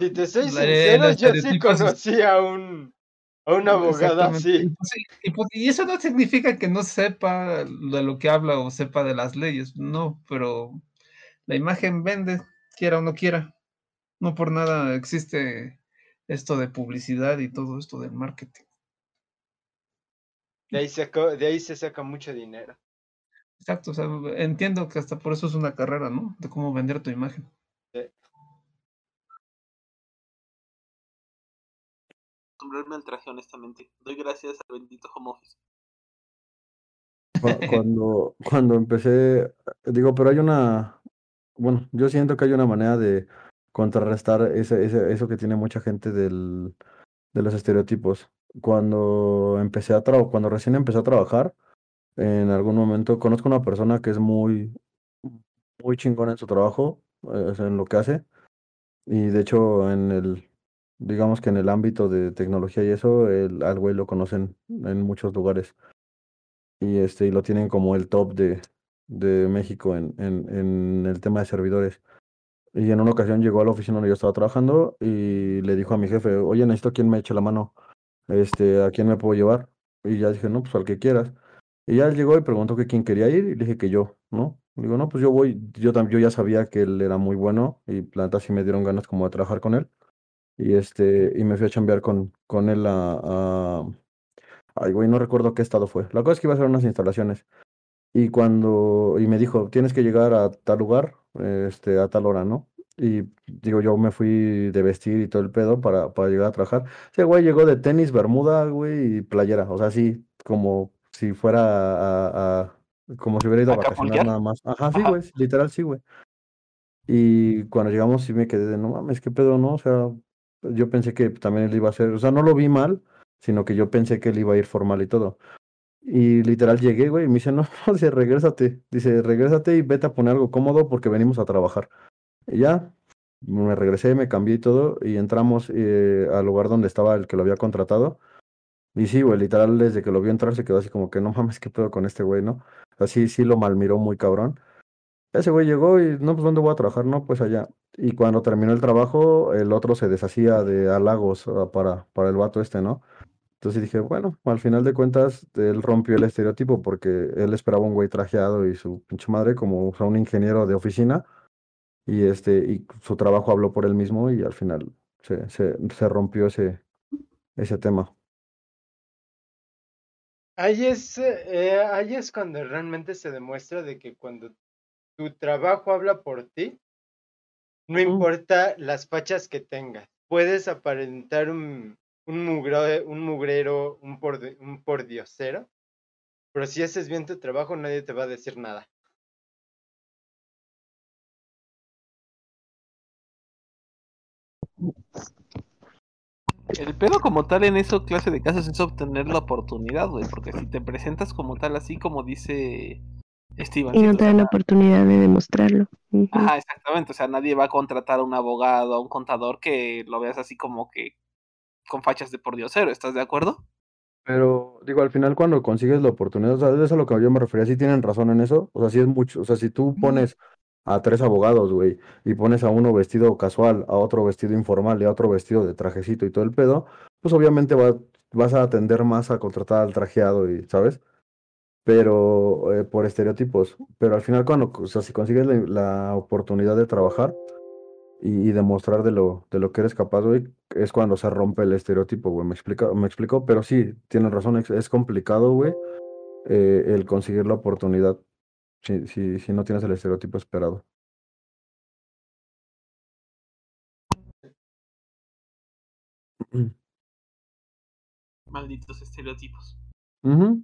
Si te soy la- sincero, yo sí conocí a un a una abogada así. Y, pues, sí, y pues- y eso no significa que no sepa de lo que habla o sepa de las leyes, no, pero la imagen vende, quiera o no quiera. No por nada existe esto de publicidad y todo esto del marketing. De ahí, sacó- de ahí se saca mucho dinero. Exacto, o sea, entiendo que hasta por eso es una carrera, ¿no? De cómo vender tu imagen. Acostumbrarme al traje, honestamente. Doy gracias al bendito home office. Cu- Cuando, cuando empecé, digo, pero hay una, bueno, yo siento que hay una manera de contrarrestar ese, ese, eso que tiene mucha gente del, de los estereotipos. Cuando empecé a trabajar, cuando recién empecé a trabajar, en algún momento conozco una persona que es muy, muy chingona en su trabajo, eh, en lo que hace, y de hecho en el, digamos que en el ámbito de tecnología y eso, el, al güey lo conocen en muchos lugares y este y lo tienen como el top de, de México en, en, en el tema de servidores. Y en una ocasión llegó a la oficina donde yo estaba trabajando y le dijo a mi jefe, oye, necesito quien me eche la mano, este, ¿a quién me puedo llevar? Y ya dije, no, pues al que quieras. Y ya él llegó y preguntó que quién quería ir y le dije que yo, ¿no? Digo, no, pues yo voy, yo, yo ya sabía que él era muy bueno y la neta sí me dieron ganas como de trabajar con él. Y este, y me fui a chambear con, con él a, a- Ay, güey, no recuerdo qué estado fue. La cosa es que iba a hacer unas instalaciones. Y cuando, y me dijo, tienes que llegar a tal lugar, este, a tal hora, ¿no? Y digo, yo me fui de vestir y todo el pedo para, para llegar a trabajar. Ese güey llegó de tenis, bermuda, güey, y playera. O sea, así, como si fuera a, a- como si hubiera ido a ¿A vacacionar nada más. Ajá, sí, güey, literal, sí, güey. Y cuando llegamos sí me quedé de, no mames, qué pedo, ¿no? O sea, yo pensé que también él iba a hacer, o sea, no lo vi mal, sino que yo pensé que él iba a ir formal y todo. Y literal llegué, güey, y me dice, no, no, dice, regrésate, dice, regrésate y vete a poner algo cómodo porque venimos a trabajar. Ya, me regresé, me cambié y todo, y entramos eh, al lugar donde estaba el que lo había contratado. Y sí, güey, literal, desde que lo vio entrar se quedó así como que, no mames, qué pedo con este güey, ¿no? Así sí lo malmiró muy cabrón. Ese güey llegó y, no, pues, ¿dónde voy a trabajar? No, pues allá. Y cuando terminó el trabajo, el otro se deshacía de halagos ah, para, para el vato este, ¿no? Entonces dije, bueno, al final de cuentas, él rompió el estereotipo porque él esperaba un güey trajeado y su pinche madre como, o un ingeniero de oficina. Y este, y su trabajo habló por él mismo y al final se, se, se rompió ese, ese tema. Ahí es, eh, ahí es cuando realmente se demuestra de que cuando tu trabajo habla por ti, no importa las fachas que tengas, puedes aparentar un, un, mugre- un mugrero, un, porde- un pordiosero, pero si haces bien tu trabajo nadie te va a decir nada. El pedo como tal en eso clase de casos es obtener la oportunidad, güey, porque si te presentas como tal, así como dice Steven, Y no te dan la oportunidad de demostrarlo. Ajá, exactamente, o sea, nadie va a contratar a un abogado, a un contador que lo veas así como que con fachas de por diosero, ¿estás de acuerdo? Pero digo, al final cuando consigues la oportunidad, o sea, eso es a lo que yo me refería, si tienen razón en eso, o sea, si es mucho, o sea, si tú pones a tres abogados, güey, y pones a uno vestido casual, a otro vestido informal y a otro vestido de trajecito y todo el pedo, pues obviamente va- vas a atender más a contratar al trajeado y, ¿sabes? Pero eh, por estereotipos, pero al final cuando, o sea, si consigues la, la oportunidad de trabajar, y, y demostrar de lo, de lo que eres capaz, güey, es cuando se rompe el estereotipo, güey. ¿Me explica, me explico? Pero sí, tienes razón, es, es complicado, güey, eh, el conseguir la oportunidad si, si, si no tienes el estereotipo esperado. Malditos estereotipos. Ujú.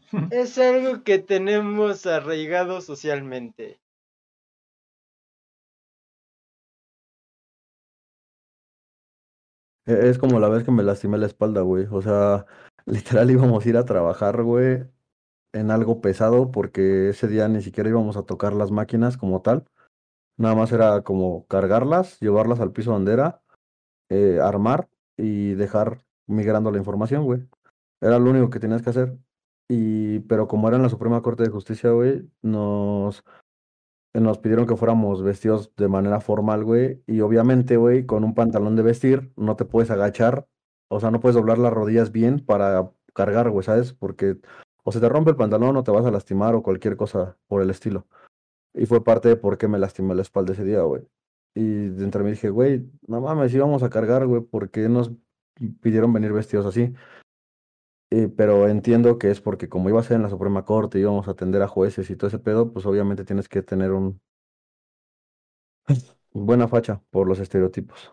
Es algo que tenemos arraigado socialmente. E- Es como la vez que me lastimé la espalda, güey. O sea, literal íbamos a ir a trabajar, güey, en algo pesado porque ese día ni siquiera íbamos a tocar las máquinas como tal. Nada más era como cargarlas, llevarlas al piso donde era, eh, armar y dejar migrando la información, güey. Era lo único que tenías que hacer. Y, pero como era en la Suprema Corte de Justicia, güey, nos, nos pidieron que fuéramos vestidos de manera formal, güey. Y obviamente, güey, con un pantalón de vestir, no te puedes agachar. O sea, no puedes doblar las rodillas bien para cargar, güey, ¿sabes? Porque o se te rompe el pantalón o te vas a lastimar o cualquier cosa por el estilo. Y fue parte de por qué me lastimé la espalda ese día, güey. Y de mí dije, güey, no mames, íbamos a cargar, güey, ¿por qué nos pidieron venir vestidos así? Eh, pero entiendo que es porque como iba a ser en la Suprema Corte, íbamos a atender a jueces y todo ese pedo, pues obviamente tienes que tener un buena facha por los estereotipos.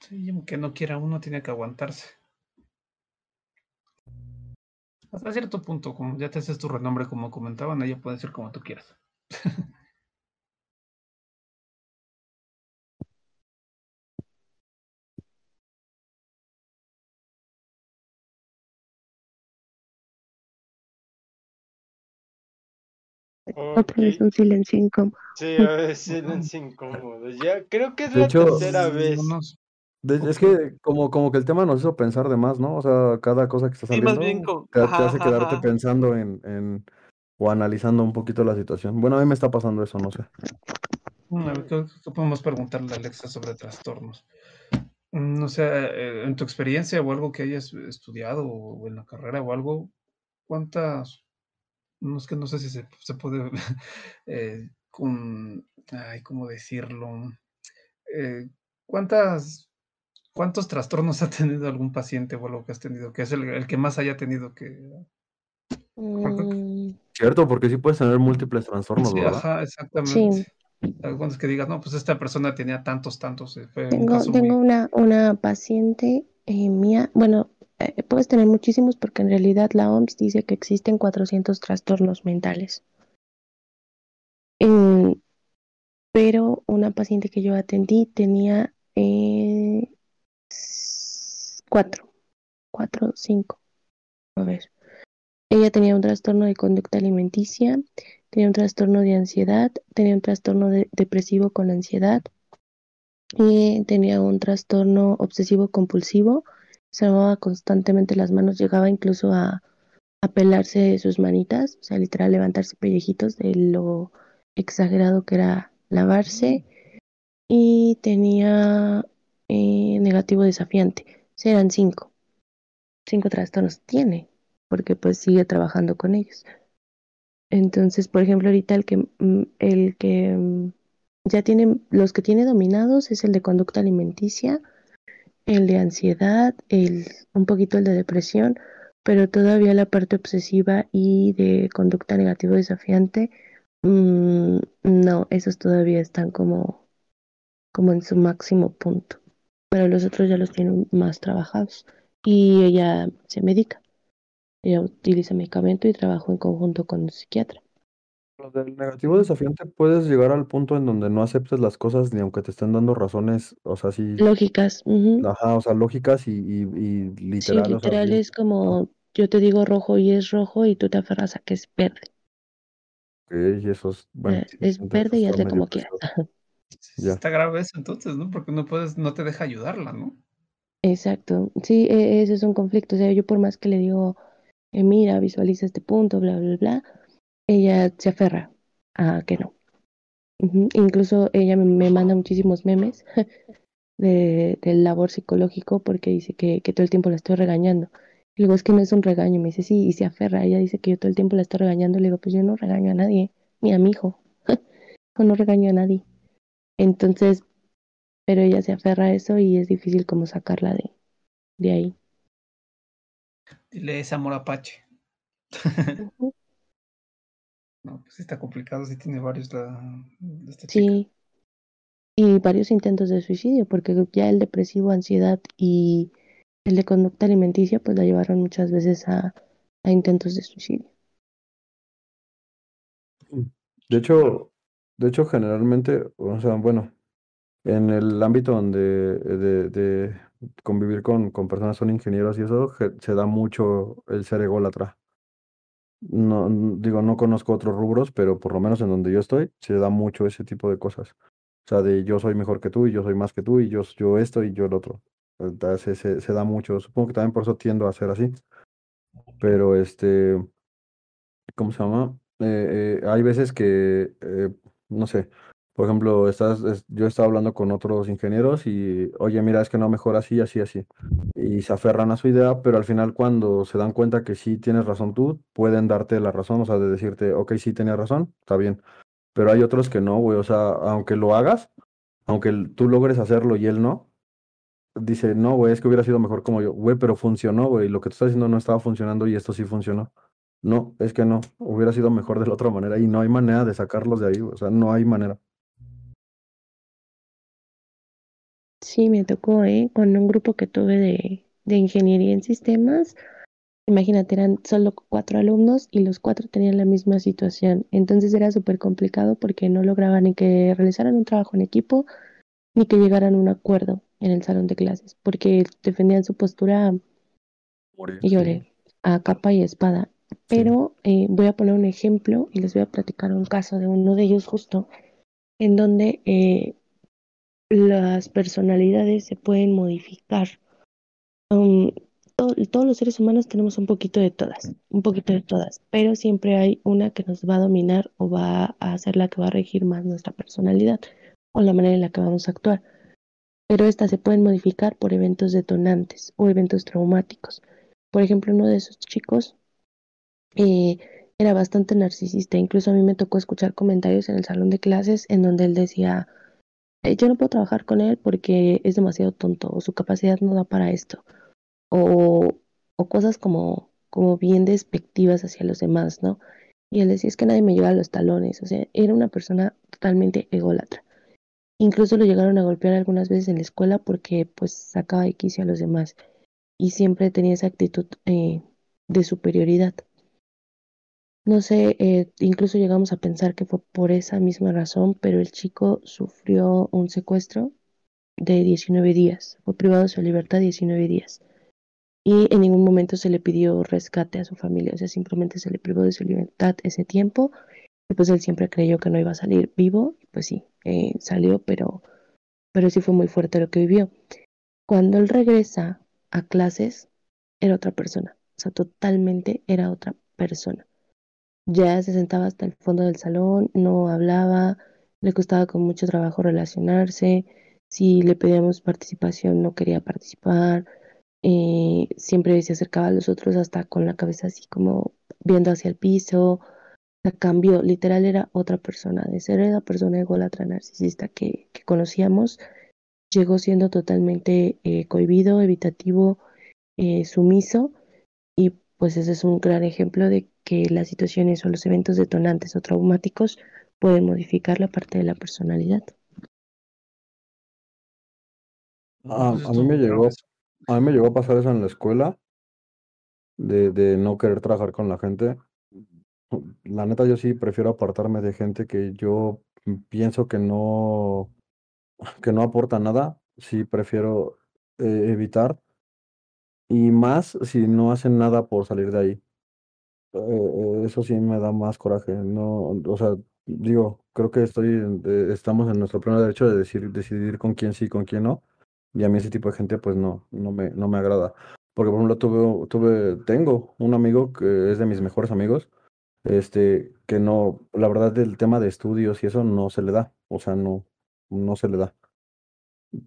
Sí, aunque no quiera uno, tiene que aguantarse. Hasta cierto punto, como ya te haces tu renombre, como comentaban, ella puede ser como tú quieras. Otra vez un silencio incómodo. Sí, a veces silencio incómodo. Ya, creo que es De la hecho- tercera vez. De- es que como, como que el tema nos hizo pensar de más, ¿no? O sea, cada cosa que está saliendo te, hace quedarte pensando en, en o analizando un poquito la situación. Bueno, a mí me está pasando eso, no sé. Mm, a ver, ¿qué, qué podemos preguntarle a Alexa sobre trastornos? Mm, No sé, eh, en tu experiencia o algo que hayas estudiado o en la carrera o algo, ¿cuántas? No es que no sé si se, se puede eh, con, ay, ¿cómo decirlo? Eh, ¿cuántas, cuántos trastornos ha tenido algún paciente o algo que has tenido, que es el, el que más haya tenido que... Mm, Cierto, porque sí puedes tener múltiples trastornos, Sí, ¿verdad? ajá, exactamente. Algunos que digas, no, pues esta persona tenía tantos, tantos, eh, fue un Tengo, caso tengo muy... una, una paciente eh, mía, bueno, eh, puedes tener muchísimos porque en realidad la OMS dice que existen 400 trastornos mentales. Mm, pero una paciente que yo atendí tenía eh, cuatro, cuatro, cinco. A ver. Ella tenía un trastorno de conducta alimenticia, tenía un trastorno de ansiedad, tenía un trastorno de- depresivo con ansiedad, y tenía un trastorno obsesivo compulsivo, se lavaba constantemente las manos, llegaba incluso a, a pelarse sus manitas, o sea, literal levantarse pellejitos de lo exagerado que era lavarse, y tenía eh, negativo desafiante, o sea, eran cinco, cinco trastornos tiene, porque pues sigue trabajando con ellos. Entonces, por ejemplo, ahorita el que, mm, el que mm, ya tiene, los que tiene dominados es el de conducta alimenticia, el de ansiedad, el, un poquito el de depresión, pero todavía la parte obsesiva y de conducta negativo desafiante, mm, no, esos todavía están como, como en su máximo punto. Pero los otros ya los tienen más trabajados. Y ella se medica. Ella utiliza medicamento y trabaja en conjunto con un psiquiatra. Lo del negativo desafiante puedes llegar al punto en donde no aceptes las cosas ni aunque te estén dando razones, o sea, sí, Lógicas. ujú. ajá, o sea, lógicas y, y, y Sí, literal, o sea, literal sí. es como yo te digo rojo y es rojo y tú te aferras a que es verde. Ok, y eso es, bueno, Eh, sí, es verde y está hazle medio como quieras. pesado. Ya. Está grave eso entonces, ¿no? Porque no puedes, no te deja ayudarla, ¿no? Exacto. Sí, e- ese es un conflicto. O sea, yo por más que le digo, eh, mira, visualiza este punto, bla, bla, bla, ella se aferra a que no. Incluso ella me, me manda muchísimos memes de, del labor psicológico porque dice que, que todo el tiempo la estoy regañando. Le digo, es que no es un regaño. Me dice, sí, y se aferra. Ella dice que yo todo el tiempo la estoy regañando. Le digo, pues yo no regaño a nadie, ni a mi hijo. no regaño a nadie. Entonces, pero ella se aferra a eso y es difícil como sacarla de, de ahí. Dile ese amor apache. No, pues está complicado, sí tiene varios la, esta chica. Sí. Y varios intentos de suicidio, porque ya el depresivo, ansiedad y el de conducta alimenticia, pues la llevaron muchas veces a, a intentos de suicidio. De hecho, de hecho, generalmente, o sea, bueno, en el ámbito donde de, de convivir con, con personas son ingenieros y eso, se da mucho el ser ególatra. No, digo, no conozco otros rubros, pero por lo menos en donde yo estoy, se da mucho ese tipo de cosas. O sea, de yo soy mejor que tú y yo soy más que tú y yo, yo esto y yo el otro. Se, se, se da mucho. Supongo que también por eso tiendo a ser así. Pero este, ¿cómo se llama? Eh, eh, hay veces que, eh, no sé, por ejemplo, estás, es- yo estaba hablando con otros ingenieros y, oye, mira, es que no mejor así, así, así. Y se aferran a su idea, pero al final cuando se dan cuenta que sí tienes razón tú, pueden darte la razón, o sea, de decirte, ok, sí tenías razón, está bien. Pero hay otros que no, güey, o sea, aunque lo hagas, aunque tú logres hacerlo y él no, dice, no, güey, es que hubiera sido mejor como yo, güey, pero funcionó, güey, lo que tú estás diciendo no estaba funcionando y esto sí funcionó. No, es que no, hubiera sido mejor de la otra manera y no hay manera de sacarlos de ahí, o sea, no hay manera. Sí, me tocó, ¿eh? Con un grupo que tuve de, de ingeniería en sistemas. Imagínate, eran solo cuatro alumnos y los cuatro tenían la misma situación. Entonces era súper complicado porque no lograban ni que realizaran un trabajo en equipo ni que llegaran a un acuerdo en el salón de clases, porque defendían su postura, Morir, híjole, a capa y espada. Pero eh, voy a poner un ejemplo y les voy a platicar un caso de uno de ellos justo, en donde eh, las personalidades se pueden modificar. Um, to- todos los seres humanos tenemos un poquito de todas, un poquito de todas, pero siempre hay una que nos va a dominar o va a ser la que va a regir más nuestra personalidad o la manera en la que vamos a actuar. Pero estas se pueden modificar por eventos detonantes o eventos traumáticos. Por ejemplo, uno de esos chicos eh, era bastante narcisista. Incluso a mí me tocó escuchar comentarios en el salón de clases en donde él decía, "Eh, yo no puedo trabajar con él porque es demasiado tonto o su capacidad no da para esto. O, o cosas como, como bien despectivas hacia los demás, ¿no? Y él decía, es que nadie me lleva a los talones. O sea, era una persona totalmente ególatra. Incluso lo llegaron a golpear algunas veces en la escuela porque pues sacaba de quicio a los demás y siempre tenía esa actitud eh, de superioridad. No sé, eh, incluso llegamos a pensar que fue por esa misma razón, pero el chico sufrió un secuestro de 19 días, fue privado de su libertad 19 días y en ningún momento se le pidió rescate a su familia, o sea, simplemente se le privó de su libertad ese tiempo y pues él siempre creyó que no iba a salir vivo, pues sí, eh, salió, pero, pero sí fue muy fuerte lo que vivió. Cuando él regresa a clases, era otra persona, o sea, totalmente era otra persona. Ya se sentaba hasta el fondo del salón, no hablaba, le costaba con mucho trabajo relacionarse, si le pedíamos participación no quería participar, eh, siempre se acercaba a los otros hasta con la cabeza así como viendo hacia el piso, sea, cambió, literal era otra persona, de ser la persona ególatra narcisista que, que conocíamos, llegó siendo totalmente eh, cohibido, evitativo, eh, sumiso y pues ese es un gran ejemplo de que las situaciones o los eventos detonantes o traumáticos pueden modificar la parte de la personalidad. A, Pues a mí me llegó, a mí me llegó a pasar eso en la escuela, de, de no querer trabajar con la gente. La neta, yo sí prefiero apartarme de gente que yo pienso que no, que no aporta nada. Sí prefiero eh, evitar. Y más si no hacen nada por salir de ahí. Eh, eso sí me da más coraje. No, o sea, digo, creo que estoy, estamos en nuestro pleno derecho de decir, decidir con quién sí y con quién no. Y a mí ese tipo de gente, pues no, no me, no me agrada. Porque, por ejemplo, tuve, tuve, tengo un amigo que es de mis mejores amigos, este, que no, la verdad, del tema de estudios y eso no se le da. O sea, no, no se le da.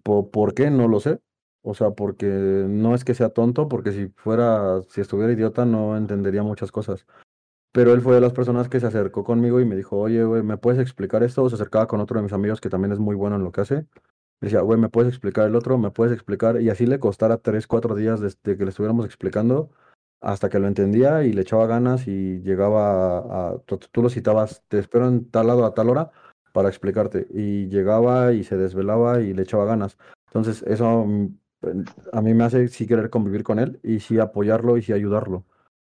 ¿Por, por qué? No lo sé. O sea, porque no es que sea tonto, porque si fuera, si estuviera idiota no entendería muchas cosas. Pero él fue de las personas que se acercó conmigo y me dijo, oye, güey, ¿me puedes explicar esto? O se acercaba con otro de mis amigos que también es muy bueno en lo que hace. Me decía, güey, ¿me puedes explicar el otro? ¿Me puedes explicar? Y así le costara tres, cuatro días desde que le estuviéramos explicando hasta que lo entendía y le echaba ganas y llegaba a, tú, tú lo citabas, te espero en tal lado a tal hora para explicarte. Y llegaba y se desvelaba y le echaba ganas. Entonces, eso mm, a mí me hace sí querer convivir con él y sí apoyarlo y sí ayudarlo.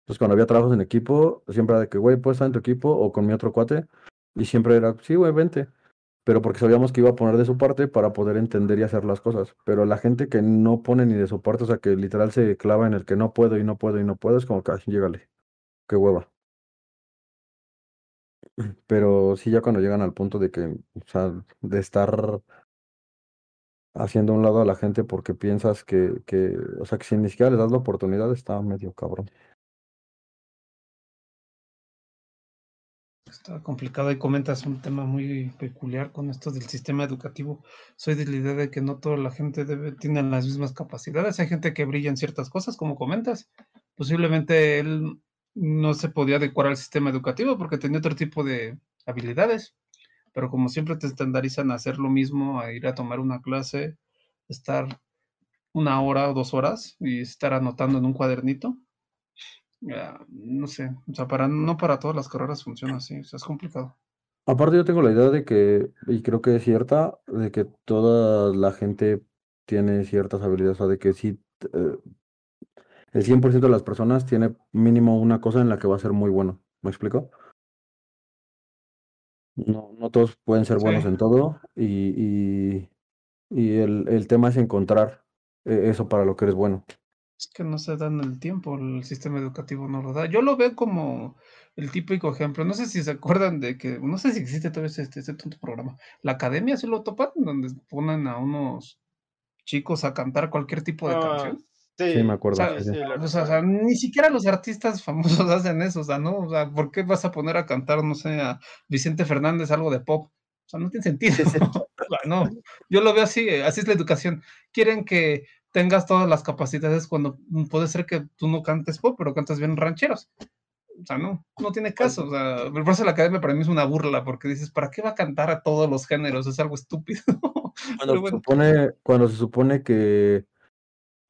Entonces, cuando había trabajos en equipo, siempre era de que, güey, ¿puedes estar en tu equipo o con mi otro cuate? Y siempre era, sí, güey, vente. Pero porque sabíamos que iba a poner de su parte para poder entender y hacer las cosas. Pero la gente que no pone ni de su parte, o sea, que literal se clava en el que no puedo y no puedo y no puedo, es como que, así llégale. Qué hueva. Pero sí, ya cuando llegan al punto de que, o sea, de estar haciendo a un lado a la gente porque piensas que, que, o sea, que si ni siquiera les das la oportunidad, está medio cabrón. Está complicado y comentas un tema muy peculiar con esto del sistema educativo. Soy de la idea de que no toda la gente debe, tiene las mismas capacidades. Hay gente que brilla en ciertas cosas, como comentas. Posiblemente él no se podía adecuar al sistema educativo porque tenía otro tipo de habilidades pero como siempre te estandarizan a hacer lo mismo, a ir a tomar una clase, estar una hora o dos horas y estar anotando en un cuadernito, no sé, o sea, para, no para todas las carreras funciona así, es complicado. Aparte yo tengo la idea de que, y creo que es cierta, de que toda la gente tiene ciertas habilidades, o sea, de que sí, eh, el 100% de las personas tiene mínimo una cosa en la que va a ser muy bueno. ¿Me explico? No, no todos pueden ser buenos en todo y, y, y el, el, tema es encontrar eh, eso para lo que eres bueno. Es que no se dan el tiempo, el sistema educativo no lo da. Yo lo veo como el típico ejemplo. No sé si se acuerdan de que, no sé si existe todavía este, este tonto programa. La academia, ¿sí lo topan? Donde ponen a unos chicos a cantar cualquier tipo de ah, canción. Sí, me acuerdo. O sea, ni siquiera los artistas famosos hacen eso, o sea, ¿no? O sea, ¿por qué vas a poner a cantar, no sé, a Vicente Fernández algo de pop? O sea, no tiene sentido. no, yo lo veo así, así es la educación. Quieren que tengas todas las capacidades cuando puede ser que tú no cantes pop, pero cantas bien rancheros. O sea, no, no tiene caso. O sea, por eso la academia para mí es una burla, porque dices, ¿para qué va a cantar a todos los géneros? Es algo estúpido. Cuando, se, supone, cuando se supone que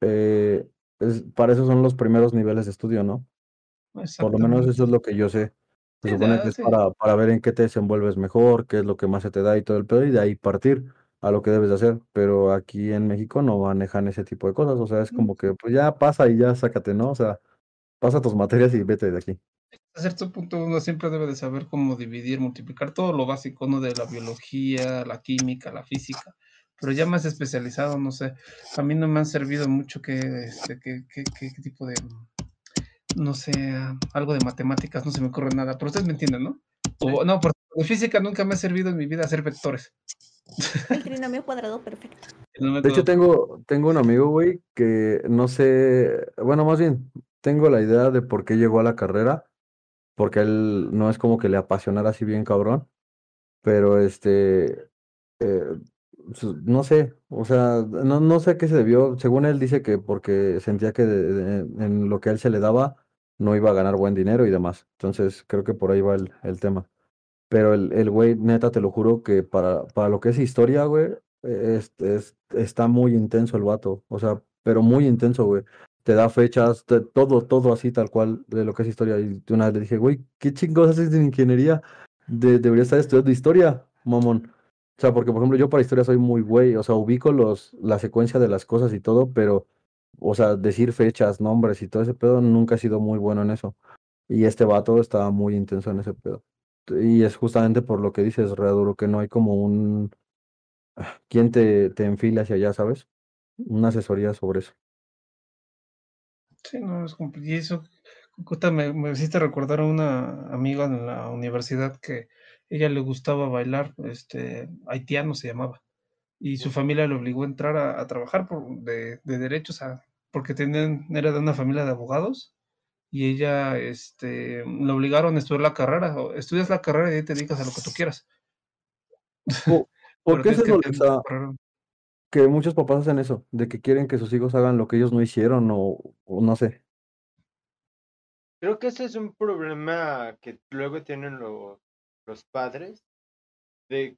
eh, es, para eso son los primeros niveles de estudio, ¿no? Por lo menos eso es lo que yo sé. Se supone que es para, para ver en qué te desenvuelves mejor, qué es lo que más se te da y todo el pedo, y de ahí partir a lo que debes de hacer. Pero aquí en México no manejan ese tipo de cosas. O sea, es como que pues ya pasa y ya sácate, ¿no? O sea, pasa tus materias y vete de aquí. A cierto punto uno siempre debe de saber cómo dividir, multiplicar todo lo básico, ¿no? De la biología, la química, la física pero ya más especializado, no sé. A mí no me han servido mucho que, este, que, tipo de, no sé, algo de matemáticas, no se me ocurre nada, pero ustedes me entienden, ¿no? O, no, por física nunca me ha servido en mi vida hacer vectores. El trinomio cuadrado perfecto. De hecho, tengo, tengo un amigo, güey, que no sé, bueno, más bien, tengo la idea de por qué llegó a la carrera, porque él no es como que le apasionara así bien cabrón, pero este, eh, no sé, o sea, no, no sé qué se debió. Según él dice que porque sentía que en lo que a él se le daba no iba a ganar buen dinero y demás. Entonces creo que por ahí va el, el tema. Pero el, el güey, neta, te lo juro que para, para lo que es historia, güey, es, es, está muy intenso el vato. O sea, pero muy intenso, güey. Te da fechas, todo, todo así tal cual de lo que es historia. Y una vez le dije, güey, ¿qué chingos haces de ingeniería? De, debería estar estudiando historia, mamón. O sea, porque por ejemplo yo para historia soy muy güey, o sea, ubico los, la secuencia de las cosas y todo, pero, o sea, decir fechas, nombres y todo ese pedo, nunca he sido muy bueno en eso. Y este vato estaba muy intenso en ese pedo. Y es justamente por lo que dices, Readuro, que no hay como un... ¿Quién te, te enfila hacia allá, sabes? Una asesoría sobre eso. Sí, no, es complicado. Y eso, me, me hiciste recordar a una amiga en la universidad que ella le gustaba bailar, este, haitiano se llamaba, y su familia le obligó a entrar a, trabajar por, de, de derechos, a, porque tenían, era de una familia de abogados, y ella, este, le obligaron a estudiar la carrera, estudias la carrera y ahí te dedicas a lo que tú quieras. ¿Por, qué, se molesta, que muchos papás hacen eso, de que quieren que sus hijos hagan lo que ellos no hicieron o, o no sé. Creo que ese es un problema que luego tienen lo- los padres, de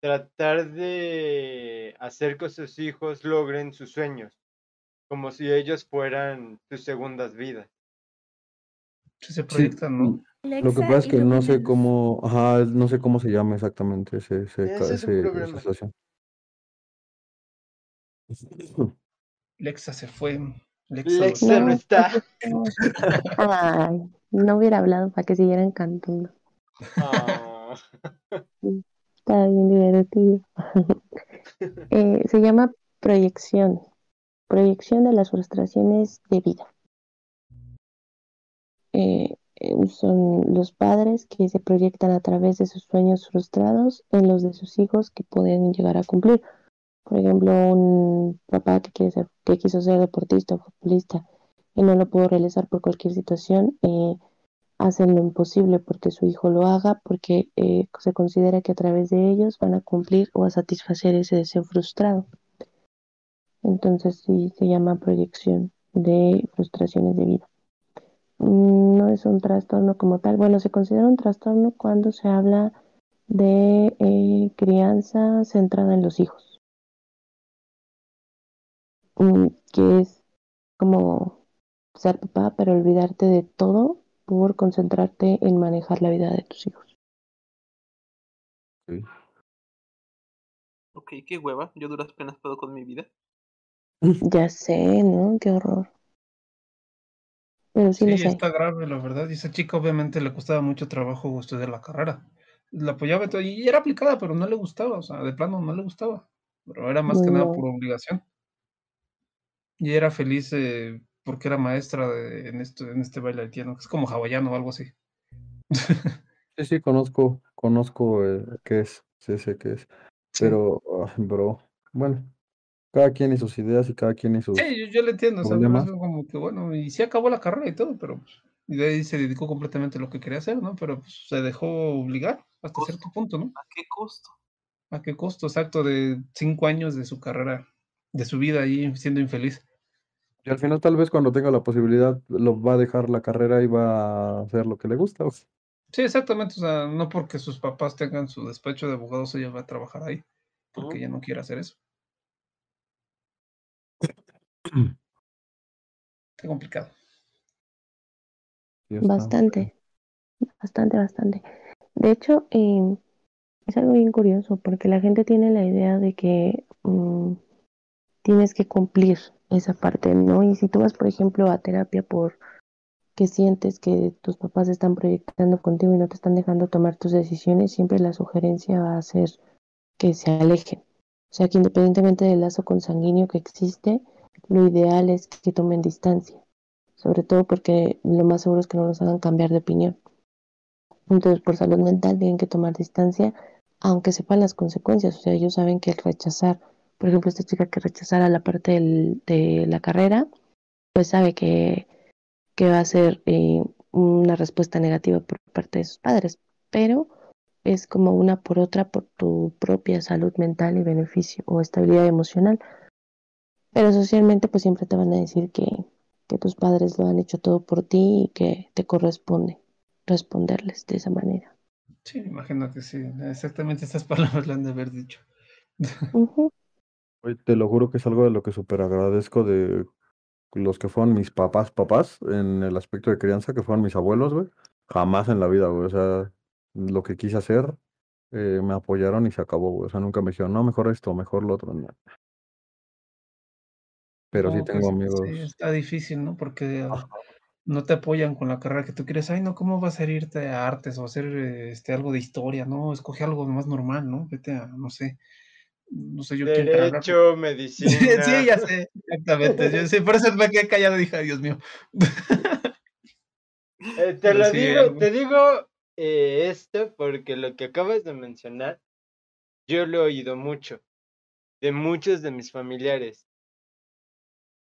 tratar de hacer que sus hijos logren sus sueños, como si ellos fueran sus segundas vidas. Se Sí, proyectan, ¿no? lo que pasa es que no sé cómo, ajá, no sé cómo se llama exactamente ese, ese, esa situación. Lexa se fue. Lexa, no No, está. Ay, no hubiera hablado para que siguieran cantando. Ah, Está bien divertido. Eh, se llama proyección. Proyección de las frustraciones de vida. Eh, eh, son los padres que se proyectan a través de sus sueños frustrados en los de sus hijos que pueden llegar a cumplir. Por ejemplo, un papá que quiere ser, que quiso ser deportista o futbolista y no lo pudo realizar por cualquier situación, eh, hacen lo imposible porque su hijo lo haga, porque eh, se considera que a través de ellos van a cumplir o a satisfacer ese deseo frustrado. Entonces sí se llama proyección de frustraciones de vida. Mm, No es un trastorno como tal. Bueno, se considera un trastorno cuando se habla de eh, crianza centrada en los hijos, Mm, que es como ser papá, pero olvidarte de todo por concentrarte en manejar la vida de tus hijos. Ok. Ok, qué hueva. Yo duras penas puedo con mi vida. Ya sé, ¿no? Qué horror. Pero sí, Sí, está grave, la verdad. Y esa chica obviamente le costaba mucho trabajo estudiar la carrera. La apoyaba y todo, y era aplicada, pero no le gustaba, o sea, de plano no le gustaba. Pero era más que nada por obligación. Y era feliz eh, porque era maestra de- en, esto, en este baile haitiano, que es como hawaiano o algo así. Sí, sí, conozco, conozco eh, qué es, sí sé qué es, Sí. pero, ah, bro, bueno, cada quien y sus ideas y cada quien y sus Sí, yo, yo le entiendo, o sea, como que bueno, y sí acabó la carrera y todo, pero pues, y de ahí se dedicó completamente a lo que quería hacer, ¿no? Pero pues, se dejó obligar hasta Costo. cierto punto, ¿no? ¿A qué costo? ¿A qué costo exacto de cinco años de su carrera, de su vida ahí siendo infeliz? Y al final tal vez cuando tenga la posibilidad lo va a dejar la carrera y va a hacer lo que le gusta. o sea, Sí, exactamente, o sea, no porque sus papás tengan su despacho de abogados, ella va a trabajar ahí, porque ella no quiere hacer eso. Qué complicado. está Bastante, bastante, bastante. De hecho, eh, es algo bien curioso porque la gente tiene la idea de que mm, tienes que cumplir esa parte, ¿no? Y si tú vas, por ejemplo, a terapia por que sientes que tus papás están proyectando contigo y no te están dejando tomar tus decisiones, siempre la sugerencia va a ser que se alejen. O sea, que independientemente del lazo consanguíneo que existe, lo ideal es que tomen distancia. Sobre todo porque lo más seguro es que no los hagan cambiar de opinión. Entonces, por salud mental tienen que tomar distancia, aunque sepan las consecuencias. O sea, ellos saben que el rechazar, por ejemplo, esta chica que rechazara la parte del- de la carrera, pues sabe que, que va a ser eh, una respuesta negativa por parte de sus padres. Pero es como una por otra por tu propia salud mental y beneficio o estabilidad emocional. Pero socialmente, pues siempre te van a decir que, que tus padres lo han hecho todo por ti y que te corresponde responderles de esa manera. Sí, me imagino que sí, exactamente estas palabras le han de haber dicho. Ujú. Te lo juro que es algo de lo que súper agradezco de los que fueron mis papás, papás, en el aspecto de crianza, que fueron mis abuelos, güey. Jamás en la vida, güey. O sea, lo que quise hacer, eh, me apoyaron y se acabó, güey. O sea, nunca me dijeron, no, mejor esto, mejor lo otro. no. Pero sí No, tengo pues, amigos. sí, está difícil, ¿no? Porque ah, Ajá. no te apoyan con la carrera que tú quieres. Ay, no, ¿cómo vas a irte a artes o hacer este, algo de historia? No, escoge algo más normal, ¿no? Vete a, no sé, no sé, yo. Derecho, medicina. sí, ya sé, exactamente. Yo, sí, por eso me quedé callado dije, Dios mío. Eh, te Pero lo sí, digo, algo. te digo eh, esto porque lo que acabas de mencionar, yo lo he oído mucho, de muchos de mis familiares.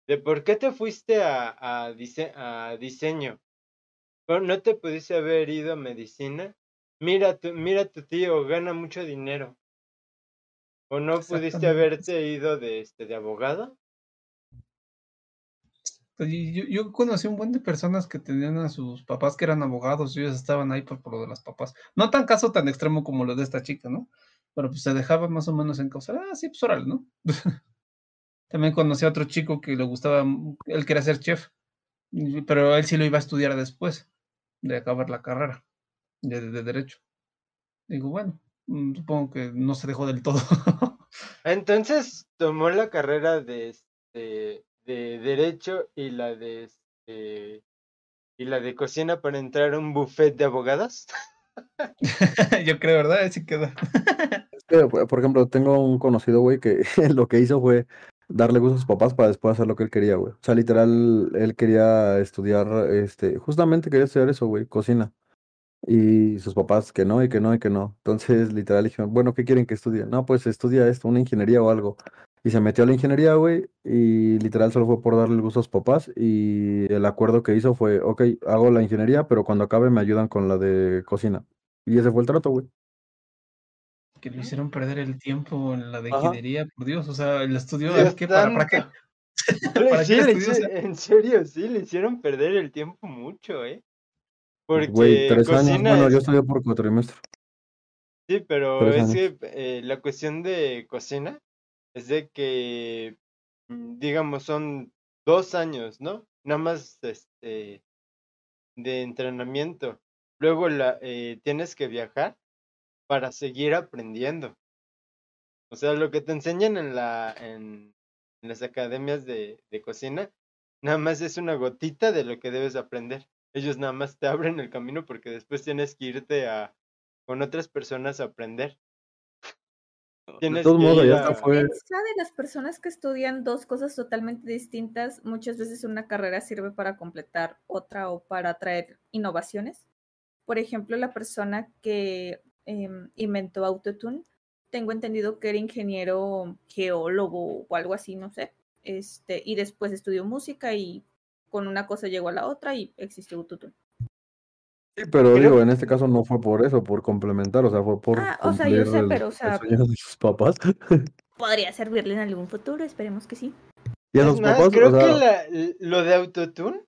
De por qué te fuiste a, a, dise- a diseño. ¿Pero ¿No te pudiste haber ido a medicina? Mira, tu, mira tu tío, gana mucho dinero. ¿O no pudiste haberte ido de, este, de abogado? Pues, Yo, yo conocí un buen de personas que tenían a sus papás que eran abogados y ellos estaban ahí por, por lo de las papás. No tan caso tan extremo como lo de esta chica, ¿no? Pero pues se dejaba más o menos encauzar. Ah, sí, pues órale, ¿no? También conocí a otro chico que le gustaba, m- él quería ser chef, pero él sí lo iba a estudiar después de acabar la carrera de, de derecho. Digo, bueno, mm, supongo que no se dejó del todo. Entonces tomó la carrera de, este, de derecho y la de este, y la de cocina para entrar a un buffet de abogados. Yo creo, ¿verdad? Así queda. Es que, por por ejemplo, tengo un conocido, güey, que lo que hizo fue darle gusto a sus papás para después hacer lo que él quería, güey. O sea, literal, él quería estudiar, este, justamente quería estudiar eso, güey, cocina. Y sus papás que no, y que no, y que no. Entonces, literal, dijeron, bueno, ¿qué quieren que estudie? No, pues estudia esto, una ingeniería o algo. Y se metió a la ingeniería, güey, y literal solo fue por darle el gusto a sus papás. Y el acuerdo que hizo fue, ok, hago la ingeniería, pero cuando acabe me ayudan con la de cocina. Y ese fue el trato, güey. Que lo hicieron perder el tiempo en la de Ajá. ingeniería, por Dios. O sea, el estudio, ¿qué? ¿Para, para qué? Le- ¿Para sí, qué le estudió? O hici- sea, en serio, sí, le hicieron perder el tiempo mucho, ¿eh? Güey, Porque tres años. Bueno, yo es- estudié por cuatrimestre. Sí, pero Tres es años. que eh, la cuestión de cocina es de que, mm, digamos, son dos años, ¿no? Nada más este de entrenamiento. Luego la, eh, tienes que viajar para seguir aprendiendo. O sea, lo que te enseñan en la, en, en las academias de, de cocina, nada más es una gotita de lo que debes aprender. Ellos nada más te abren el camino porque después tienes que irte a con otras personas a aprender. De Tienes todos que modos, ya hasta fue. De las personas que estudian dos cosas totalmente distintas, muchas veces una carrera sirve para completar otra o para traer innovaciones. Por ejemplo, la persona que em, inventó Autotune, tengo entendido que era ingeniero geólogo o algo así, no sé. Este, y después estudió música y con una cosa llegó a la otra y existió Autotune. Sí, pero Creo- digo, en este caso no fue por eso, por complementar, o sea, fue por Ah, o sea, yo sé, el, pero, o sea, sueño de sus papás. podría servirle en algún futuro, esperemos que sí. Y a sus más, papás, creo o sea, que la- lo de Autotune,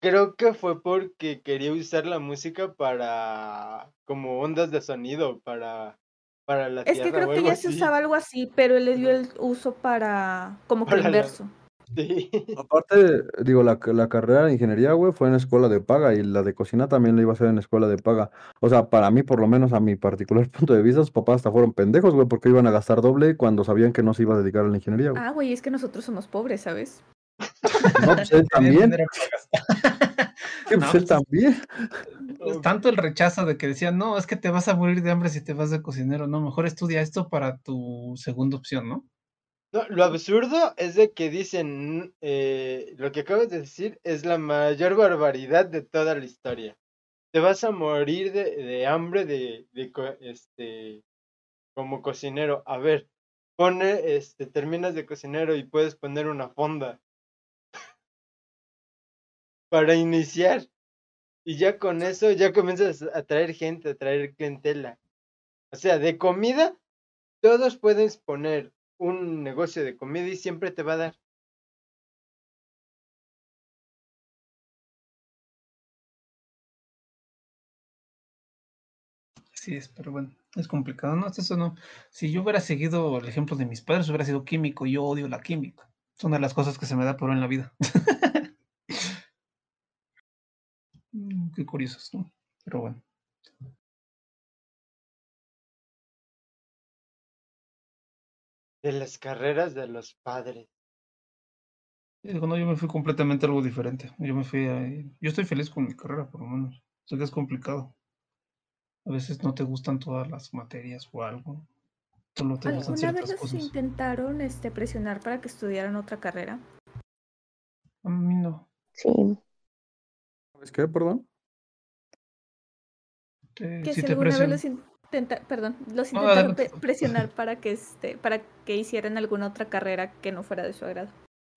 creo que fue porque quería usar la música para como ondas de sonido, para, para la Es que creo que ya se usaba algo así, pero él le dio el uso para como que Para la- inverso. Sí. aparte, digo, la, la carrera de ingeniería, güey, fue en escuela de paga y la de cocina también la iba a hacer en escuela de paga. O sea, para mí, por lo menos a mi particular punto de vista, sus papás hasta fueron pendejos, güey, porque iban a gastar doble cuando sabían que no se iba a dedicar a la ingeniería, güey. Ah, güey, es que nosotros somos pobres, ¿sabes? No, pues él también, sí, No, pues él pues, también. Es tanto el rechazo de que decían, no, es que te vas a morir de hambre si te vas de cocinero, no, mejor estudia esto para tu segunda opción, ¿no? No, lo absurdo es de que dicen, eh, lo que acabas de decir es la mayor barbaridad de toda la historia. Te vas a morir de, de hambre de, de este, como cocinero. A ver, pone, este, terminas de cocinero y puedes poner una fonda para iniciar. Y ya con eso ya comienzas a traer gente, a traer clientela. O sea, de comida, todos puedes poner un negocio de comida y siempre te va a dar. Así es, pero bueno, es complicado, ¿no? Eso no. Si yo hubiera seguido el ejemplo de mis padres, hubiera sido químico, yo odio la química. Es una de las cosas que se me da por en la vida. Mm, Qué curiosos, ¿no? Pero bueno. De las carreras de los padres. Y digo, no, yo me fui completamente a algo diferente. Yo me fui a... Yo estoy feliz con mi carrera, por lo menos. Sé que es complicado. A veces no te gustan todas las materias o algo. Solo te gustan ¿Alguna vez los cosas. intentaron este, presionar para que estudiaran otra carrera? A mí no. Sí, ¿Sabes qué, perdón? Te- Que sí si te alguna vez los intenta, perdón, los No, intentaron presionar para que este, para que hicieran alguna otra carrera que no fuera de su agrado.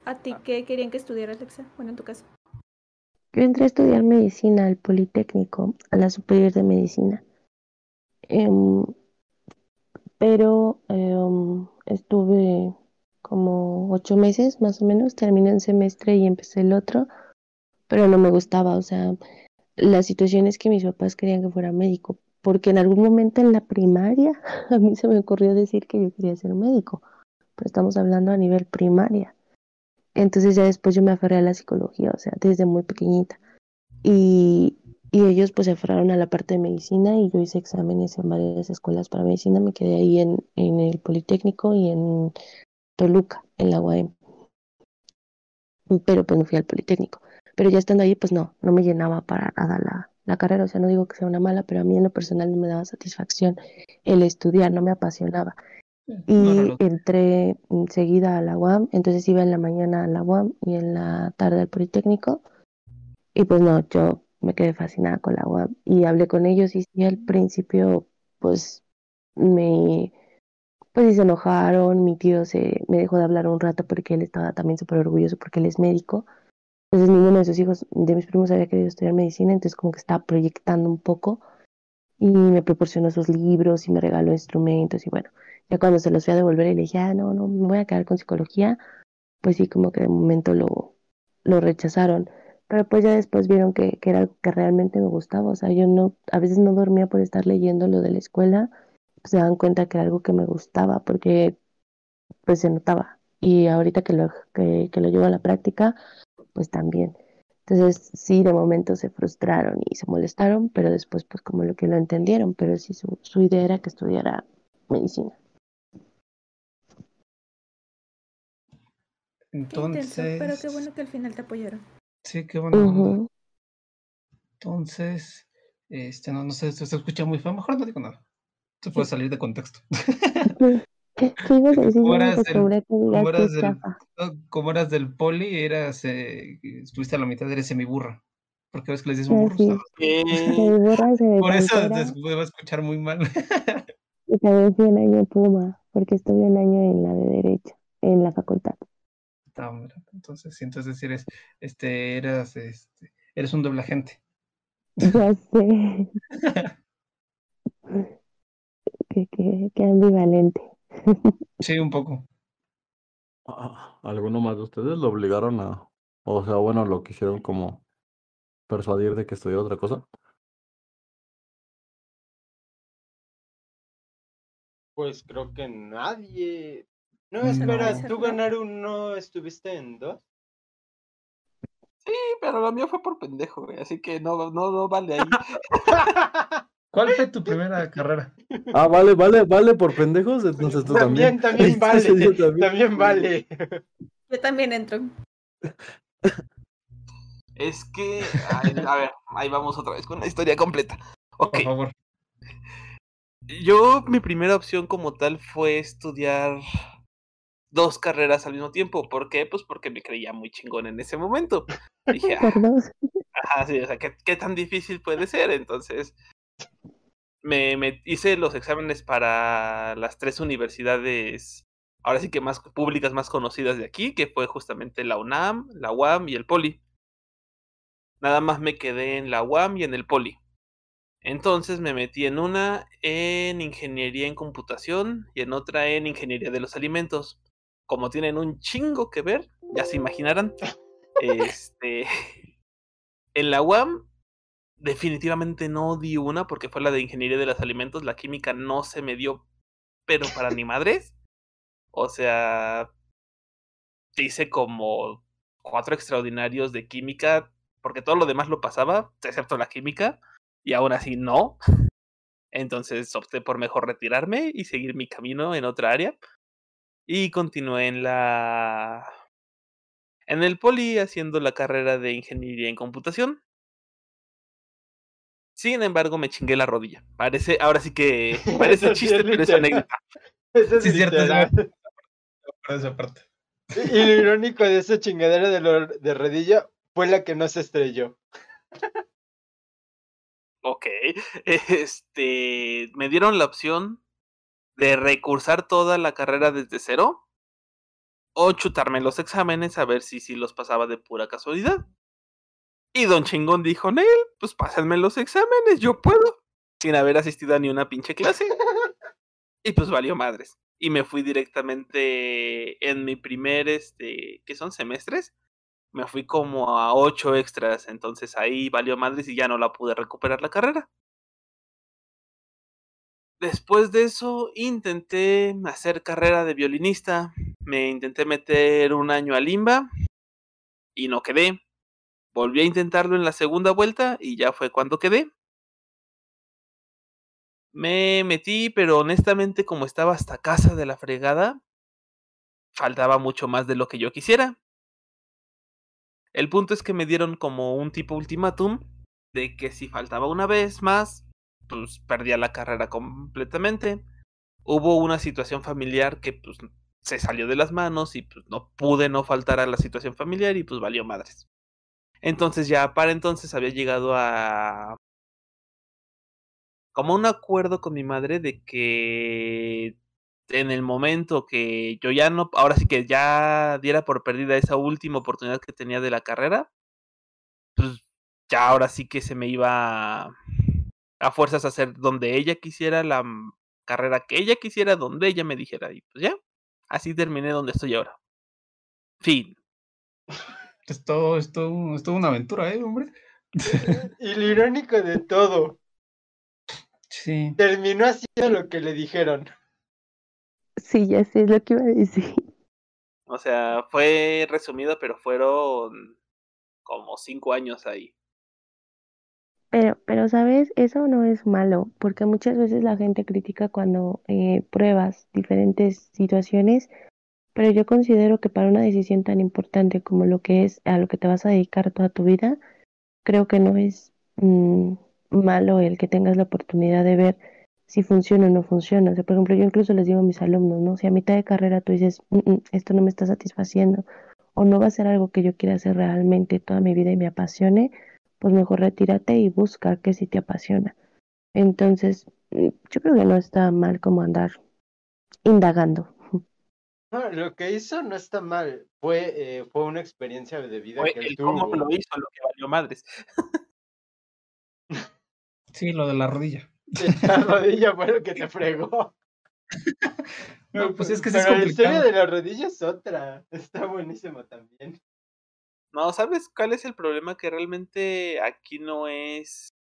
¿A ti qué querían que estudiaras, Alexa? Bueno, en tu caso. yo entré a estudiar medicina al Politécnico, a la Superior de Medicina. Em, pero em, estuve como ocho meses más o menos, terminé un semestre y empecé el otro, pero no me gustaba, o sea, la situación es que mis papás querían que fuera médico, porque en algún momento en la primaria a mí se me ocurrió decir que yo quería ser médico, pero estamos hablando a nivel primaria. Entonces ya después yo me aferré a la psicología, o sea, desde muy pequeñita. Y, y ellos pues se aferraron a la parte de medicina y yo hice exámenes en varias escuelas para medicina, me quedé ahí en, en el Politécnico y en Toluca, en la UAM. Pero pues no fui al Politécnico. Pero ya estando ahí, pues no, no me llenaba para nada la, la carrera. O sea, no digo que sea una mala, pero a mí en lo personal no me daba satisfacción el estudiar, no me apasionaba. Y entré enseguida a la UAM, entonces iba en la mañana a la UAM y en la tarde al Politécnico. Y pues no, yo me quedé fascinada con la UAM y hablé con ellos y al principio pues me pues se enojaron, mi tío se me dejó de hablar un rato porque él estaba también súper orgulloso porque él es médico entonces ninguno de sus hijos, de mis primos, había querido estudiar medicina, entonces como que estaba proyectando un poco y me proporcionó sus libros y me regaló instrumentos y bueno, ya cuando se los fui a devolver y le dije, ah, no, no, me voy a quedar con psicología, pues sí, como que de momento lo, lo rechazaron. Pero pues ya después vieron que, que era algo que realmente me gustaba, o sea, yo no, a veces no dormía por estar leyendo lo de la escuela, pues se dan cuenta que era algo que me gustaba, porque pues se notaba. Y ahorita que lo, que, que lo llevo a la práctica, pues también. Entonces, sí, de momento se frustraron y se molestaron, pero después, pues como lo que lo entendieron, pero sí su, su idea era que estudiara medicina. Entonces. pero qué bueno que al final te apoyaron. Sí, qué bueno. Entonces, este, no, no sé, se, se escucha muy feo, mejor no digo nada. Se puede salir de contexto. ¿Cómo eras, del, poli, eras, eh, estuviste a la mitad, eres semiburra. Porque ves que les dices burro. Por eso te va a escuchar muy mal. y también fui en año Puma, porque estuve un año en la de Derecho, en la facultad. entonces, entonces eres, este, eras, este, eres un doble agente. Ya sé. qué, qué, qué ambivalente. Sí, un poco. Ah, ¿Alguno más de ustedes lo obligaron a, o sea, bueno, lo quisieron como persuadir de que estudiara otra cosa? Pues creo que nadie. No, espera, ¿tú ganaron no estuviste en dos? Sí, pero lo mío fue por pendejo, güey, así que no, no, no vale ahí. ¿Cuál fue tu primera carrera? Ah, vale, vale, vale por pendejos, entonces tú también. También, vale. también. vale. Yo también entro. Es que, a ver, ahí vamos otra vez con la historia completa. Ok. Por favor. Yo, mi primera opción como tal fue estudiar dos carreras al mismo tiempo. ¿Por qué? Pues porque me creía muy chingón en ese momento. Dije, ah, ajá, sí, o sea, ¿qué, ¿qué, tan difícil puede ser? Entonces, me, hice los exámenes para las tres universidades, ahora sí que más públicas, más conocidas de aquí, que fue justamente la UNAM, la UAM y el Poli. Nada más me quedé en la UAM y en el Poli. Entonces me metí en una en ingeniería en computación y en otra en ingeniería de los alimentos. Como tienen un chingo que ver, ya se imaginarán. Este, en la UAM definitivamente no di una porque fue la de ingeniería de los alimentos. La química no se me dio, pero para ni madres. O sea, hice como cuatro extraordinarios de química porque todo lo demás lo pasaba, excepto la química, y aún así no. Entonces opté por mejor retirarme y seguir mi camino en otra área. Y continué en la. En el poli haciendo la carrera de ingeniería en computación. Sin embargo, me chingué la rodilla. Parece, ahora sí que parece chiste, pero es anécdota. Eso es sí, cierto. esa parte. Y lo irónico de esa chingadera de, de rodilla fue la que no se estrelló. Ok. Este. Me dieron la opción de recursar toda la carrera desde cero. O chutarme los exámenes a ver si, si los pasaba de pura casualidad. Y Don Chingón dijo, Nel, pues pásenme los exámenes, yo puedo. Sin haber asistido a ni una pinche clase. Y pues valió madres. Y me fui directamente en mi primer, este, ¿qué son? Semestres. Me fui como a ocho extras. Entonces ahí valió madres y ya no la pude recuperar la carrera. Después de eso intenté hacer carrera de violinista. Me intenté meter un año a Limba y no quedé. Volví a intentarlo en la segunda vuelta y ya fue cuando quedé. Me metí, pero honestamente como estaba hasta casa de la fregada, faltaba mucho más de lo que yo quisiera. El punto es que me dieron como un tipo ultimátum de que si faltaba una vez más, pues perdía la carrera completamente. Hubo una situación familiar que pues se salió de las manos y pues no pude no faltar a la situación familiar y pues valió madres. Entonces ya para entonces había llegado a como un acuerdo con mi madre de que en el momento que yo ya no, ahora sí que ya diera por perdida esa última oportunidad que tenía de la carrera, pues ya ahora sí que se me iba a fuerzas a hacer donde ella quisiera, la carrera que ella quisiera, donde ella me dijera. Y pues ya, así terminé donde estoy ahora. Fin. Esto es todo una aventura, ¿eh, hombre? y lo irónico de todo, Sí. Terminó haciendo lo que le dijeron. Sí, ya sé, es lo que iba a decir. O sea, fue resumido, pero fueron como cinco años ahí. Pero, pero, ¿sabes? Eso no es malo, porque muchas veces la gente critica cuando eh, pruebas diferentes situaciones, pero yo considero que para una decisión tan importante como lo que es a lo que te vas a dedicar toda tu vida, creo que no es mm, malo el que tengas la oportunidad de ver si funciona o no funciona. O sea, por ejemplo, yo incluso les digo a mis alumnos, ¿no? Si a mitad de carrera tú dices, mm, mm, esto no me está satisfaciendo o no va a ser algo que yo quiera hacer realmente toda mi vida y me apasione, pues mejor retírate y busca que si te apasiona. Entonces, yo creo que no está mal como andar indagando. No, lo que hizo no está mal. Fue, eh, fue una experiencia de vida que él tuvo. cómo lo hizo, lo que valió madres. Sí, lo de la rodilla. La rodilla fue lo que te fregó. No, pues es que Pero la historia de la rodilla es otra. Está buenísimo también. No, ¿sabes cuál es el problema? Que realmente aquí no es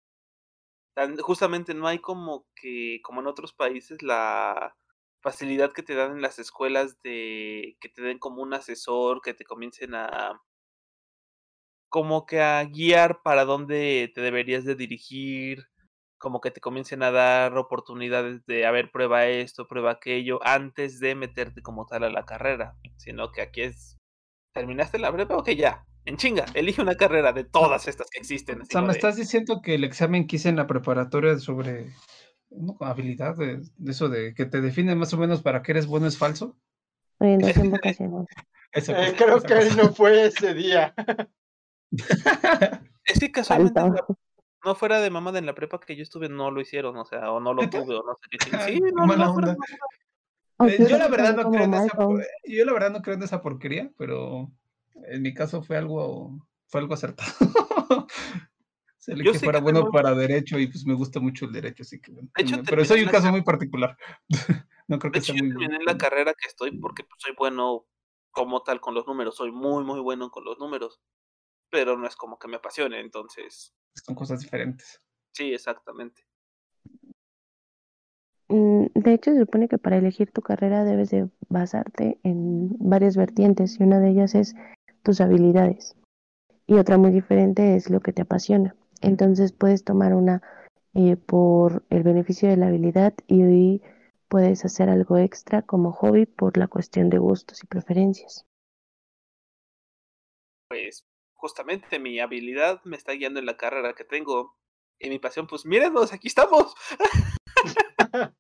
tan, justamente no hay como que, como en otros países, la facilidad que te dan en las escuelas de que te den como un asesor, que te comiencen a como que a guiar para dónde te deberías de dirigir, como que te comiencen a dar oportunidades de, a ver, prueba esto, prueba aquello, antes de meterte como tal a la carrera, sino que aquí es, ¿terminaste la prepa? Ok, ya, en chinga, elige una carrera de todas estas que existen. O sea, me estás diciendo que el examen que hice en la preparatoria sobre ¿no? habilidad, de, eso de que te define más o menos para qué eres bueno es falso. Orientación eh, creo que no fue ese día. es que casualmente no fuera de mamá en la prepa que yo estuve, no lo hicieron, o sea, o no lo tuve, o no sé qué. Sí, no, no, eh, yo la verdad no creo en esa, yo la verdad no creo en esa porquería, pero en mi caso fue algo, fue algo acertado. Se le que fuera bueno para derecho y pues me gusta mucho el derecho, así que bueno. pero soy un caso muy particular. no creo que sea muy bueno. en la carrera que estoy porque pues, soy bueno como tal con los números, soy muy muy bueno con los números, pero no es como que me apasione, entonces son cosas diferentes. Sí, exactamente. Mm, de hecho, se supone que para elegir tu carrera debes de basarte en varias vertientes y una de ellas es tus habilidades y otra muy diferente es lo que te apasiona. Entonces puedes tomar una eh, por el beneficio de la habilidad y hoy puedes hacer algo extra como hobby por la cuestión de gustos y preferencias. Pues justamente mi habilidad me está guiando en la carrera que tengo. Y mi pasión, pues mírenos, aquí estamos.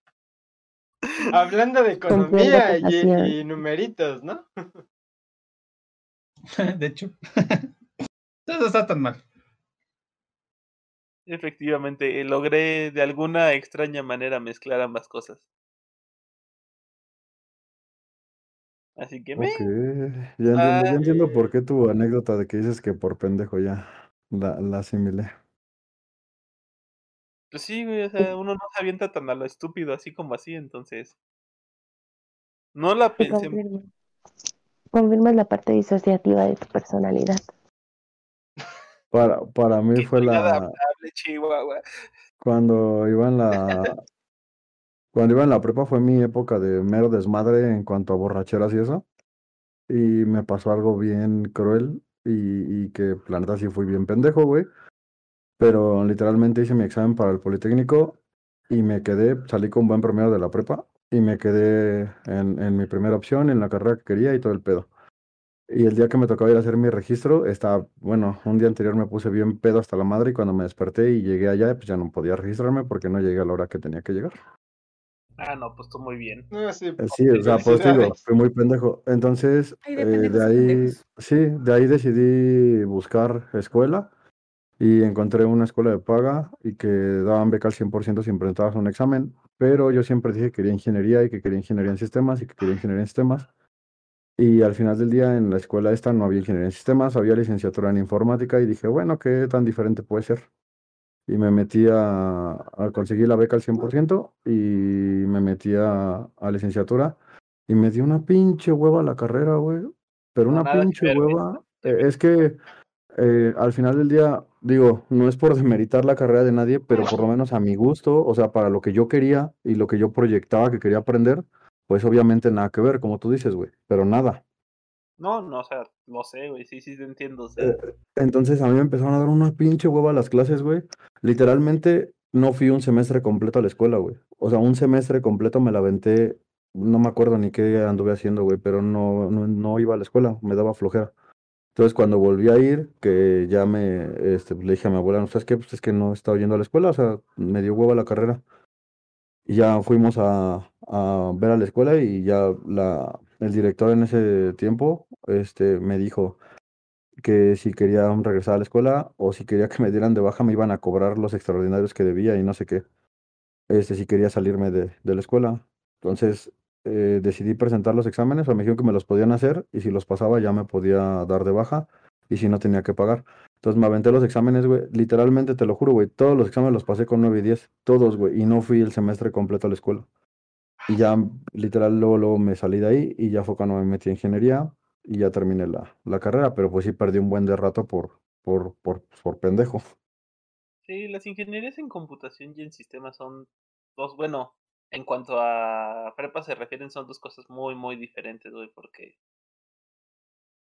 Hablando de economía y, numeritos, ¿no? de hecho, no está tan mal. Efectivamente, logré de alguna extraña manera mezclar ambas cosas. Así que me... Ya entiendo, ya entiendo por qué tu anécdota de que dices que por pendejo ya la, la asimilé. Pues sí, güey, o sea, uno no se avienta tan a lo estúpido así como así, entonces. No la pensé. confirmo. Confirmas la parte disociativa de tu personalidad. Para, para mí fue la, Chihuahua. cuando iba en la, cuando iba en la prepa fue mi época de mero desmadre en cuanto a borracheras y eso. Y me pasó algo bien cruel y, y que la neta sí fui bien pendejo, güey. Pero literalmente hice mi examen para el Politécnico y me quedé, salí con buen promedio de la prepa y me quedé en, en mi primera opción, en la carrera que quería y todo el pedo. Y el día que me tocaba ir a hacer mi registro, estaba, bueno, un día anterior me puse bien pedo hasta la madre y cuando me desperté y llegué allá, pues ya no podía registrarme porque no llegué a la hora que tenía que llegar. Ah, no, pues tú muy bien. No, sí, Eh, Sí, o sea, pues digo, fui muy pendejo. Entonces, Ay, de eh, de ahí, pendejos. sí, de ahí decidí buscar escuela y encontré una escuela de paga y que daban beca al 100% si presentabas un examen, pero yo siempre dije que quería ingeniería y que quería ingeniería en sistemas y que quería ingeniería en sistemas. Y al final del día en la escuela esta no había ingeniería en sistemas, había licenciatura en informática y dije, bueno, ¿qué tan diferente puede ser? Y me metí a, a conseguir la beca al 100% y me metí a, a licenciatura y me dio una pinche hueva la carrera, güey. Pero una nada pinche hueva. Eh, es que eh, al final del día, digo, no es por demeritar la carrera de nadie, pero por lo menos a mi gusto, o sea, para lo que yo quería y lo que yo proyectaba que quería aprender, pues obviamente nada que ver, como tú dices, güey, pero nada. No, no, o sea, lo sé, güey. Sí, sí, te entiendo. O sea, Eh, Entonces a mí me empezaron a dar una pinche hueva las clases, güey. Literalmente no fui un semestre completo a la escuela, güey. O sea, un semestre completo me la aventé, no me acuerdo ni qué anduve haciendo, güey, pero no, no, no iba a la escuela, me daba flojera. Entonces cuando volví a ir, que ya me, este, le dije a mi abuela, no sabes qué, pues es que no estaba yendo a la escuela, o sea, me dio hueva la carrera. Y ya fuimos a, a ver a la escuela y ya la, el director en ese tiempo, este, me dijo que si quería regresar a la escuela o si quería que me dieran de baja me iban a cobrar los extraordinarios que debía y no sé qué. Este, si quería salirme de, de la escuela. Entonces eh, decidí presentar los exámenes, o me dijeron que me los podían hacer y si los pasaba ya me podía dar de baja y si no tenía que pagar. Entonces me aventé los exámenes, güey. Literalmente, te lo juro, güey. Todos los exámenes los pasé con 9 y 10. Todos, güey. Y no fui el semestre completo a la escuela. Y ya, literal, luego, luego me salí de ahí y ya fue cuando me metí a ingeniería y ya terminé la, la carrera. Pero pues sí perdí un buen de rato por, por, por, por pendejo. sí, las ingenierías en computación y en sistemas son dos, bueno, en cuanto a prepa se refieren, son dos cosas muy, muy diferentes, güey, porque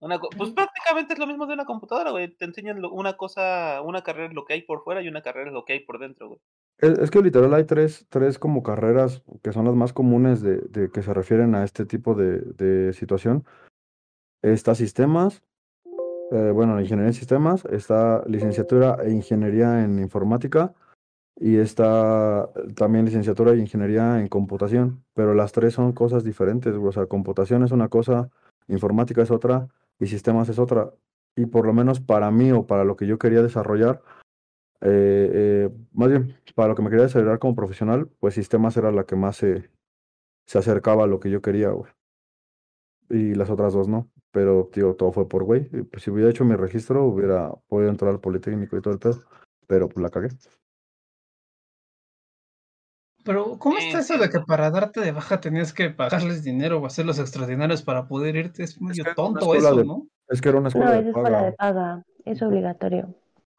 una, co- pues prácticamente es lo mismo de una computadora, güey. Te enseñan lo- una cosa, una carrera es lo que hay por fuera y una carrera es lo que hay por dentro, güey. Es, es que literal hay tres, tres como carreras que son las más comunes de, de que se refieren a este tipo de, de situación. Está sistemas, eh, bueno, ingeniería en sistemas, está licenciatura e ingeniería en informática y está también licenciatura e ingeniería en computación, pero las tres son cosas diferentes, güey, o sea, computación es una cosa, informática es otra y sistemas es otra. Y por lo menos para mí o para lo que yo quería desarrollar, eh, eh, más bien, para lo que me quería desarrollar como profesional, pues sistemas era la que más se, se acercaba a lo que yo quería, güey. Y las otras dos no. Pero, tío, todo fue por güey. Pues si hubiera hecho mi registro, hubiera podido entrar al Politécnico y todo el pedo. Pero pues la cagué. Pero, ¿cómo está eso de que para darte de baja tenías que pagarles dinero o hacer los extraordinarios para poder irte? Es medio que tonto eso, de- ¿no? Es que era una No, escuela es de escuela de paga. paga, es obligatorio.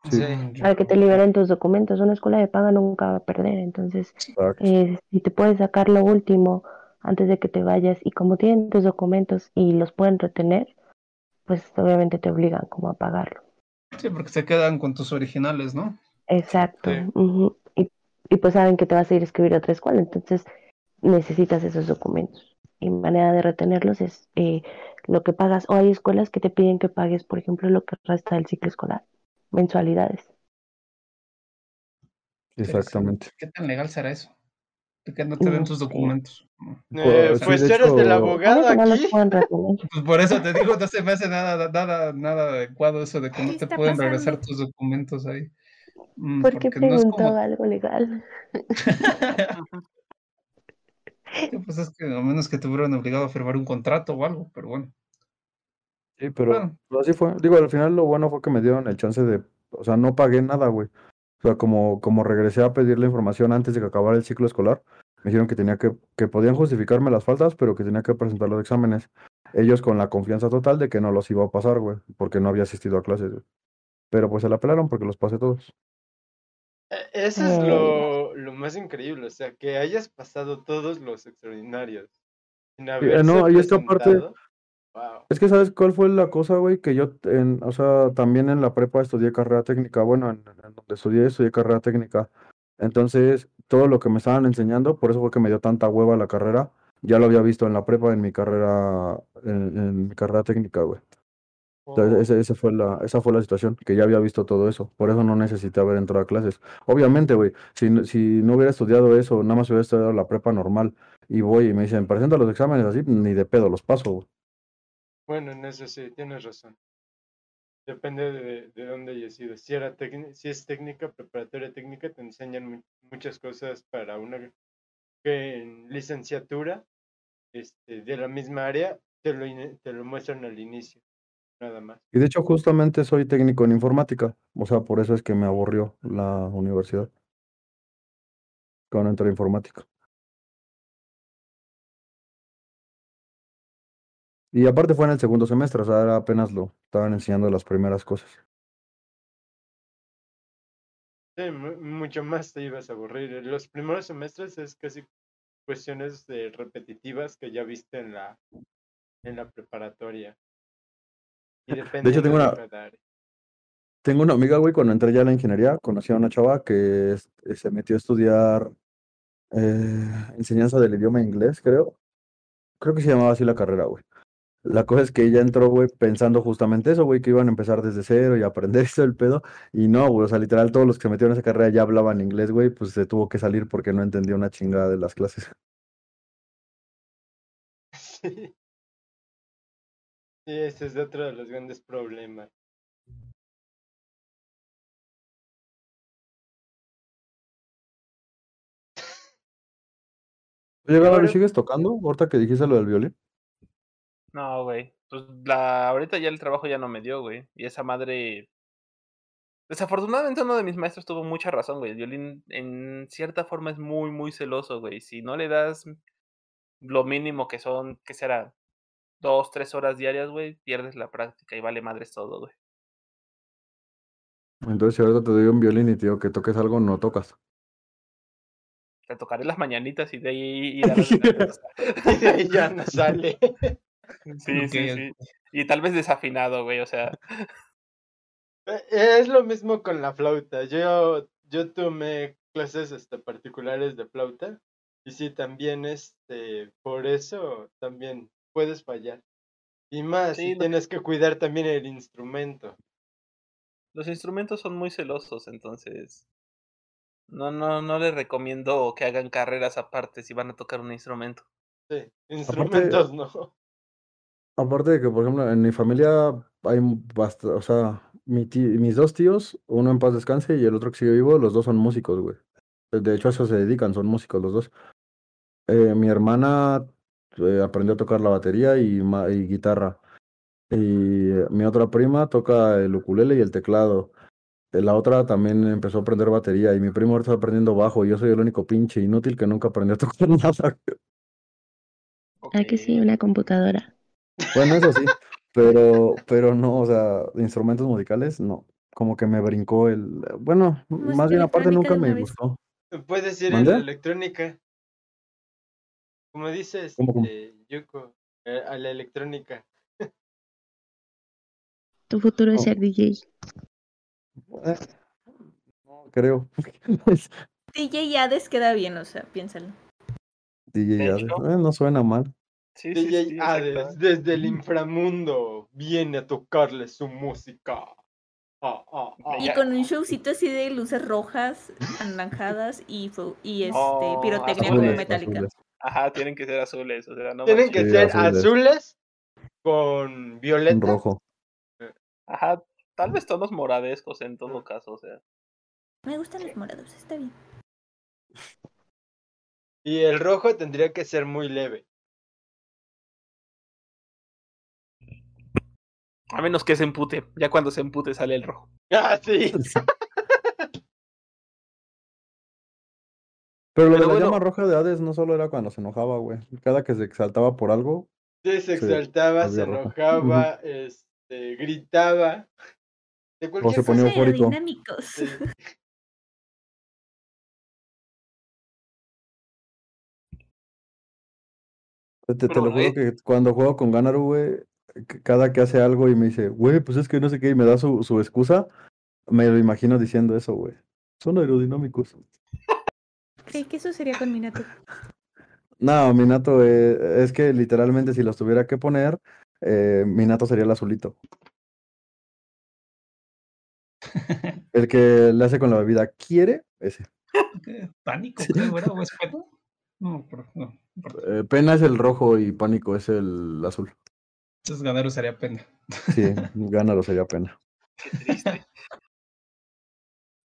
Sí. Para que te liberen tus documentos. Una escuela de paga nunca va a perder. Entonces, eh, si te puedes sacar lo último antes de que te vayas y como tienen tus documentos y los pueden retener, pues obviamente te obligan como a pagarlo. Sí, porque se quedan con tus originales, ¿no? Exacto. Sí. Y pues saben que te vas a ir a escribir a otra escuela, entonces necesitas esos documentos. Y manera de retenerlos es eh, lo que pagas. O hay escuelas que te piden que pagues, por ejemplo, lo que resta del ciclo escolar, mensualidades. Exactamente. ¿Qué tan legal será eso? De que no te den tus documentos. Eh, Pues, pues de tú eres el hecho- abogado aquí. Pues por eso te digo, no se me hace nada, nada, nada adecuado eso de que no ¿Qué te pueden regresar tus documentos ahí. Mm, ¿Por qué porque no preguntó como. algo legal? Pues es que a menos que te hubieran obligado a firmar un contrato o algo, pero bueno. Sí, pero, Bueno. pero así fue. Digo, al final lo bueno fue que me dieron el chance de, o sea, no pagué nada, güey. O sea, como, como regresé a pedir la información antes de que acabara el ciclo escolar, Me dijeron que tenía que, que podían justificarme las faltas, pero que tenía que presentar los exámenes. Ellos con la confianza total de que no los iba a pasar, güey, porque no había asistido a clases, güey. Pero pues se la pelaron porque los pasé todos. E- Eso es lo, lo más increíble, o sea, que hayas pasado todos los extraordinarios. No, y es que aparte-. Wow. Es que, ¿sabes cuál fue la cosa, güey? Que yo, en, o sea, también en la prepa estudié carrera técnica. Bueno, en, en donde estudié, estudié carrera técnica. Entonces, todo lo que me estaban enseñando, por eso fue que me dio tanta hueva la carrera, ya lo había visto en la prepa, en mi carrera, en, en mi carrera técnica, güey. Entonces, Oh, fue la, esa fue la situación, que ya había visto todo eso. Por eso no necesité haber entrado a clases. Obviamente, güey, si, si no hubiera estudiado eso, nada más hubiera estudiado la prepa normal, y voy y me dicen, presenta los exámenes así, ni de pedo los paso, güey. Bueno, en eso sí, tienes razón. Depende de, de dónde hayas sido. Si, era si es técnica, preparatoria técnica, te enseñan mu- muchas cosas para una que en licenciatura este, de la misma área te lo, te lo muestran al inicio, nada más. Y de hecho, justamente soy técnico en informática. O sea, por eso es que me aburrió la universidad. Cuando entré a informática. Y aparte fue en el segundo semestre, o sea, era apenas lo estaban enseñando las primeras cosas. Sí, mu- mucho más te ibas a aburrir. En Los primeros semestres es casi cuestiones de repetitivas que ya viste en la, en la preparatoria. Y hecho, tengo de una-. Tengo una amiga, güey, cuando entré ya a la ingeniería, conocí a una chava que es- eh, se metió a estudiar eh, enseñanza del idioma inglés, creo. Creo que se llamaba así la carrera, güey. La cosa es que ella entró, güey, pensando justamente eso, güey, que iban a empezar desde cero y aprender eso el pedo. Y no, güey, o sea, literal, todos los que se metieron en esa carrera ya hablaban inglés, güey, pues se tuvo que salir porque no entendía una chingada de las clases. Sí. Sí, ese es otro de los grandes problemas. Oye, Gabriel, ahora- ¿sigues tocando? Ahorita que dijiste lo del violín. No, güey. Pues la, ahorita ya el trabajo ya no me dio, güey. Y esa madre. Desafortunadamente uno de mis maestros tuvo mucha razón, güey. El violín en cierta forma es muy, muy celoso, güey. Si no le das lo mínimo que son, que será? Dos, tres horas diarias, güey, pierdes la práctica y vale madres todo, güey. Entonces, si ahorita te doy un violín y te digo que toques algo, no tocas. Te tocaré las mañanitas y de ahí Y de ahí ya no sale. Sí, sí, sí. Y tal vez desafinado, güey, o sea. Eh, Es lo mismo con la flauta. Yo, yo tomé clases este, particulares de flauta. Y sí, también este, por eso también puedes fallar. Y más, Sí, si no- tienes que cuidar también el instrumento. Los instrumentos son muy celosos, entonces. No, no, no les recomiendo que hagan carreras aparte si van a tocar un instrumento. Sí, instrumentos no. Aparte de que, por ejemplo, en mi familia hay bastante, o sea, mi mis dos tíos, uno en paz descanse y el otro que sigue vivo, los dos son músicos, güey. De hecho, a eso se dedican, son músicos los dos. Eh, mi hermana eh, aprendió a tocar la batería y, guitarra. Y mi otra prima toca el ukulele y el teclado. Eh, La otra también empezó a aprender batería y mi primo ahora está aprendiendo bajo y yo soy el único pinche inútil que nunca aprendió a tocar nada. Ah, que sí, una computadora. Bueno, eso sí, pero, pero no, o sea, instrumentos musicales, no. Como que me brincó el. Bueno, más bien aparte nunca me vez. gustó. Puedes ir en la electrónica. Como dices, ¿Cómo, cómo? este, Yuko, eh, a la electrónica. Tu futuro es Oh. ser DJ. Eh, no creo. DJ Hades queda bien, o sea, piénsalo. DJ De Hades, eh, no suena mal. Sí, DJ sí, Hades, desde el inframundo, viene a tocarle su música. Ah, ah, ah. Y con un showcito así de luces rojas, anaranjadas y, este, pirotecnia como metálica. Ajá, tienen que ser azules, o sea, no Tienen que. Sí, ser azules. azules con Un violeta. rojo. Ajá, tal vez tonos moradescos en todo caso, o sea. Me gustan los morados, está bien. Y el rojo tendría que ser muy leve. A menos que se empute. Ya cuando se empute sale el rojo. Ah, sí. Pero lo de la bueno. llama roja de Hades no solo era cuando se enojaba, güey. Cada que se exaltaba por algo, Sí, se exaltaba, se roja. enojaba, este, gritaba. De se cualquier ponía cosa. eufórico. aerodinámicos. Sí. Te, te Pero lo juro eh. que cuando juego con Ganaru, güey, cada que hace algo y me dice, güey, pues es que no sé qué, y me da su, su excusa, me lo imagino diciendo eso, güey. Son aerodinámicos. Creí que eso sería con Minato. No, Minato, eh, es que literalmente si los tuviera que poner, eh, Minato sería el azulito. El que le hace con la bebida, ¿quiere? Ese. ¿Pánico? creo, era? ¿O es pena? No, pero no. Eh, pena es el rojo y pánico es el azul. Entonces ganero sería pena. Sí, Ganaru sería pena. Qué triste.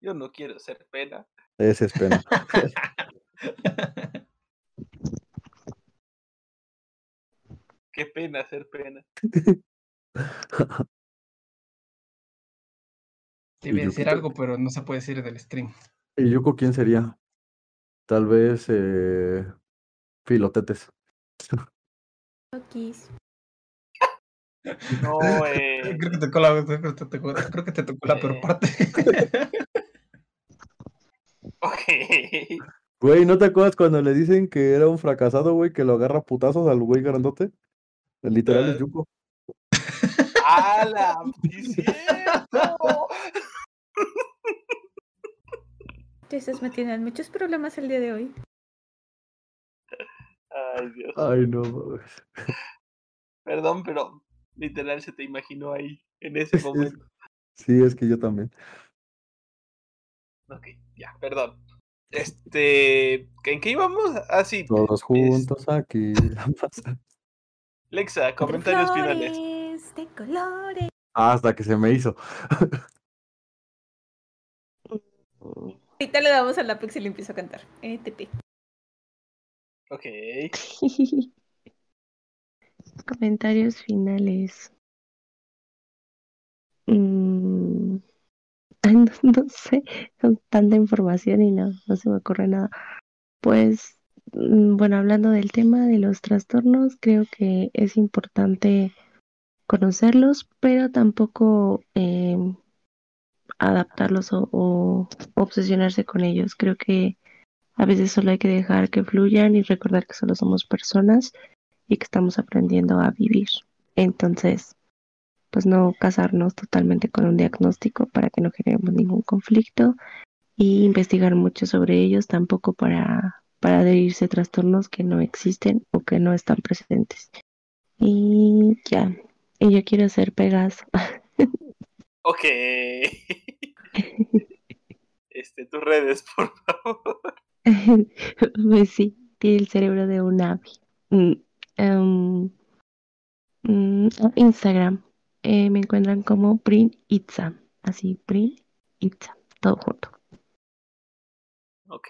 Yo no quiero ser pena. Ese es pena. Qué pena ser pena. Te iba a decir algo, pero no se puede decir del stream. ¿Y Yuko quién sería? Tal vez eh, Filotetes. Okis. No, eh. Creo que te tocó la, creo que te tocó, creo que te tocó la peor Eh. parte. Ok. Güey, ¿no te acuerdas cuando le dicen que era un fracasado, güey, que lo agarra a putazos al güey grandote? Literal es. Yuko. ¡Hala! ¡Sí es cierto! Te estás metiendo en muchos problemas el día de hoy. Ay, Dios. Ay, no, mames. Perdón, pero literal se te imaginó ahí, en ese momento. Sí, es que yo también. Ok, ya, perdón. Este. ¿En qué íbamos? Ah, sí. Todos juntos aquí. Lexa, comentarios de finales. flores, De colores. Hasta que se me hizo. Ahorita le damos al Apex y le empiezo a cantar. Eh, ETP. Ok. Comentarios finales. Mm, no, sé, con tanta información y no, no se me ocurre nada. Pues, mm, bueno, hablando del tema de los trastornos, creo que es importante conocerlos, pero tampoco eh, adaptarlos o, o obsesionarse con ellos. Creo que a veces solo hay que dejar que fluyan y recordar que solo somos personas y que estamos aprendiendo a vivir. Entonces, pues no casarnos totalmente con un diagnóstico para que no generemos ningún conflicto y investigar mucho sobre ellos tampoco para, para adherirse a trastornos que no existen o que no están presentes. Y ya, y yo quiero ser Pegaso. Ok. Este, tus redes, por favor. pues sí, tiene el cerebro de un ave. Mm, em, mm, Instagram. Eh, me encuentran como Prin Itza. Así, Prin Itza. Todo junto. Ok.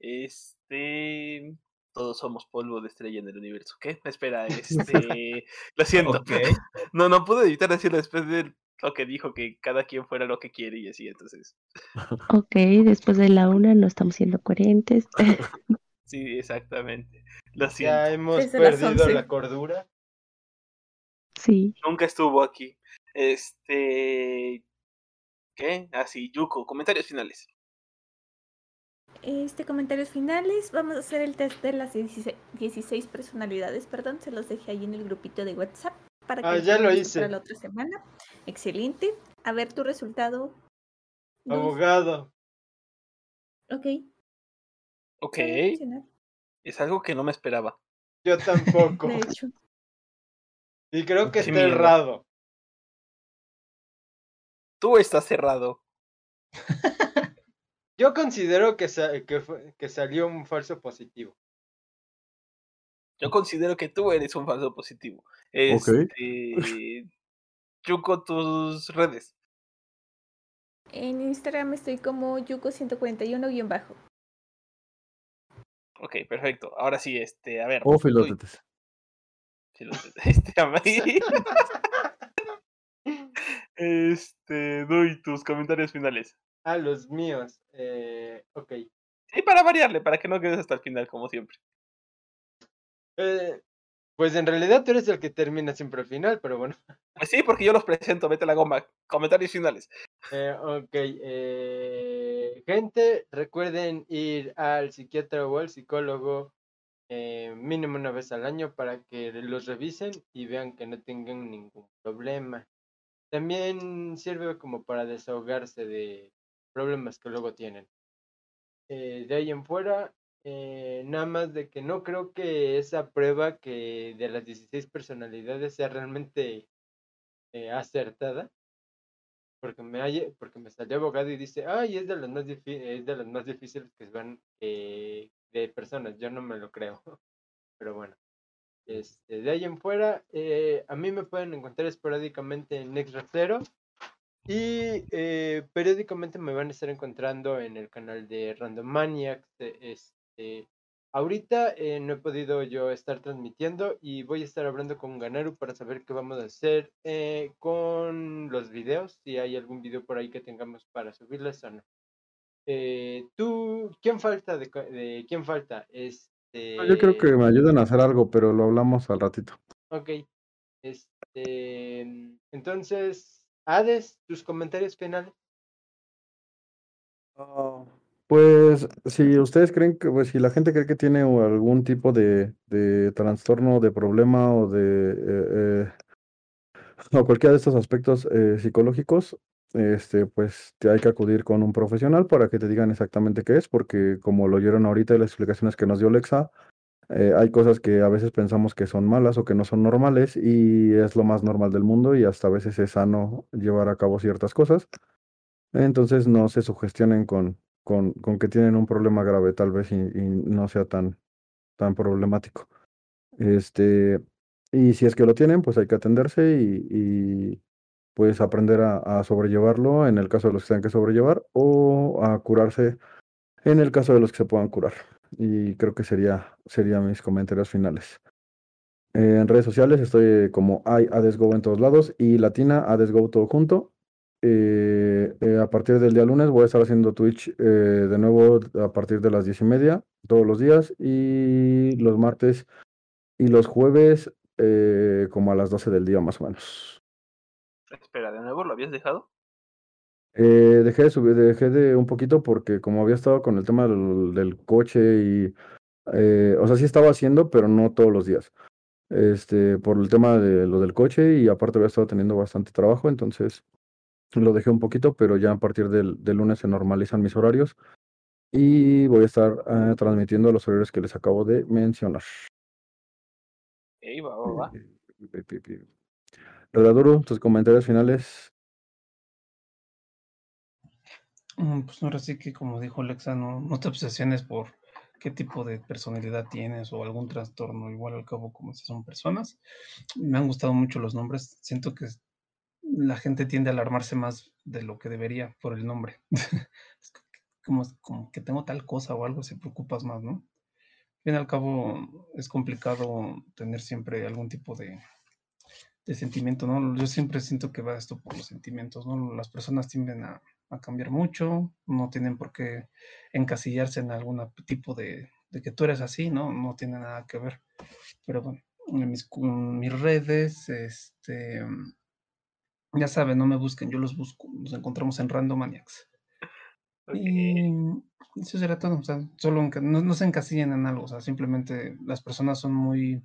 Este. Todos somos polvo de estrella en el universo. ¿Qué? Espera, este. Lo siento. Ok. No, no pude evitar decirlo después de lo que dijo, que cada quien fuera lo que quiere y así, entonces. Ok, después de la una no estamos siendo coherentes. Sí, exactamente. Lo Ya siento. hemos Desde las perdido 11. la cordura. Sí. Nunca estuvo aquí. Este. ¿Qué? Así, Yuko, comentarios finales. Este, comentarios finales. Vamos a hacer el test de las 16, 16 personalidades, perdón. Se los dejé ahí en el grupito de WhatsApp. Para que Ah, ya lo hice. Para la otra semana. Excelente. A ver tu resultado. Abogado. Ok. Ok. Es algo que no me esperaba. Yo tampoco. De hecho. Y creo que está errado. Tú estás cerrado. Yo considero que, sa- que, fue- que salió un falso positivo. Yo considero que tú eres un falso positivo. Ok. Este. Yuko, tus redes. En Instagram estoy como Yuko141 bajo. Ok, perfecto. Ahora sí, este, a ver. O Dui, Filotetes. Si lo- Este, a mí. Este, doy tus comentarios finales. a los míos. Eh, ok. Y para variarle, para que no quedes hasta el final, como siempre. Eh, pues en realidad tú eres el que termina siempre al final, pero bueno. Pues sí, porque yo los presento, vete la goma. Comentarios finales. Eh, ok. eh, gente, recuerden ir al psiquiatra o al psicólogo eh, mínimo una vez al año para que los revisen y vean que no tengan ningún problema. También sirve como para desahogarse de problemas que luego tienen. Eh, de ahí en fuera, eh, nada más de que no creo que esa prueba que de las 16 personalidades sea realmente acertada. Porque me, halle- porque me salió abogado y dice, ay, es de las más, es de las más difíciles que van eh, de personas. Yo no me lo creo. Pero bueno. Este, de ahí en fuera, eh, a mí me pueden encontrar esporádicamente en Nextratero. Y eh, periódicamente me van a estar encontrando en el canal de Random Maniacs. eh, Este, ahorita eh, no he podido yo estar transmitiendo y voy a estar hablando con Ganaru para saber qué vamos a hacer eh, con los videos. Si hay algún video por ahí que tengamos para subirles o no. Eh, Tú, ¿quién falta? De, de- ¿Quién falta? Este, Yo creo que me ayuden a hacer algo, pero lo hablamos al ratito. Ok. Este, entonces, Hades, tus comentarios finales. Ah, Pues si ustedes creen que, pues si la gente cree que tiene algún tipo de, de trastorno, de problema o de eh, eh, o cualquiera de estos aspectos eh, psicológicos, este, pues hay que acudir con un profesional para que te digan exactamente qué es, porque como lo oyeron ahorita en las explicaciones que nos dio Lexa, eh, hay cosas que a veces pensamos que son malas o que no son normales y es lo más normal del mundo y hasta a veces es sano llevar a cabo ciertas cosas. Entonces no se sugestionen con, con, con que tienen un problema grave tal vez y, no sea tan, tan problemático. Este, y si es que lo tienen, pues hay que atenderse y, pues aprender a, sobrellevarlo en el caso de los que tengan que sobrellevar o a curarse en el caso de los que se puedan curar. Y creo que sería, serían mis comentarios finales. En redes sociales estoy como iAdesGo en todos lados y Latina AdesGo todo junto. Eh, eh, a partir del día lunes voy a estar haciendo Twitch eh, de nuevo a partir de las diez y media todos los días y los martes y los jueves eh, como a las 12 del día más o menos. Espera, ¿de nuevo lo habías dejado? Eh, dejé de subir, dejé de un poquito porque como había estado con el tema del, del coche y, o sea, sí estaba haciendo, pero no todos los días. Este, por el tema de lo del coche y aparte había estado teniendo bastante trabajo, entonces lo dejé un poquito, pero ya a partir del, del lunes se normalizan mis horarios y voy a estar eh, transmitiendo los horarios que les acabo de mencionar. Ey, va, va, va. Redaduro, tus comentarios finales. Mm, Pues ahora sí que, como dijo Alexa, no, no te obsesiones por qué tipo de personalidad tienes o algún trastorno. Igual al cabo, como esas son personas. Me han gustado mucho los nombres. Siento que la gente tiende a alarmarse más de lo que debería por el nombre. Es como, como que tengo tal cosa o algo, se preocupas más, ¿no? Al fin y al cabo, es complicado tener siempre algún tipo de, de sentimiento, ¿no? Yo siempre siento que va esto por los sentimientos, ¿no? Las personas tienden a, a cambiar mucho, no tienen por qué encasillarse en algún tipo de, de que tú eres así, ¿no? No tiene nada que ver. Pero bueno, en mis, en mis redes, este, ya saben, no me busquen, yo los busco, nos encontramos en Random Maniacs. Ok. Y eso será todo, o sea, solo no, no se encasillen en algo, o sea, simplemente las personas son muy,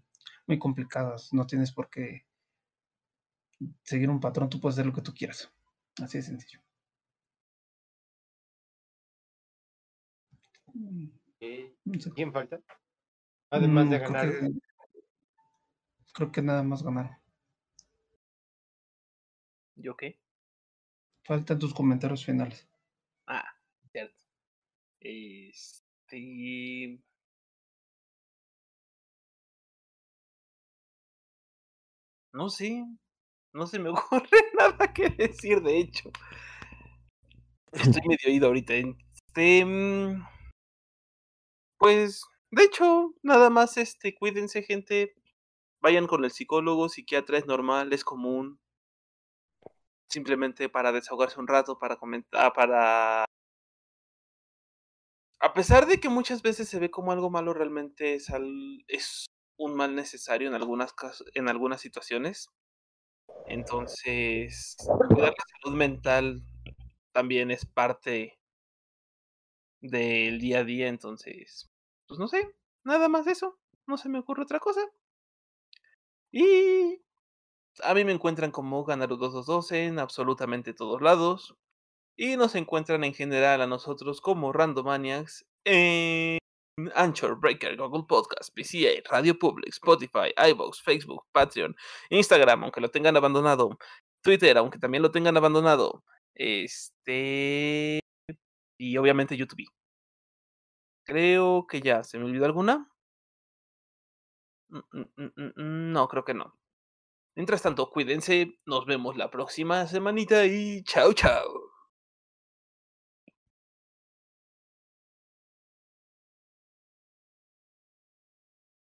muy complicadas, no tienes por qué seguir un patrón, tú puedes hacer lo que tú quieras, así de sencillo. Mm, no sé, ¿Quién falta? Además de mm, creo ganar. que, creo que nada más ganaron. ¿Yo qué? Faltan tus comentarios finales. Ah, cierto. Este. No sé. No se me ocurre nada que decir, de hecho. Estoy medio oído ahorita. Este. mm, Pues, de hecho, nada más, este, cuídense, gente. Vayan con el psicólogo, psiquiatra, es normal, es común. Simplemente para desahogarse un rato, para comentar, para... A pesar de que muchas veces se ve como algo malo, realmente es, al- es un mal necesario en algunas, cas- en algunas situaciones. Entonces, cuidar la salud mental también es parte del día a día, entonces, pues no sé, nada más de eso, no se me ocurre otra cosa. Y a mí me encuentran como Ganaru222 en absolutamente todos lados. Y nos encuentran en general a nosotros como Randomaniacs en Anchor, Breaker, Google Podcast, PCA, Radio Public, Spotify, iVoox, Facebook, Patreon, Instagram, aunque lo tengan abandonado, Twitter, aunque también lo tengan abandonado, este y obviamente YouTube. Creo que ya, ¿se me olvidó alguna? Mm, mm, mm, No, creo que no. Mientras tanto, cuídense, nos vemos la próxima semanita y chao, chao.